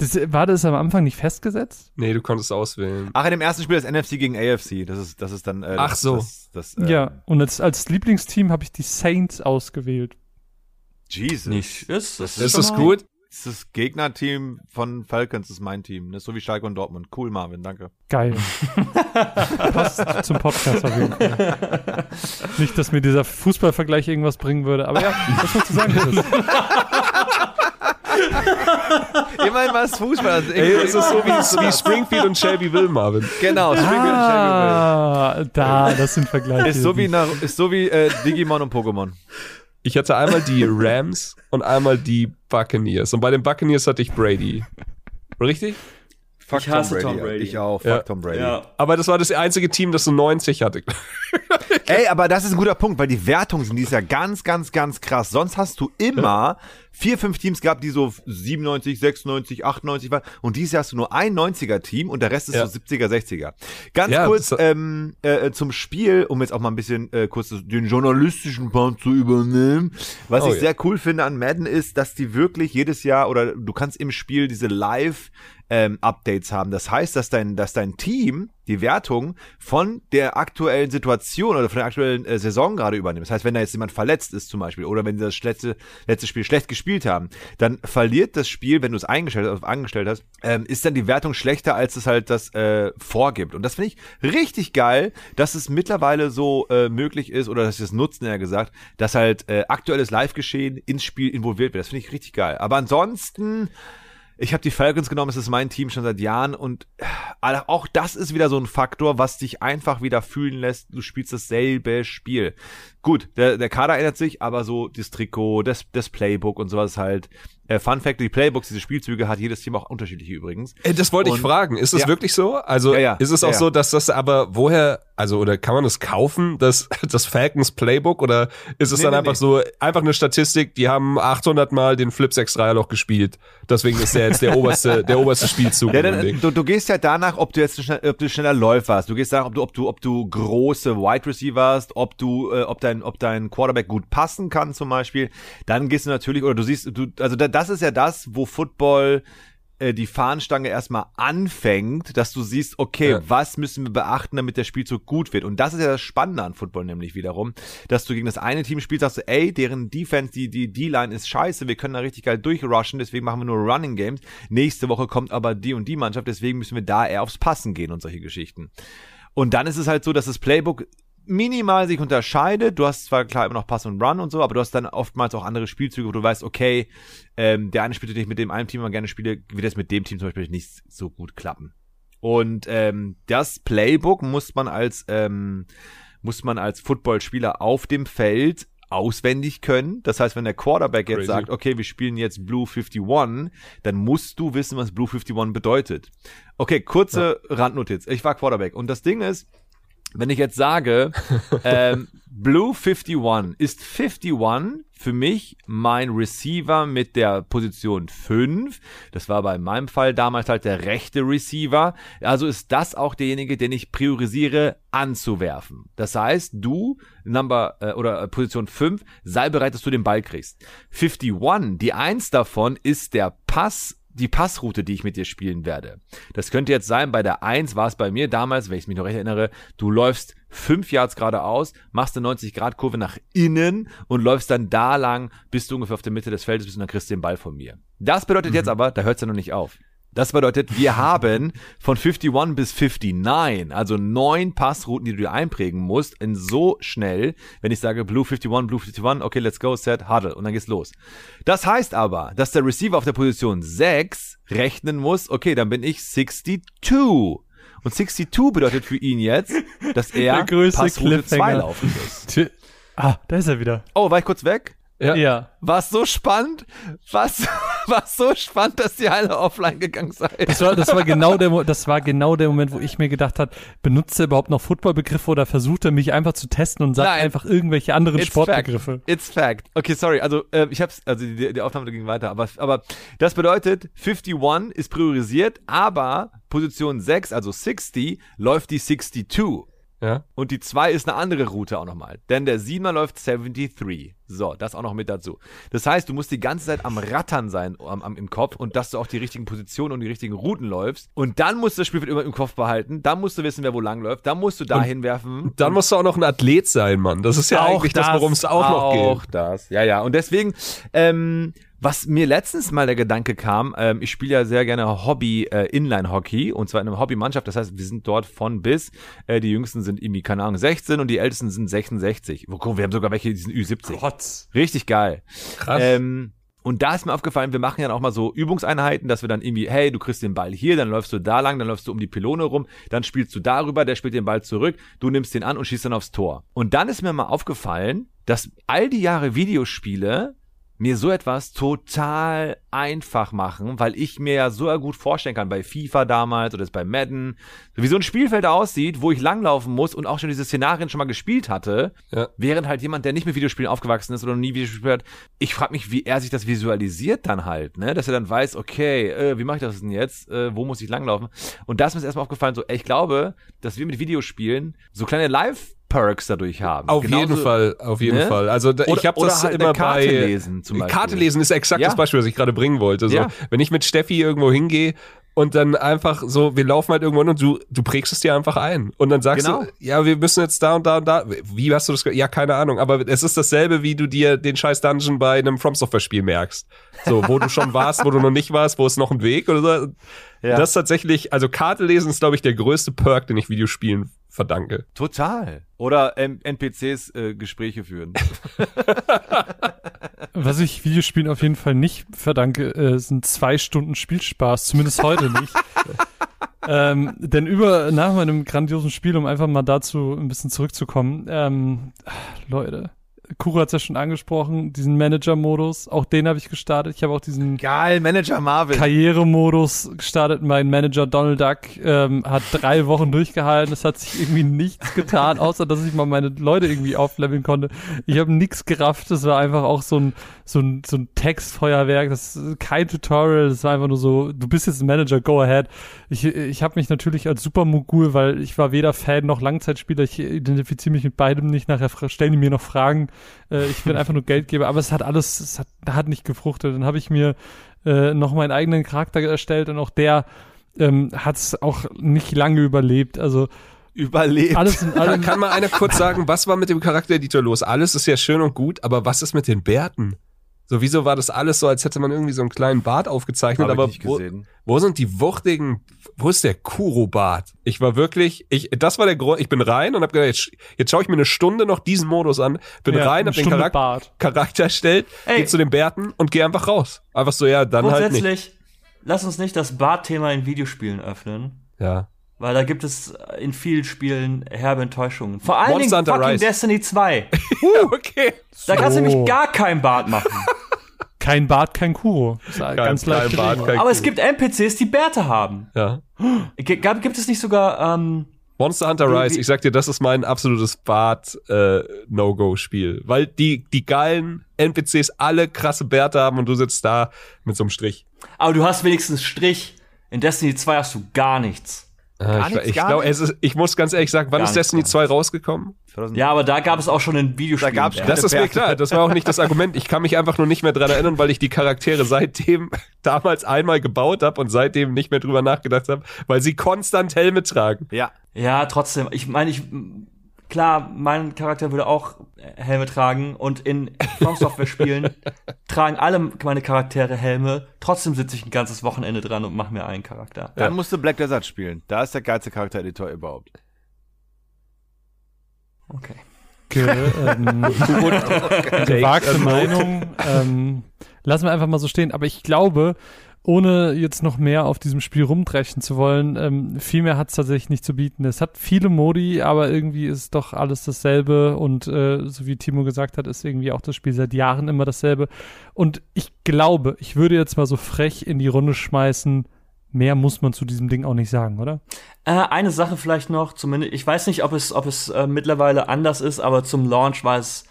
Das, War das am Anfang nicht festgesetzt? nee, du konntest auswählen. Ach, in dem ersten Spiel das NFC gegen AFC. Das ist, das ist dann. Äh, Ach das, so. Das, das, äh, ja. Und als, als Lieblingsteam habe ich die Saints ausgewählt. Jesus. Nicht. Ist, Das Ist das gut? Das ist das Gegnerteam von Falcons, ist mein Team. Das ist so wie Schalke und Dortmund. Cool, Marvin, danke. Geil. [laughs] Passt zum Podcast auf jeden Fall. Nicht, dass mir dieser Fußballvergleich irgendwas bringen würde, aber ja, was soll ich zu sagen, Chris? [laughs] [laughs] [laughs] Immerhin war es Fußball. Also Ey, es ist so wie, wie Springfield und Shelbyville, Marvin. Genau, Springfield und Ah, da, das sind Vergleiche. Shelbyville. Ist so wie, Nar ist so wie äh, Digimon und Pokémon. Ich hatte einmal die Rams und einmal die Buccaneers. Und bei den Buccaneers hatte ich Brady. Richtig? Fuck Ich hasse Tom ja. Brady. Ich auch, fuck Ja. Tom Brady. Ja. Aber das war das einzige Team, das so 90 hatte. [laughs] Ey, aber das ist ein guter Punkt, weil die Wertungen sind dieses Jahr ganz, ganz, ganz krass. Sonst hast du immer vier, fünf Teams gehabt, die so 97, 96, 98 waren. Und dieses Jahr hast du nur ein 90er-Team und der Rest ist Ja. so 70er, 60er. Ganz Ja, kurz ähm, äh, zum Spiel, um jetzt auch mal ein bisschen äh, kurz den journalistischen Part zu übernehmen. Was Oh ich ja. sehr cool finde an Madden ist, dass die wirklich jedes Jahr oder du kannst im Spiel diese Live ähm, Updates haben. Das heißt, dass dein, dass dein Team die Wertung von der aktuellen Situation oder von der aktuellen äh, Saison gerade übernimmt. Das heißt, wenn da jetzt jemand verletzt ist zum Beispiel oder wenn sie das letzte, letzte Spiel schlecht gespielt haben, dann verliert das Spiel, wenn du es eingestellt, hast, angestellt hast, ähm, ist dann die Wertung schlechter, als es halt das äh, vorgibt. Und das finde ich richtig geil, dass es mittlerweile so äh, möglich ist oder dass sie es nutzen, ja gesagt, dass halt äh, aktuelles Live-Geschehen ins Spiel involviert wird. Das finde ich richtig geil. Aber ansonsten ich habe die Falcons genommen, es ist mein Team schon seit Jahren und äh, auch das ist wieder so ein Faktor, was dich einfach wieder fühlen lässt, du spielst dasselbe Spiel. Gut, der, der Kader ändert sich, aber so das Trikot, das, das Playbook und sowas halt. Äh, Fun Fact, die Playbooks, diese Spielzüge hat jedes Team auch unterschiedliche übrigens. Äh, das wollte ich Und- fragen. Ist es Ja. wirklich so? Also Ja, ja. ist es auch so, dass das aber woher, also oder kann man das kaufen, das, das Falcons Playbook oder ist es Nee, dann nee, einfach nee. so, einfach eine Statistik, die haben 800 Mal den Flip 6 Dreierloch gespielt. Deswegen ist der jetzt der oberste, der oberste Spielzug. [laughs] Ja, dann, du, du gehst ja danach, ob du jetzt schnell, ob du schneller Läufer hast. Du gehst danach, ob du, ob du, ob du große Wide Receiver hast, ob du, äh, ob dein, ob dein Quarterback gut passen kann zum Beispiel. Dann gehst du natürlich, oder du siehst, du, also da, das ist ja das, wo Football äh, die Fahnenstange erstmal anfängt, dass du siehst, okay, Ja. was müssen wir beachten, damit der Spielzug gut wird. Und das ist ja das Spannende an Football nämlich wiederum, dass du gegen das eine Team spielst, sagst du, ey, deren Defense, die, die D-Line ist scheiße, wir können da richtig geil durchrushen, deswegen machen wir nur Running Games. Nächste Woche kommt aber die und die Mannschaft, deswegen müssen wir da eher aufs Passen gehen und solche Geschichten. Und dann ist es halt so, dass das Playbook minimal sich unterscheidet. Du hast zwar klar immer noch Pass und Run und so, aber du hast dann oftmals auch andere Spielzüge, wo du weißt, okay, ähm, der eine spielt nicht mit dem einen Team, man gerne spiele, wird das mit dem Team zum Beispiel nicht so gut klappen. Und ähm, das Playbook muss man als ähm, muss man als Footballspieler auf dem Feld auswendig können. Das heißt, wenn der Quarterback jetzt Crazy. sagt, okay, wir spielen jetzt Blue 51, dann musst du wissen, was Blue 51 bedeutet. Okay, kurze Randnotiz. Ich war Quarterback und das Ding ist, wenn ich jetzt sage, [laughs] ähm, Blue 51 ist 51 für mich mein Receiver mit der Position 5. Das war bei meinem Fall damals halt der rechte Receiver. Also ist das auch derjenige, den ich priorisiere anzuwerfen. Das heißt, du, Number äh, oder äh, Position 5, sei bereit, dass du den Ball kriegst. 51, die 1 davon ist der Pass die Passroute, die ich mit dir spielen werde. Das könnte jetzt sein, bei der 1 war es bei mir damals, wenn ich mich noch recht erinnere, du läufst 5 Yards geradeaus, machst eine 90-Grad-Kurve nach innen und läufst dann da lang, bis du ungefähr auf der Mitte des Feldes bist und dann kriegst du den Ball von mir. Das bedeutet jetzt aber, da hört es ja noch nicht auf. Das bedeutet, wir haben von 51 bis 59, also neun Passrouten, die du dir einprägen musst, in so schnell, wenn ich sage Blue 51, Blue 51, okay, let's go, set, huddle und dann geht's los. Das heißt aber, dass der Receiver auf der Position 6 rechnen muss, okay, dann bin ich 62. Und 62 bedeutet für ihn jetzt, dass [laughs] er Passroute 2 Cliffhanger. laufen muss. [laughs] Ah, da ist er wieder. Oh, war ich kurz weg? Ja. Ja. War so spannend? Was [laughs] war so spannend, dass die alle offline gegangen seid? Das war, das war genau der, das war genau der Moment, wo ich mir gedacht habe, benutzt er überhaupt noch Footballbegriffe oder versucht er mich einfach zu testen und sagt Nein. einfach irgendwelche anderen It's Sportbegriffe? Fact. It's fact. Okay, sorry. Also äh, ich hab's, also die, die Aufnahme ging weiter, aber aber das bedeutet 51 ist priorisiert, aber Position 6, also 60 läuft die 62. Ja. Und die 2 ist eine andere Route auch nochmal. Denn der 7er läuft 73. So, das auch noch mit dazu. Das heißt, du musst die ganze Zeit am Rattern sein am, am, im Kopf und dass du auch die richtigen Positionen und die richtigen Routen läufst. Und dann musst du das Spiel immer im Kopf behalten. Dann musst du wissen, wer wo lang läuft. Dann musst du da hinwerfen. Dann musst du auch noch ein Athlet sein, Mann. Das ist ja Auch eigentlich das, das, worum es auch, noch Auch geht. das. Ja, ja. Und deswegen, ähm, was mir letztens mal der Gedanke kam, ähm, ich spiele ja sehr gerne Hobby äh, Inline-Hockey und zwar in einer Hobbymannschaft. Das heißt, wir sind dort von bis. Äh, die Jüngsten sind irgendwie, keine Ahnung, 16 und die Ältesten sind 66. Wo- guck, Wir haben sogar welche, die sind Ü70. Trotz. Richtig geil. Krass. Ähm, und da ist mir aufgefallen, wir machen ja auch mal so Übungseinheiten, dass wir dann irgendwie, hey, du kriegst den Ball hier, dann läufst du da lang, dann läufst du um die Pylone rum, dann spielst du darüber, der spielt den Ball zurück, du nimmst den an und schießt dann aufs Tor. Und dann ist mir mal aufgefallen, dass all die Jahre Videospiele mir so etwas total einfach machen, weil ich mir ja so gut vorstellen kann, bei FIFA damals oder bei Madden, wie so ein Spielfeld aussieht, wo ich langlaufen muss und auch schon diese Szenarien schon mal gespielt hatte, Ja. während halt jemand, der nicht mit Videospielen aufgewachsen ist oder noch nie Videospiele hat, ich frage mich, wie er sich das visualisiert dann halt, ne, dass er dann weiß, okay, äh, wie mache ich das denn jetzt, äh, wo muss ich langlaufen? Und da ist mir erstmal aufgefallen, so, ey, ich glaube, dass wir mit Videospielen so kleine Live Perks dadurch haben. Auf Genauso- jeden Fall, auf jeden ne? Fall. Also da, ich Oder- habe oder das halt immer Karte bei lesen zum Beispiel. Karte lesen ist exakt Ja. das Beispiel, was ich gerade bringen wollte. So, Ja. wenn ich mit Steffi irgendwo hingehe und dann einfach so, wir laufen halt irgendwo hin und du, du prägst es dir einfach ein. Und dann sagst Genau. du, ja, wir müssen jetzt da und da und da. Wie hast du das? Ja, keine Ahnung. Aber es ist dasselbe, wie du dir den scheiß Dungeon bei einem From Software Spiel merkst. So, wo du schon warst, wo du noch nicht warst, wo ist noch ein Weg oder so. Ja. Das ist tatsächlich, also Karte lesen ist, glaube ich, der größte Perk, den ich Videospielen verdanke. Total. Oder ähm, NPCs äh, Gespräche führen. [laughs] Was ich Videospielen auf jeden Fall nicht verdanke, äh, sind zwei Stunden Spielspaß, zumindest heute nicht. [laughs] ähm, denn über nach meinem grandiosen Spiel, um einfach mal dazu ein bisschen zurückzukommen, ähm, Leute, Kuro hat's ja schon angesprochen, diesen Manager-Modus, auch den habe ich gestartet. Ich habe auch diesen Geil, Manager Marvel. Karrieremodus gestartet. Mein Manager Donald Duck ähm, hat drei Wochen durchgehalten. Es hat sich irgendwie nichts getan, [laughs] außer dass ich mal meine Leute irgendwie aufleveln konnte. Ich habe nichts gerafft. Es war einfach auch so ein, so ein, so ein Textfeuerwerk. Das ist kein Tutorial. Das war einfach nur so, du bist jetzt ein Manager, go ahead. Ich, ich habe mich natürlich als Supermogul, weil ich war weder Fan noch Langzeitspieler. Ich identifiziere mich mit beidem nicht. Nachher stellen die mir noch Fragen. Äh, ich bin einfach nur Geldgeber. Aber es hat alles, es hat, hat nicht gefruchtet. Dann habe ich mir äh, noch meinen eigenen Charakter erstellt und auch der ähm, hat es auch nicht lange überlebt. Also Überlebt. alles in Da allem. kann mal einer kurz sagen, was war mit dem Charaktereditor los? Alles ist ja schön und gut, aber was ist mit den Bärten? So, wieso war das alles so, als hätte man irgendwie so einen kleinen Bart aufgezeichnet, Hab ich aber nicht wo, gesehen. wo sind die wuchtigen, wo ist der Kuro-Bart? Ich war wirklich, ich, das war der Grund, ich bin rein und hab gedacht, jetzt, jetzt schaue ich mir eine Stunde noch diesen Modus an, bin Ja, rein, hab den Stunde Charakter, Bart. Charakter erstellt, geh zu den Bärten und geh einfach raus. Einfach so, ja, dann halt nicht. Grundsätzlich, lass uns nicht das Bart-Thema in Videospielen öffnen. Ja. Weil da gibt es in vielen Spielen herbe Enttäuschungen. Vor allen Monster Dingen Hunter fucking Rise. Destiny 2. [laughs] okay. Da kannst du So. nämlich gar keinen Bart machen. [laughs] Kein Bart, kein Kuro. Das ist ganz kein leicht Bart, kein- Aber es gibt NPCs, die Bärte haben. Ja. [gasps] G gab, gibt es nicht sogar, ähm, Monster Hunter Rise, ich sag dir, das ist mein absolutes Bart-No-Go-Spiel. weil die, die geilen NPCs alle krasse Bärte haben und du sitzt da mit so einem Strich. aber du hast wenigstens Strich. In Destiny 2 hast du gar nichts. Ich nichts, ich gar glaube, ich muss ganz ehrlich sagen, wann Gar ist nichts, Destiny gar 2 rausgekommen? 2000 Ja, aber da gab es auch schon in Videospielen. Da gab's Bärte. Das ist mir klar, das war auch nicht das Argument. Ich kann mich einfach nur nicht mehr dran erinnern, weil ich die Charaktere seitdem [laughs] damals einmal gebaut habe und seitdem nicht mehr drüber nachgedacht habe, weil sie konstant Helme tragen. Ja. Ja, trotzdem. Ich meine, ich klar, mein Charakter würde auch Helme tragen und in From Software Spielen [laughs] tragen alle meine Charaktere Helme. Trotzdem sitze ich ein ganzes Wochenende dran und mache mir einen Charakter. Dann musst du Black Desert spielen. Da ist der geilste Charaktereditor überhaupt. Okay. Ge [laughs] ähm, [laughs] gewagte Meinung. Ähm, lassen wir einfach mal so stehen. Aber ich glaube, ohne jetzt noch mehr auf diesem Spiel rumdrechen zu wollen, ähm, viel mehr hat es tatsächlich nicht zu bieten. Es hat viele Modi, aber irgendwie ist doch alles dasselbe und äh, so wie Timo gesagt hat, ist irgendwie auch das Spiel seit Jahren immer dasselbe. Und ich glaube, ich würde jetzt mal so frech in die Runde schmeißen, mehr muss man zu diesem Ding auch nicht sagen, oder? Äh, eine Sache vielleicht noch, zumindest, ich weiß nicht, ob es, ob es äh, mittlerweile anders ist, aber zum Launch war es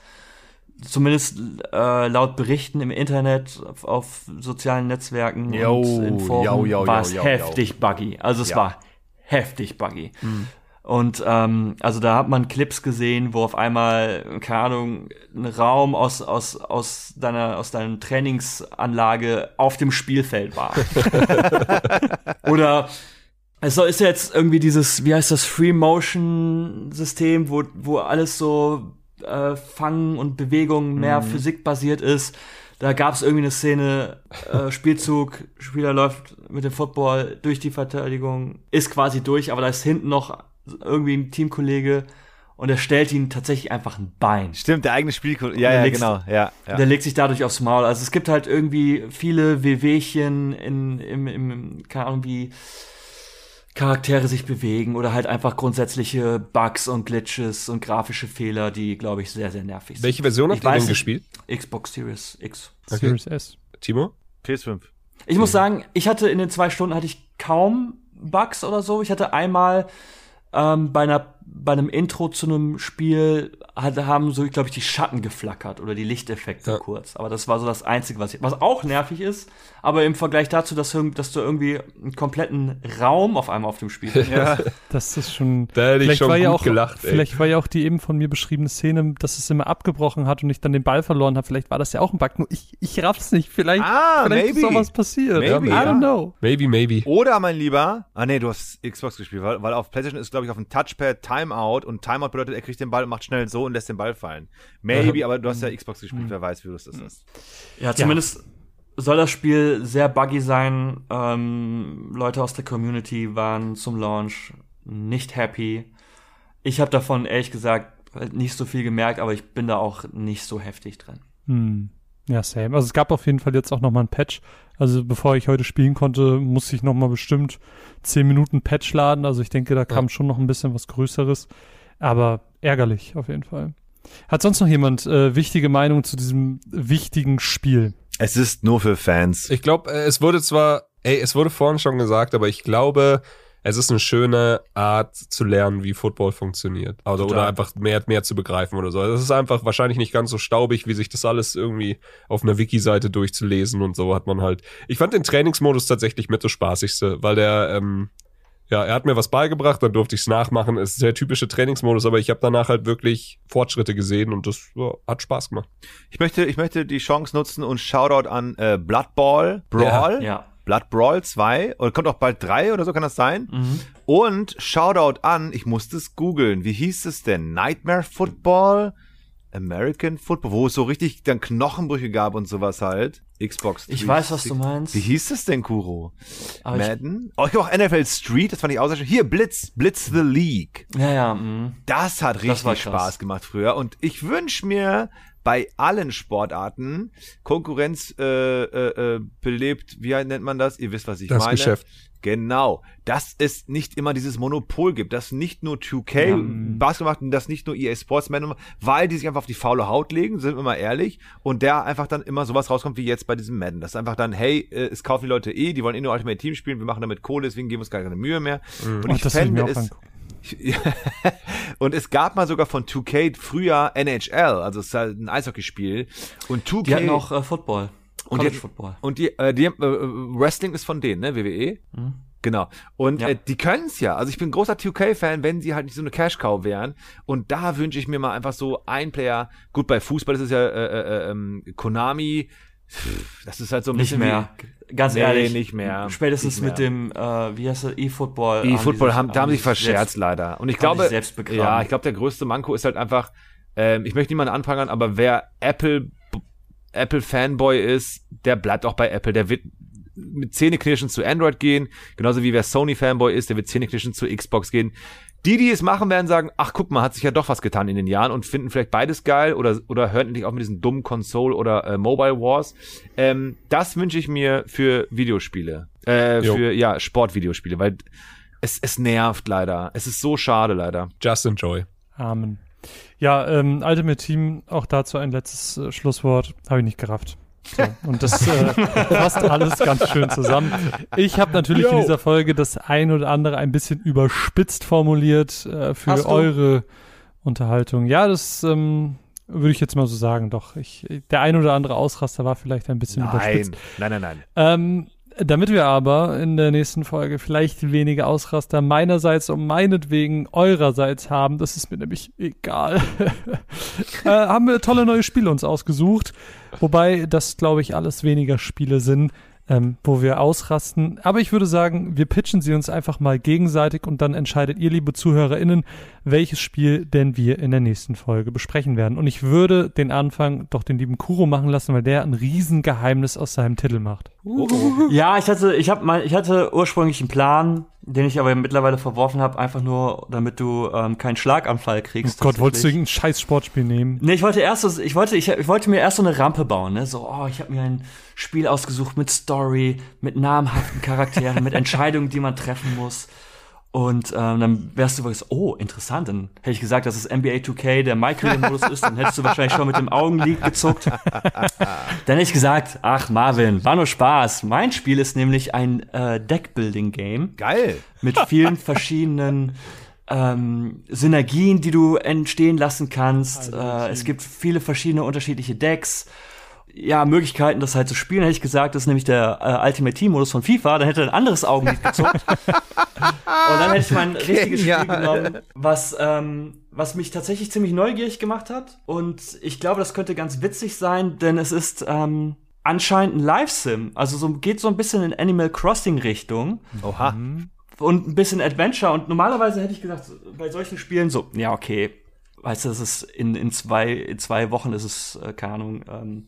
zumindest äh, laut Berichten im Internet, auf, auf sozialen Netzwerken Jo, und in Foren war es heftig buggy. Also es Ja. war heftig buggy. Und ähm, also da hat man Clips gesehen, wo auf einmal, keine Ahnung, ein Raum aus, aus, aus deiner, aus deiner Trainingsanlage auf dem Spielfeld war. [laughs] Oder es ist jetzt irgendwie dieses, wie heißt das, Free Motion System, wo, wo alles so äh, Fangen und Bewegungen mehr physikbasiert ist. Da gab es irgendwie eine Szene, äh, [laughs] Spielzug, Spieler läuft mit dem Football durch die Verteidigung, ist quasi durch, aber da ist hinten noch irgendwie ein Teamkollege und er stellt ihn tatsächlich einfach ein Bein. Stimmt, der eigene Spiel. Ja, Der ja, legst- genau. Ja, ja. Der legt sich dadurch aufs Maul. Also es gibt halt irgendwie viele Wehwehchen in, im, im, keine Ahnung, wie Charaktere sich bewegen oder halt einfach grundsätzliche Bugs und Glitches und grafische Fehler, die, glaube ich, sehr, sehr nervig sind. Welche Version habt ihr denn gespielt? Xbox Series X. Series S. Timo? PS5. Ich muss sagen, ich hatte in den zwei Stunden hatte ich kaum Bugs oder so. Ich hatte einmal ähm, bei einer bei einem Intro zu einem Spiel hat, haben so, glaube ich, die Schatten geflackert oder die Lichteffekte Ja. kurz. Aber das war so das Einzige, was ich, was auch nervig ist. Aber im Vergleich dazu, dass, du- dass du irgendwie einen kompletten Raum auf einmal auf dem Spiel hast. [laughs] Ja. Das ist schon. Da hätte ich vielleicht schon war gut ja auch, gelacht, ey. Vielleicht war ja auch die eben von mir beschriebene Szene, dass es immer abgebrochen hat und ich dann den Ball verloren habe. Vielleicht war das ja auch ein Bug. Nur ich, ich raff's nicht. Vielleicht, Ah, vielleicht ist maybe. auch was passiert. Maybe, I don't know. Maybe, maybe. Oder, mein Lieber, ah nee, du hast Xbox gespielt, weil, weil auf PlayStation ist, glaube ich, auf dem Touchpad Timeout und Timeout bedeutet, er kriegt den Ball und macht schnell so und lässt den Ball fallen. Maybe, aber du hast ja Xbox gespielt, wer weiß, wie du das ist. Ja, zumindest soll das Spiel sehr buggy sein. Ähm, Leute aus der Community waren zum Launch nicht happy. Ich habe davon ehrlich gesagt nicht so viel gemerkt, aber ich bin da auch nicht so heftig drin. Hm. Ja, same. Also es gab auf jeden Fall jetzt auch nochmal ein Patch. Also bevor ich heute spielen konnte, musste ich nochmal bestimmt 10 Minuten Patch laden. Also ich denke, da kam schon noch ein bisschen was Größeres. Aber ärgerlich auf jeden Fall. Hat sonst noch jemand äh, wichtige Meinung zu diesem wichtigen Spiel? Es ist nur für Fans. Ich glaube, es wurde zwar, ey, es wurde vorhin schon gesagt, aber ich glaube, es ist eine schöne Art zu lernen, wie Football funktioniert. Oder, Total. oder einfach mehr, mehr zu begreifen oder so. Es ist einfach wahrscheinlich nicht ganz so staubig, wie sich das alles irgendwie auf einer Wiki-Seite durchzulesen und so hat man halt. Ich fand den Trainingsmodus tatsächlich mit das spaßigste, weil der, ähm, ja, er hat mir was beigebracht, dann durfte ich es nachmachen. Es ist der typische Trainingsmodus, aber ich habe danach halt wirklich Fortschritte gesehen und das ja, hat Spaß gemacht. Ich möchte, ich möchte die Chance nutzen und Shoutout an äh, Blood Ball, Brawl, Ja. Blood Brawl 2, oder kommt auch bald 3 oder so, kann das sein? Und Shoutout an, ich musste es googeln, wie hieß es denn? Nightmare Football? American Football, wo es so richtig dann Knochenbrüche gab und sowas halt. Xbox. Ich 360. weiß, was du meinst. Wie hieß es denn, Kuro? Aber Madden? Oh, ich glaube auch NFL Street, das fand ich auch sehr schön. Hier, Blitz, Blitz the League. Ja, ja, mh. Das hat richtig krass. Spaß gemacht früher. Und ich wünsche mir bei allen Sportarten Konkurrenz äh, äh, äh, belebt, wie nennt man das? Ihr wisst, was ich Das meine. Geschäft. Genau. Dass es nicht immer dieses Monopol gibt, dass nicht nur 2K Basketball macht und dass nicht nur EA Sports Man, weil die sich einfach auf die faule Haut legen, sind wir mal ehrlich, und der einfach dann immer sowas rauskommt wie jetzt bei diesem Madden. Das ist einfach dann, hey, äh, es kaufen die Leute eh, die wollen eh nur Ultimate Team spielen, wir machen damit Kohle, deswegen geben wir uns gar keine Mühe mehr. Und Ach, ich das mir fände auch es, angucken. [laughs] und es gab mal sogar von 2K früher NHL, also es ist halt ein Eishockeyspiel. Und 2K Die hatten auch äh, Football. und College die, Football. Und die, äh, die äh, Wrestling ist von denen, ne? WWE. Genau. Und Ja. äh, die können's ja. Also ich bin ein großer 2K-Fan, wenn sie halt nicht so eine Cash-Cow wären. Und da wünsche ich mir mal einfach so ein Player. Gut, bei Fußball ist es ja äh, äh, ähm, Konami. Das ist halt so ein Nicht bisschen mehr. Ganz Nee, ehrlich. nicht mehr. Spätestens Nicht mit dem, äh, wie heißt das, E-Football. Wie E-Football haben, da haben sich selbst- verscherzt leider. Und ich glaube, selbst ja, ich glaube, der größte Manko ist halt einfach, ähm, ich möchte niemanden anprangern, aber wer Apple, Apple Fanboy ist, der bleibt auch bei Apple. Der wird mit Zähneknirschen zu Android gehen, genauso wie wer Sony Fanboy ist, der wird Zähneknirschen zu Xbox gehen. Die, die es machen, werden sagen, ach guck mal, hat sich ja doch was getan in den Jahren und finden vielleicht beides geil oder, oder hören endlich auch mit diesen dummen Console oder äh, Mobile Wars. Ähm, das wünsche ich mir für Videospiele. Äh, Jo. für, ja, Sportvideospiele, weil es, es nervt leider. Es ist so schade leider. Just enjoy. Amen. Ja, ähm, Ultimate Team, auch dazu ein letztes äh, Schlusswort. Habe ich nicht gerafft. So, und das äh, fasst alles ganz schön zusammen. Ich habe natürlich in Yo. dieser Folge das ein oder andere ein bisschen überspitzt formuliert äh, für eure Unterhaltung. Ja, das ähm, würde ich jetzt mal so sagen. Doch, ich, der ein oder andere Ausraster war vielleicht ein bisschen überspitzt. Nein, nein, nein, nein. Ähm, damit wir aber in der nächsten Folge vielleicht weniger Ausraster meinerseits und meinetwegen eurerseits haben, das ist mir nämlich egal, [laughs] äh, haben wir tolle neue Spiele uns ausgesucht. Wobei das, glaube ich, alles weniger Spiele sind, ähm, wo wir ausrasten. Aber ich würde sagen, wir pitchen sie uns einfach mal gegenseitig und dann entscheidet ihr, liebe ZuhörerInnen, welches Spiel denn wir in der nächsten Folge besprechen werden. Und ich würde den Anfang doch den lieben Kuro machen lassen, weil der ein Riesengeheimnis aus seinem Titel macht. Ja, ich hatte, ich hab mal, ich hatte ursprünglich einen Plan, den ich aber mittlerweile verworfen habe, einfach nur, damit du ähm, keinen Schlaganfall Oh kriegst. Gott, wolltest du irgendein scheiß Sportspiel nehmen? Nee, ich wollte erst, so- ich wollte, ich, ich wollte mir erst so eine Rampe bauen, ne? So, oh, ich habe mir ein Spiel ausgesucht mit Story, mit namhaften Charakteren, mit [laughs] Entscheidungen, die man treffen muss. Und ähm, dann wärst du wirklich so, oh, interessant. Dann hätte ich gesagt, dass es NBA 2K der MyCareer-Modus ist, dann hättest du wahrscheinlich schon mit dem Augenlid gezuckt. [laughs] Dann hätte ich gesagt, ach Marvin, war nur Spaß. Mein Spiel ist nämlich ein äh, Deckbuilding-Game Geil. mit vielen verschiedenen ähm, Synergien, die du entstehen lassen kannst. Äh, es gibt viele verschiedene unterschiedliche Decks. Ja, Möglichkeiten, das halt zu spielen, hätte ich gesagt, das ist nämlich der äh, Ultimate Team Modus von FIFA. Dann hätte er ein anderes Augenlid gezuckt. [laughs] Und dann hätte ich mein richtiges Spiel genommen, was, ähm, was mich tatsächlich ziemlich neugierig gemacht hat. Und ich glaube, das könnte ganz witzig sein, denn es ist ähm, anscheinend ein Live-Sim. Also so, geht so ein bisschen in Animal Crossing-Richtung Oha. und ein bisschen Adventure. Und normalerweise hätte ich gesagt, bei solchen Spielen so, ja, okay, weißt du, das ist in, in, zwei, in zwei Wochen ist es, äh, keine Ahnung, ähm,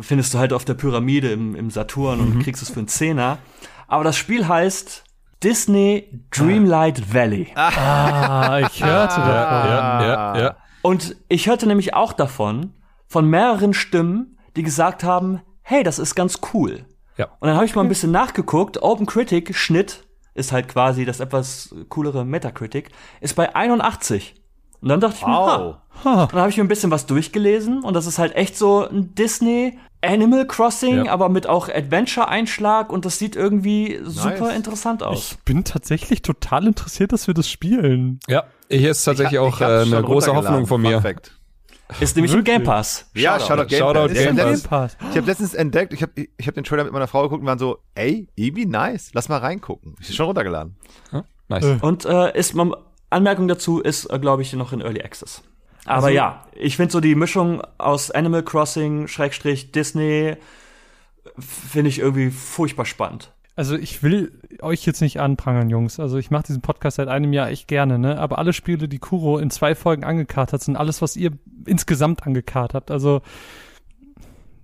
findest du halt auf der Pyramide im, im Saturn und kriegst es für einen Zehner. Aber das Spiel heißt Disney Dreamlight Valley. Ah, ich hörte davon. Ja, ja, ja. Und ich hörte nämlich auch davon, von mehreren Stimmen, die gesagt haben, hey, das ist ganz cool. Ja. Und dann habe ich mal ein bisschen nachgeguckt. Open Critic Schnitt ist halt quasi das etwas coolere Metacritic, ist bei 81. Und dann dachte ich Wow. mir, ha. Und dann habe ich mir ein bisschen was durchgelesen und das ist halt echt so ein Disney Animal Crossing, Ja. aber mit auch Adventure-Einschlag und das sieht irgendwie super interessant aus. Ich bin tatsächlich total interessiert, dass wir das spielen. Ja, hier ist tatsächlich Ich auch ich hab's äh, eine große. Hoffnung von mir. Perfekt. Ist nämlich im Game Pass. Ja, Shoutout Game Shoutout Pass. Ich Game hab Pass. Ich habe letztens entdeckt, ich habe ich hab den Trailer mit meiner Frau geguckt und waren so, ey, irgendwie nice, lass mal reingucken. Ich schon runtergeladen. Nice. Äh. Und äh, ist man, Anmerkung dazu ist, äh, glaube ich, noch in Early Access. Aber ja, ich finde so die Mischung aus Animal Crossing, Schrägstrich, Disney, finde ich irgendwie furchtbar spannend. Also ich will euch jetzt nicht anprangern, Jungs. Also ich mache diesen Podcast seit einem Jahr echt gerne, ne? Aber alle Spiele, die Kuro in zwei Folgen angekarrt hat, sind alles, was ihr insgesamt angekarrt habt. Also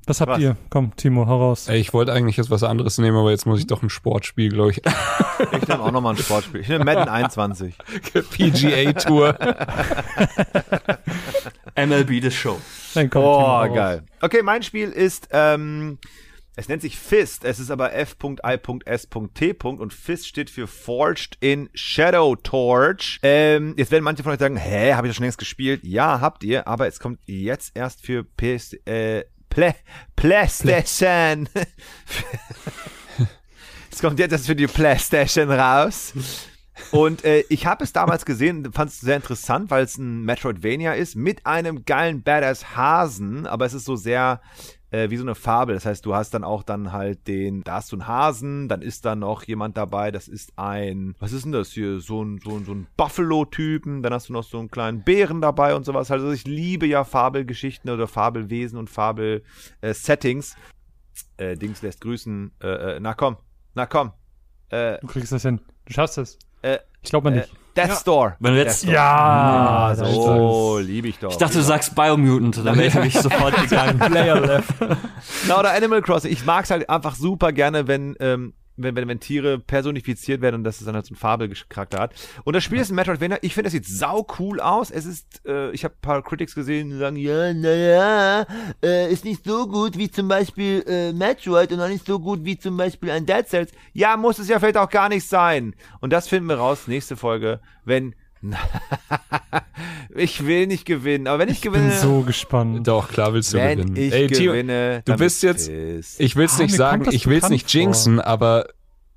was habt Was? ihr? Komm, Timo, hau raus. Ey, ich wollte eigentlich jetzt was anderes nehmen, aber jetzt muss ich doch ein Sportspiel, glaube ich. Ich nehme auch nochmal ein Sportspiel. Ich nehme Madden 21. [laughs] PGA Tour. MLB The Show. Dann komm, Oh, Timo, raus. geil. Okay, mein Spiel ist, ähm, es nennt sich Fist. Es ist aber F.I.S.T. und Fist steht für Forged in Shadow Torch. Ähm, jetzt werden manche von euch sagen, hä, habe ich das schon längst gespielt? Ja, habt ihr, aber es kommt jetzt erst für PS, äh, Play, PlayStation. [laughs] es kommt jetzt erst für die PlayStation raus. Und äh, ich habe es damals gesehen, fand es sehr interessant, weil es ein Metroidvania ist mit einem geilen Badass Hasen, aber es ist so sehr äh, wie so eine Fabel. Das heißt, du hast dann auch dann halt den, da hast du einen Hasen, dann ist da noch jemand dabei, das ist ein, was ist denn das hier, so ein, so ein, so ein Buffalo-Typen, dann hast du noch so einen kleinen Bären dabei und sowas. Also ich liebe ja Fabelgeschichten oder Fabelwesen und Fabel-Settings. Äh, Dings lässt grüßen. Äh, äh, na komm, na komm. Äh, Du kriegst das hin. Du schaffst es. äh, Ich glaube mal äh, nicht. Death Store. Wenn du jetzt, ja, Ah, so, liebe ich doch. ich dachte, du sagst Biomutant, dann wäre ich nämlich sofort [laughs] gegangen. Player left. Na, oder Animal Crossing. Ich mag es halt einfach super gerne, wenn, ähm, wenn, wenn, wenn Tiere personifiziert werden und dass es dann halt so einen Fabelcharakter hat. Und das Spiel ist ein Metroidvania. Ich finde, es sieht sau cool aus. Es ist, äh, ich habe ein paar Critics gesehen, die sagen, ja, naja, äh, ist nicht so gut wie zum Beispiel äh, Metroid und auch nicht so gut wie zum Beispiel ein Dead Cells. Ja, muss es ja vielleicht auch gar nicht sein. Und das finden wir raus, nächste Folge, wenn [laughs] ich will nicht gewinnen, aber wenn ich, Ich gewinne, bin so gespannt. Doch, klar willst du wenn gewinnen. ich Ey, Timo, gewinne, du bist jetzt- Fist. ich will's Ah, nicht sagen, ich will's bekannt nicht jinxen, aber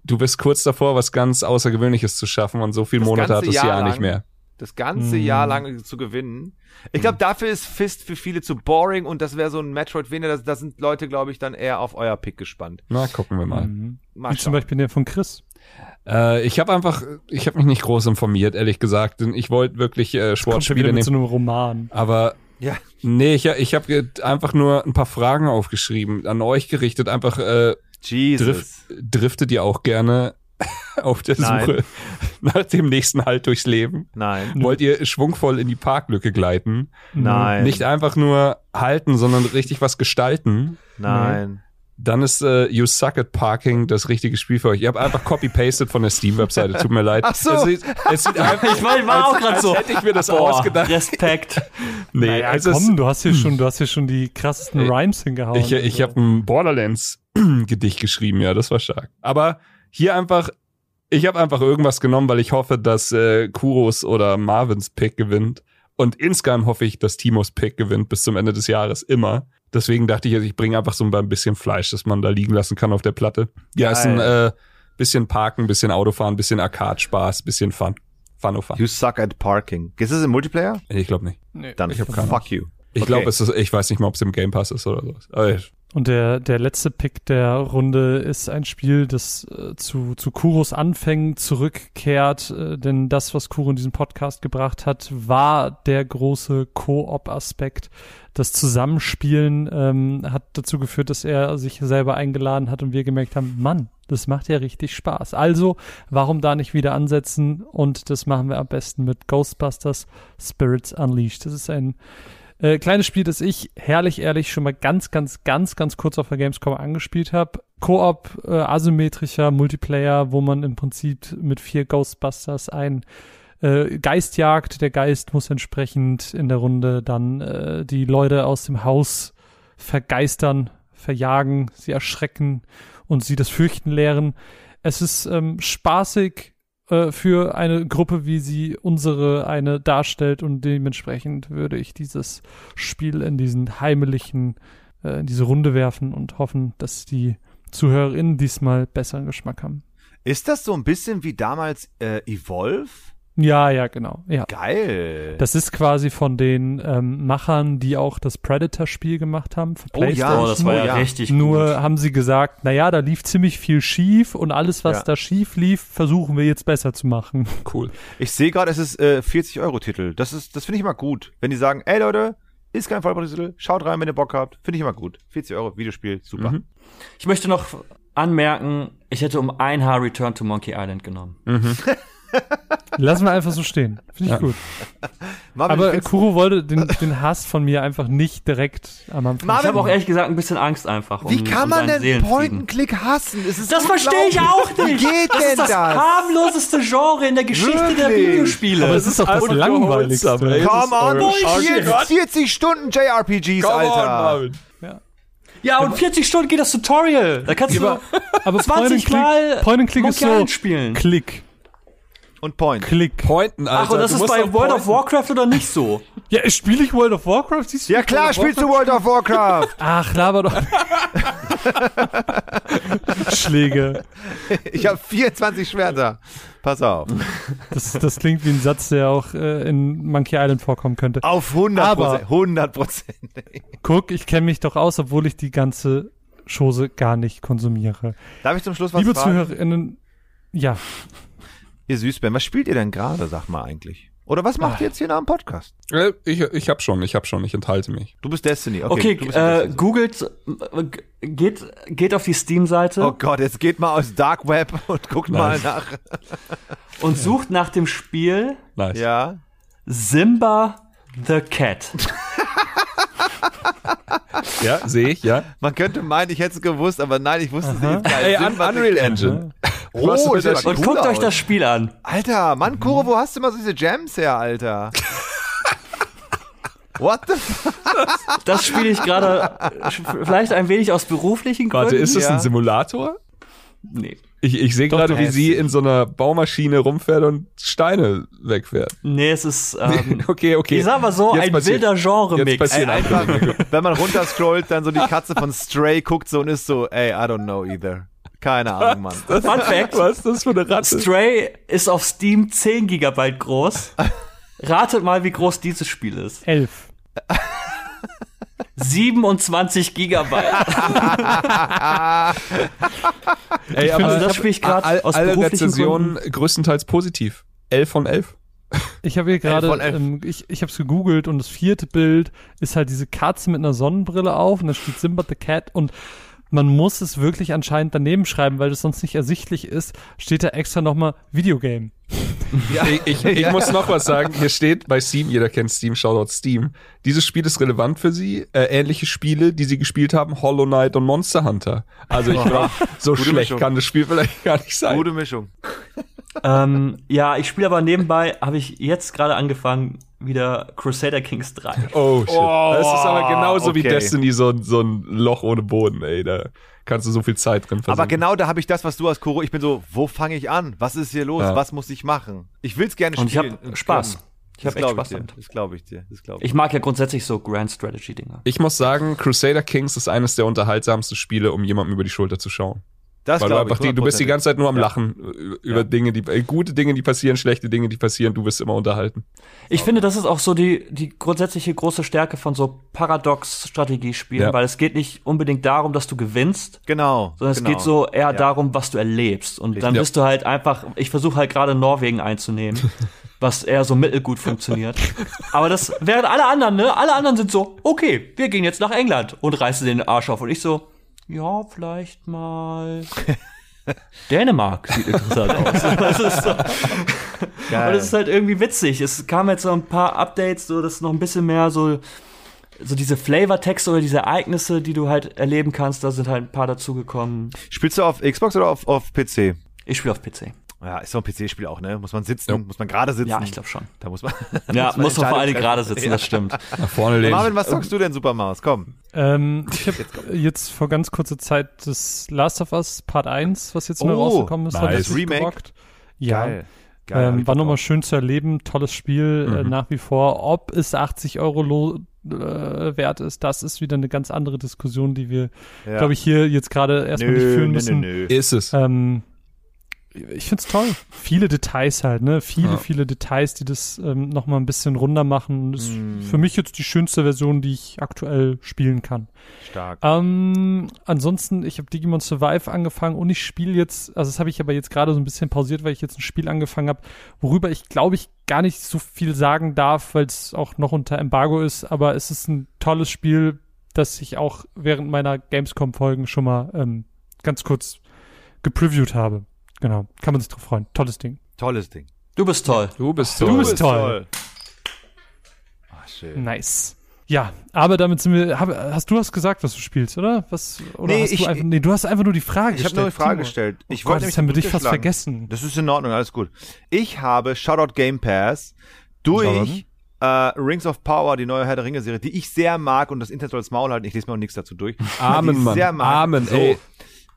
du bist kurz davor, was ganz Außergewöhnliches zu schaffen und so viele Das Monate hat das Jahr Jahr nicht mehr. das ganze Hm. Jahr lang zu gewinnen. Ich glaube, dafür ist Fist für viele zu boring und das wäre so ein Metroidvania, da, da sind Leute, glaube ich, dann eher auf euer Pick gespannt. Na, gucken wir mal. Mhm. Mal Wie zum. Beispiel der von Chris. Äh, ich habe einfach, ich habe mich nicht groß informiert, ehrlich gesagt. Denn ich wollte wirklich äh, Sportspiele nehmen. einem Roman. Aber Ja, nee, ich, ich habe einfach nur ein paar Fragen aufgeschrieben, an euch gerichtet. Einfach äh, Jesus. drift, driftet ihr auch gerne [laughs] auf der Nein. Suche nach dem nächsten Halt durchs Leben? Nein. Wollt ihr schwungvoll in die Parklücke gleiten? Nein. Nicht einfach nur halten, sondern richtig was gestalten? Nein. Dann ist äh, You Suck at Parking das richtige Spiel für euch. Ihr habt einfach copy-pasted von der Steam-Webseite. Tut mir leid. Ach so. Es sieht, es sieht einfach, [laughs] Ich war, ich war auch als- gerade als so. hätte ich mir das Boah, ausgedacht. Respekt. [laughs] Nee, Naja, also es- komm, du hast hier schon, du hast hier schon die krassesten Ey, Rhymes hingehauen. Ich, ich Also. habe ein Borderlands-Gedicht [clears throat] geschrieben, ja, das war stark. Aber hier einfach, ich habe einfach irgendwas genommen, weil ich hoffe, dass äh, Kuros oder Marvins Pick gewinnt. Und insgeheim hoffe ich, dass Timos Pick gewinnt bis zum Ende des Jahres immer. Deswegen dachte ich, also ich bringe einfach so ein bisschen Fleisch, das man da liegen lassen kann auf der Platte. Ja, ist ein äh, bisschen Parken, bisschen Autofahren, bisschen Arcade-Spaß, bisschen Fun. Fun, oh fun. You suck at parking. Ist das im Multiplayer? Ich glaube nicht. Dann Ich hab keine fuck you. Ich Okay. glaube, es ist, ich weiß nicht mal, ob es im Game Pass ist oder sowas. Ich- Und der, der letzte Pick der Runde ist ein Spiel, das äh, zu, zu Kuros Anfängen zurückkehrt, äh, denn das, was Kuro in diesem Podcast gebracht hat, war der große Koop-Aspekt. Das Zusammenspielen ähm, hat dazu geführt, dass er sich selber eingeladen hat und wir gemerkt haben, Mann, das macht ja richtig Spaß. Also, warum da nicht wieder ansetzen? Und das machen wir am besten mit Ghostbusters Spirits Unleashed. Das ist ein äh, kleines Spiel, das ich herrlich ehrlich schon mal ganz, ganz, ganz, ganz kurz auf der Gamescom angespielt habe. Koop, äh, asymmetrischer Multiplayer, wo man im Prinzip mit vier Ghostbusters ein äh, Geist jagt. Der Geist muss entsprechend in der Runde dann äh, die Leute aus dem Haus vergeistern, verjagen, sie erschrecken und sie das Fürchten lehren. Es ist ähm, spaßig äh, für eine Gruppe, wie sie unsere eine darstellt und dementsprechend würde ich dieses Spiel in diesen heimlichen, äh, in diese Runde werfen und hoffen, dass die ZuhörerInnen diesmal besseren Geschmack haben. Ist das so ein bisschen wie damals äh, Evolve? Ja, ja, genau. Ja. Geil. Das ist quasi von den ähm, Machern, die auch das Predator-Spiel gemacht haben. Für Oh ja. Oh, das war Oh, ja, richtig Nur gut. haben sie gesagt, naja, da lief ziemlich viel schief und alles, was Ja. da schief lief, versuchen wir jetzt besser zu machen. [laughs] cool. Ich sehe gerade, es ist äh, 40 Euro Titel. Das ist, das finde ich immer gut. Wenn die sagen, ey Leute, ist kein Vollpreistitel, schaut rein, wenn ihr Bock habt. Finde ich immer gut. 40 Euro Videospiel, super. Mhm. Ich möchte noch anmerken, ich hätte um ein Haar Return to Monkey Island genommen. [laughs] Lassen wir einfach so stehen. Finde ich Ja. gut. Marvin, Aber Kuro wollte den, den Hass von mir einfach nicht direkt am Anfang. Marvin, Ich habe auch ehrlich gesagt ein bisschen Angst einfach. Um, wie kann um man deinen denn. Point-and-Click hassen? Es ist Das verstehe ich auch nicht. Wie geht das denn ist das, das? harmloseste Genre in der Geschichte der Wirklich? Videospiele. Aber es ist doch das Einfach Langweiligste. Come on, Bullshit. 40, 40 Stunden JRPGs, Come on, Alter. Marvin. ja, und 40 Stunden geht das Tutorial. Da kannst du Aber 20 [laughs] Mal Point and Click ist so spielen. Klick, Und Point. Klick. Pointen, Alter. Ach, und das Du ist bei World of. Warcraft oder nicht so? [laughs] Ja, spiele ich World of Warcraft? Siehst du Ja klar, spielst du World of Warcraft. [laughs] Ach, laber doch. [laughs] Schläge. Ich habe 24 Schwerter. Pass auf. Das, das klingt wie ein Satz, der auch äh, in Monkey Island vorkommen könnte. Auf 100 Aber- 100 Prozent. Guck, ich kenne mich doch aus, obwohl ich die ganze Chose gar nicht konsumiere. Darf ich zum Schluss was Liebe fragen? ZuhörerInnen, ja, Ihr Süßbären, was spielt ihr denn gerade, sag mal eigentlich? Oder was macht ihr jetzt hier nach dem Podcast? Äh, Ich, ich hab schon, ich hab schon, ich enthalte mich. Du bist Destiny. Okay, Okay, äh, Destiny. googelt, geht, geht auf die Steam-Seite Oh Gott, jetzt geht mal aus Dark Web [laughs] und guckt mal nach. und sucht nach dem Spiel Nice. Ja. Simba the Cat. [laughs] [laughs] Ja, sehe ich, ja. Man könnte meinen, ich hätte es gewusst, aber nein, ich wusste es nicht. Ey, Un Unreal. Engine. Oh, das? cool Und guckt euch aus. das Spiel an. Alter, Mann, Kuro, wo hast du immer so diese Gems her, Alter? What the f Das spiele ich gerade äh, vielleicht ein wenig aus beruflichen Gründen. Warte, ist das Ja. ein Simulator? Nee. Ich, ich sehe gerade, wie sie in so einer Baumaschine rumfährt und Steine wegfährt. Nee, es ist, ähm, [laughs] Okay, okay. ich sag mal so, Jetzt ein passiert- wilder Genre-Mix. Ey, einfach. wenn man runterscrollt, dann so die Katze von Stray guckt so und ist so, ey, I don't know either. Keine Ahnung, Mann. Fun Fact, Was ist das für eine Ratte? Stray ist auf Steam 10 Gigabyte groß. [laughs] Ratet mal, wie groß dieses Spiel ist. elf. [laughs] 27 Gigabyte. Ey, finde, aber das spiele ich all- aus alle beruflichen Rezensionen größtenteils positiv. 11 von 11. Ich habe hier gerade, ähm, ich, ich habe es gegoogelt und das vierte Bild ist halt diese Katze mit einer Sonnenbrille auf und da steht Simba the Cat und man muss es wirklich anscheinend daneben schreiben, weil das sonst nicht ersichtlich ist, steht da extra nochmal Videogame. [laughs] Ich, ich, ich muss noch was sagen. Hier steht bei Steam, jeder kennt Steam, Shoutout Steam. Dieses Spiel ist relevant für sie. Äh, ähnliche Spiele, die sie gespielt haben, Hollow Knight und Monster Hunter. Also ich glaube, so Gute schlecht Mischung. kann das Spiel vielleicht gar nicht sein. Gute Mischung. Ähm, ja, ich spiele aber nebenbei, habe ich jetzt gerade angefangen, wieder Crusader Kings 3. Oh shit. das ist aber genauso wie okay. Destiny so, ein- so ein Loch ohne Boden, ey. Da kannst du so viel Zeit drin versenken. Aber genau da habe ich das, was du hast, Kuro. Ich bin so, wo fange ich an? Was ist hier los? Ja. Was muss ich machen? Ich will es gerne Und ich spielen. hab Spaß. können. Ich habe echt glaub Spaß dir. damit. Das glaube ich dir. Das glaube ich. Ich mag ja grundsätzlich so Grand Strategy-Dinger. Ich muss sagen, Crusader Kings ist eines der unterhaltsamsten Spiele, um jemandem über die Schulter zu schauen. Das Weil du einfach ich. die, du bist die 100%. ganze Zeit nur am Ja. Lachen über Ja. Dinge, die äh, gute Dinge, die passieren, schlechte Dinge, die passieren. Du bist immer unterhalten. Ich finde, das ist auch so die, die grundsätzliche große Stärke von so Paradox-Strategiespielen, Ja. weil es geht nicht unbedingt darum, dass du gewinnst, Genau. sondern es genau. geht so eher Ja. darum, was du erlebst. Und dann Ja. bist du halt einfach, ich versuche halt gerade Norwegen einzunehmen, [laughs] was eher so mittelgut funktioniert. Aber das, während alle anderen, ne, alle anderen sind so, okay, wir gehen jetzt nach England und reißen den Arsch auf. Und ich so, ja, vielleicht mal. [laughs] Dänemark sieht interessant aus. [laughs] Das ist so, Geil. und es ist halt irgendwie witzig. Es kamen jetzt so ein paar Updates, so dass noch ein bisschen mehr so, so diese Flavortexte oder diese Ereignisse, die du halt erleben kannst, da sind halt ein paar dazugekommen. Spielst du auf Xbox oder auf, auf PC? Ich spiele auf PC. Ja, ist doch ein PC-Spiel auch, ne? Muss man sitzen, Ja. muss man gerade sitzen. Ja, ich glaube schon. Da muss man. [laughs] Ja, man muss man vor allem gerade sitzen, das stimmt. Nach vorne lehnen. Marvin, was zockst du denn, Supermaus? Komm. Ähm, ich habe [laughs] jetzt vor ganz kurzer Zeit das Last of Us Part 1, was jetzt neu Oh, rausgekommen ist, nice. ich Remake? gerockt. Ja, Geil. Geil, hab ähm, war nochmal schön zu erleben, tolles Spiel äh, Mhm. nach wie vor. Ob es 80 Euro lo äh, wert ist, das ist wieder eine ganz andere Diskussion, die wir, Ja. glaube ich, hier jetzt gerade erstmal nicht führen müssen. Nö, nö. Ist es. Ähm, ich find's toll. Viele Details halt, ne? Viele, Ja. viele Details, die das ähm, noch mal ein bisschen runder machen. Das ist Mm. für mich jetzt die schönste Version, die ich aktuell spielen kann. Stark. Ähm, ansonsten, ich habe Digimon Survive angefangen und ich spiele jetzt, also das habe ich aber jetzt gerade so ein bisschen pausiert, weil ich jetzt ein Spiel angefangen habe, worüber ich glaube ich gar nicht so viel sagen darf, weil es auch noch unter Embargo ist, aber es ist ein tolles Spiel, das ich auch während meiner Gamescom-Folgen schon mal ähm, ganz kurz gepreviewt habe. Genau, kann man sich drauf freuen. Tolles Ding. Tolles Ding. Du bist toll. Du bist Du toll. bist toll. Ach, schön. Nice. Ja, aber damit sind wir. Hab, hast du was gesagt, was du spielst, oder? Was? Oder Nee, hast ich- du einfach, nee, du hast einfach nur die Frage Ich habe gestellt. nur eine Frage Timo. gestellt. Ich Oh wollte Gott, das haben wir dich fast vergessen. Das ist in Ordnung, alles gut. Ich habe Shoutout Game Pass durch äh, Rings of Power, die neue Herr der Ringe-Serie, die ich sehr mag und das Internet soll das Maul halten. Ich lese mir auch nichts dazu durch. Amen, Die ich Mann. Sehr mag. Amen, so. ey.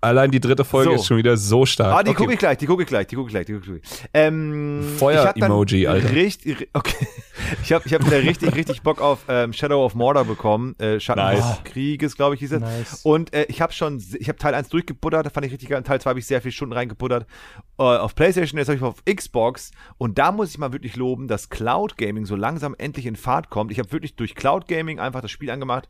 Allein die dritte Folge So. ist schon wieder so stark. Ah, die Okay. gucke ich gleich, die gucke ich gleich, die gucke ich gleich, die gucke ich gleich. Ähm, Feuer- ich hab dann Emoji, Alter. Richtig, okay. [laughs] Ich habe ich hab wieder richtig, richtig Bock auf ähm, Shadow of Mordor bekommen. Äh, Schatten Nice. des Krieges, glaube ich, hieß es. Nice. Und äh, ich habe schon, ich habe Teil 1 durchgebuddert, da fand ich richtig geil. Teil 2 habe ich sehr viele Stunden reingebuddert. Äh, auf Playstation, jetzt habe ich auf Xbox. Und da muss ich mal wirklich loben, dass Cloud Gaming so langsam endlich in Fahrt kommt. Ich habe wirklich durch Cloud Gaming einfach das Spiel angemacht,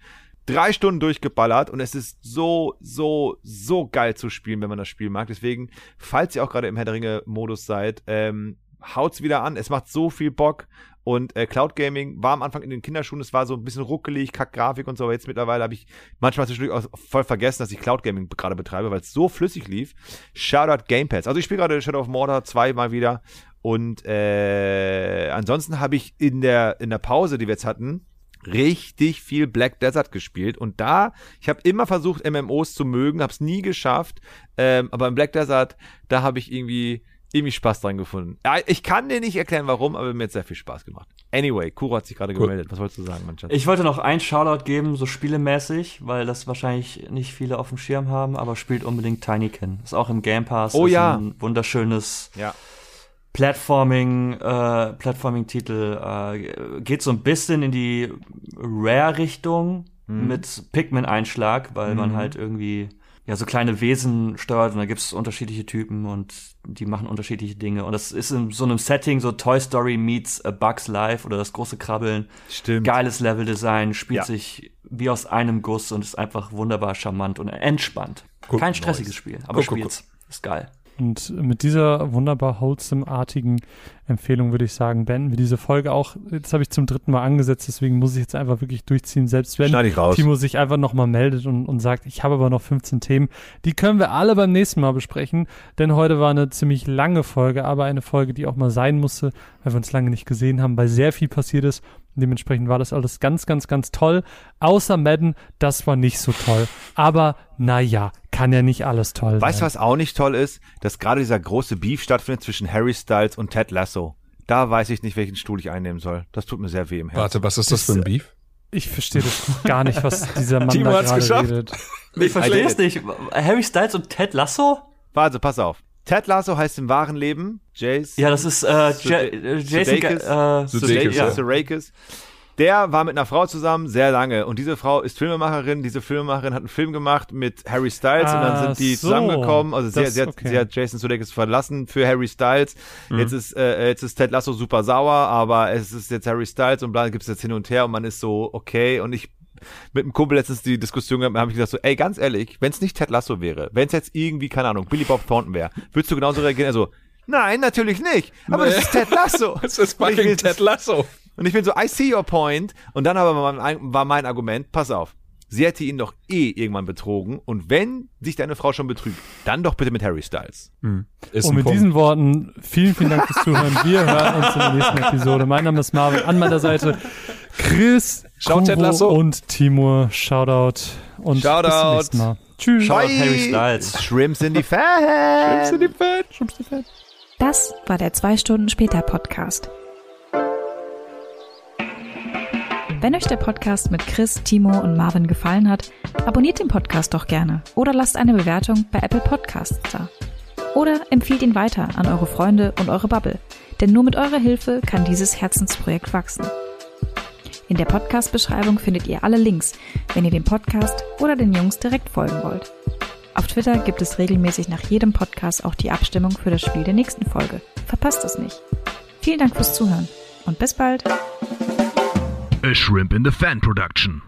drei Stunden durchgeballert und es ist so, so, so geil zu spielen, wenn man das Spiel mag. Deswegen, falls ihr auch gerade im Herr der Ringe-Modus seid, ähm, haut's wieder an. Es macht so viel Bock. Und äh, Cloud Gaming war am Anfang in den Kinderschuhen, es war so ein bisschen ruckelig, kack Grafik und so, aber jetzt mittlerweile habe ich manchmal zwischendurch auch voll vergessen, dass ich Cloud Gaming gerade betreibe, weil es so flüssig lief. Shoutout Game Pass. Also ich spiele gerade Shadow of Mordor 2 mal wieder. Und äh, ansonsten habe ich in der, in der Pause, die wir jetzt hatten, richtig viel Black Desert gespielt und da, ich habe immer versucht MMOs zu mögen, habe es nie geschafft, ähm, aber im Black Desert, da habe ich irgendwie irgendwie Spaß dran gefunden. Ja, ich kann dir nicht erklären, warum, aber mir hat sehr viel Spaß gemacht. Anyway, Kuro hat sich gerade Cool. gemeldet. Was wolltest du sagen, mein Schatz? Ich wollte noch einen Shoutout geben, so spielemäßig, weil das wahrscheinlich nicht viele auf dem Schirm haben, aber spielt unbedingt Tinykin. Ist auch im Game Pass. Oh ist ja. Ein wunderschönes ja. Platforming, äh, Platforming-Titel. Äh, geht so ein bisschen in die Rare-Richtung Mhm. mit Pikmin-Einschlag, weil man halt irgendwie ja so kleine Wesen steuert und da gibt es unterschiedliche Typen und die machen unterschiedliche Dinge. Und das ist in so einem Setting, so Toy Story meets A Bugs Life oder das große Krabbeln. Stimmt. Geiles Leveldesign, spielt Ja. sich wie aus einem Guss und ist einfach wunderbar charmant und entspannt. Cool. Kein stressiges Spiel, aber cool, spielt's. Ist geil. Und mit dieser wunderbar wholesome-artigen Empfehlung würde ich sagen, beenden wir diese Folge auch. Jetzt habe ich zum dritten Mal angesetzt, deswegen muss ich jetzt einfach wirklich durchziehen, selbst wenn. Timo sich einfach nochmal meldet und, und sagt, ich habe aber noch 15 Themen. Die können wir alle beim nächsten Mal besprechen, denn heute war eine ziemlich lange Folge, aber eine Folge, die auch mal sein musste, weil wir uns lange nicht gesehen haben, weil sehr viel passiert ist. Und dementsprechend war das alles ganz, ganz, ganz toll. Außer Madden, das war nicht so toll. Aber naja, kann ja nicht alles toll Weißt du, sein. was auch nicht toll ist? Dass gerade dieser große Beef stattfindet zwischen Harry Styles und Ted Lasso. Da weiß ich nicht, welchen Stuhl ich einnehmen soll. Das tut mir sehr weh im Herzen. Warte, was ist das für ein Beef? Ich verstehe das gar nicht, was dieser Mann Timo da gerade geschafft. redet. [laughs] Ich verstehe es nicht. Harry Styles und Ted Lasso? Also, pass auf. Ted Lasso heißt im wahren Leben Jace Ja, das ist äh, Ja- äh, Jason Sudeikis. Sudeikis, ja. Der war mit einer Frau zusammen sehr lange und diese Frau ist Filmemacherin. Diese Filmemacherin hat einen Film gemacht mit Harry Styles und dann Ah, sind die so. zusammengekommen. Also sie, Das- sie, hat, okay. sie hat Jason Sudeikis verlassen für Harry Styles. Mhm. Jetzt ist äh, jetzt ist Ted Lasso super sauer, aber es ist jetzt Harry Styles und bla gibt es jetzt hin und her und man ist so okay und ich mit einem Kumpel letztens die Diskussion gehabt, habe ich gesagt so, ey, ganz ehrlich, wenn es nicht Ted Lasso wäre, wenn es jetzt irgendwie, keine Ahnung, Billy Bob Thornton wäre, würdest du genauso reagieren? Also, nein, natürlich nicht. Aber das Nee. ist Ted Lasso. [laughs] Das ist fucking Ted Lasso. Und ich bin so, I see your point. Und dann aber mein, war mein Argument, pass auf, sie hätte ihn doch eh irgendwann betrogen. Und wenn sich deine Frau schon betrügt, dann doch bitte mit Harry Styles. Ist Und mit Punkt. diesen Worten vielen, vielen Dank fürs Zuhören. Wir hören uns in der nächsten Episode. Mein Name ist Marvin. An meiner Seite Chris, Lasso. und Timur. Shoutout und bis zum Shoutout. nächsten Mal. Tschüss. Shoutout Bye. Harry Styles. Shrimps in die Fans. Sind die fett? Das war der 2 Stunden später Podcast. Wenn euch der Podcast mit Chris, Timo und Marvin gefallen hat, abonniert den Podcast doch gerne oder lasst eine Bewertung bei Apple Podcasts da. Oder empfiehlt ihn weiter an eure Freunde und eure Bubble, denn nur mit eurer Hilfe kann dieses Herzensprojekt wachsen. In der Podcast-Beschreibung findet ihr alle Links, wenn ihr dem Podcast oder den Jungs direkt folgen wollt. Auf Twitter gibt es regelmäßig nach jedem Podcast auch die Abstimmung für das Spiel der nächsten Folge. Verpasst es nicht. Vielen Dank fürs Zuhören und bis bald. A Shrimp in the Fan production.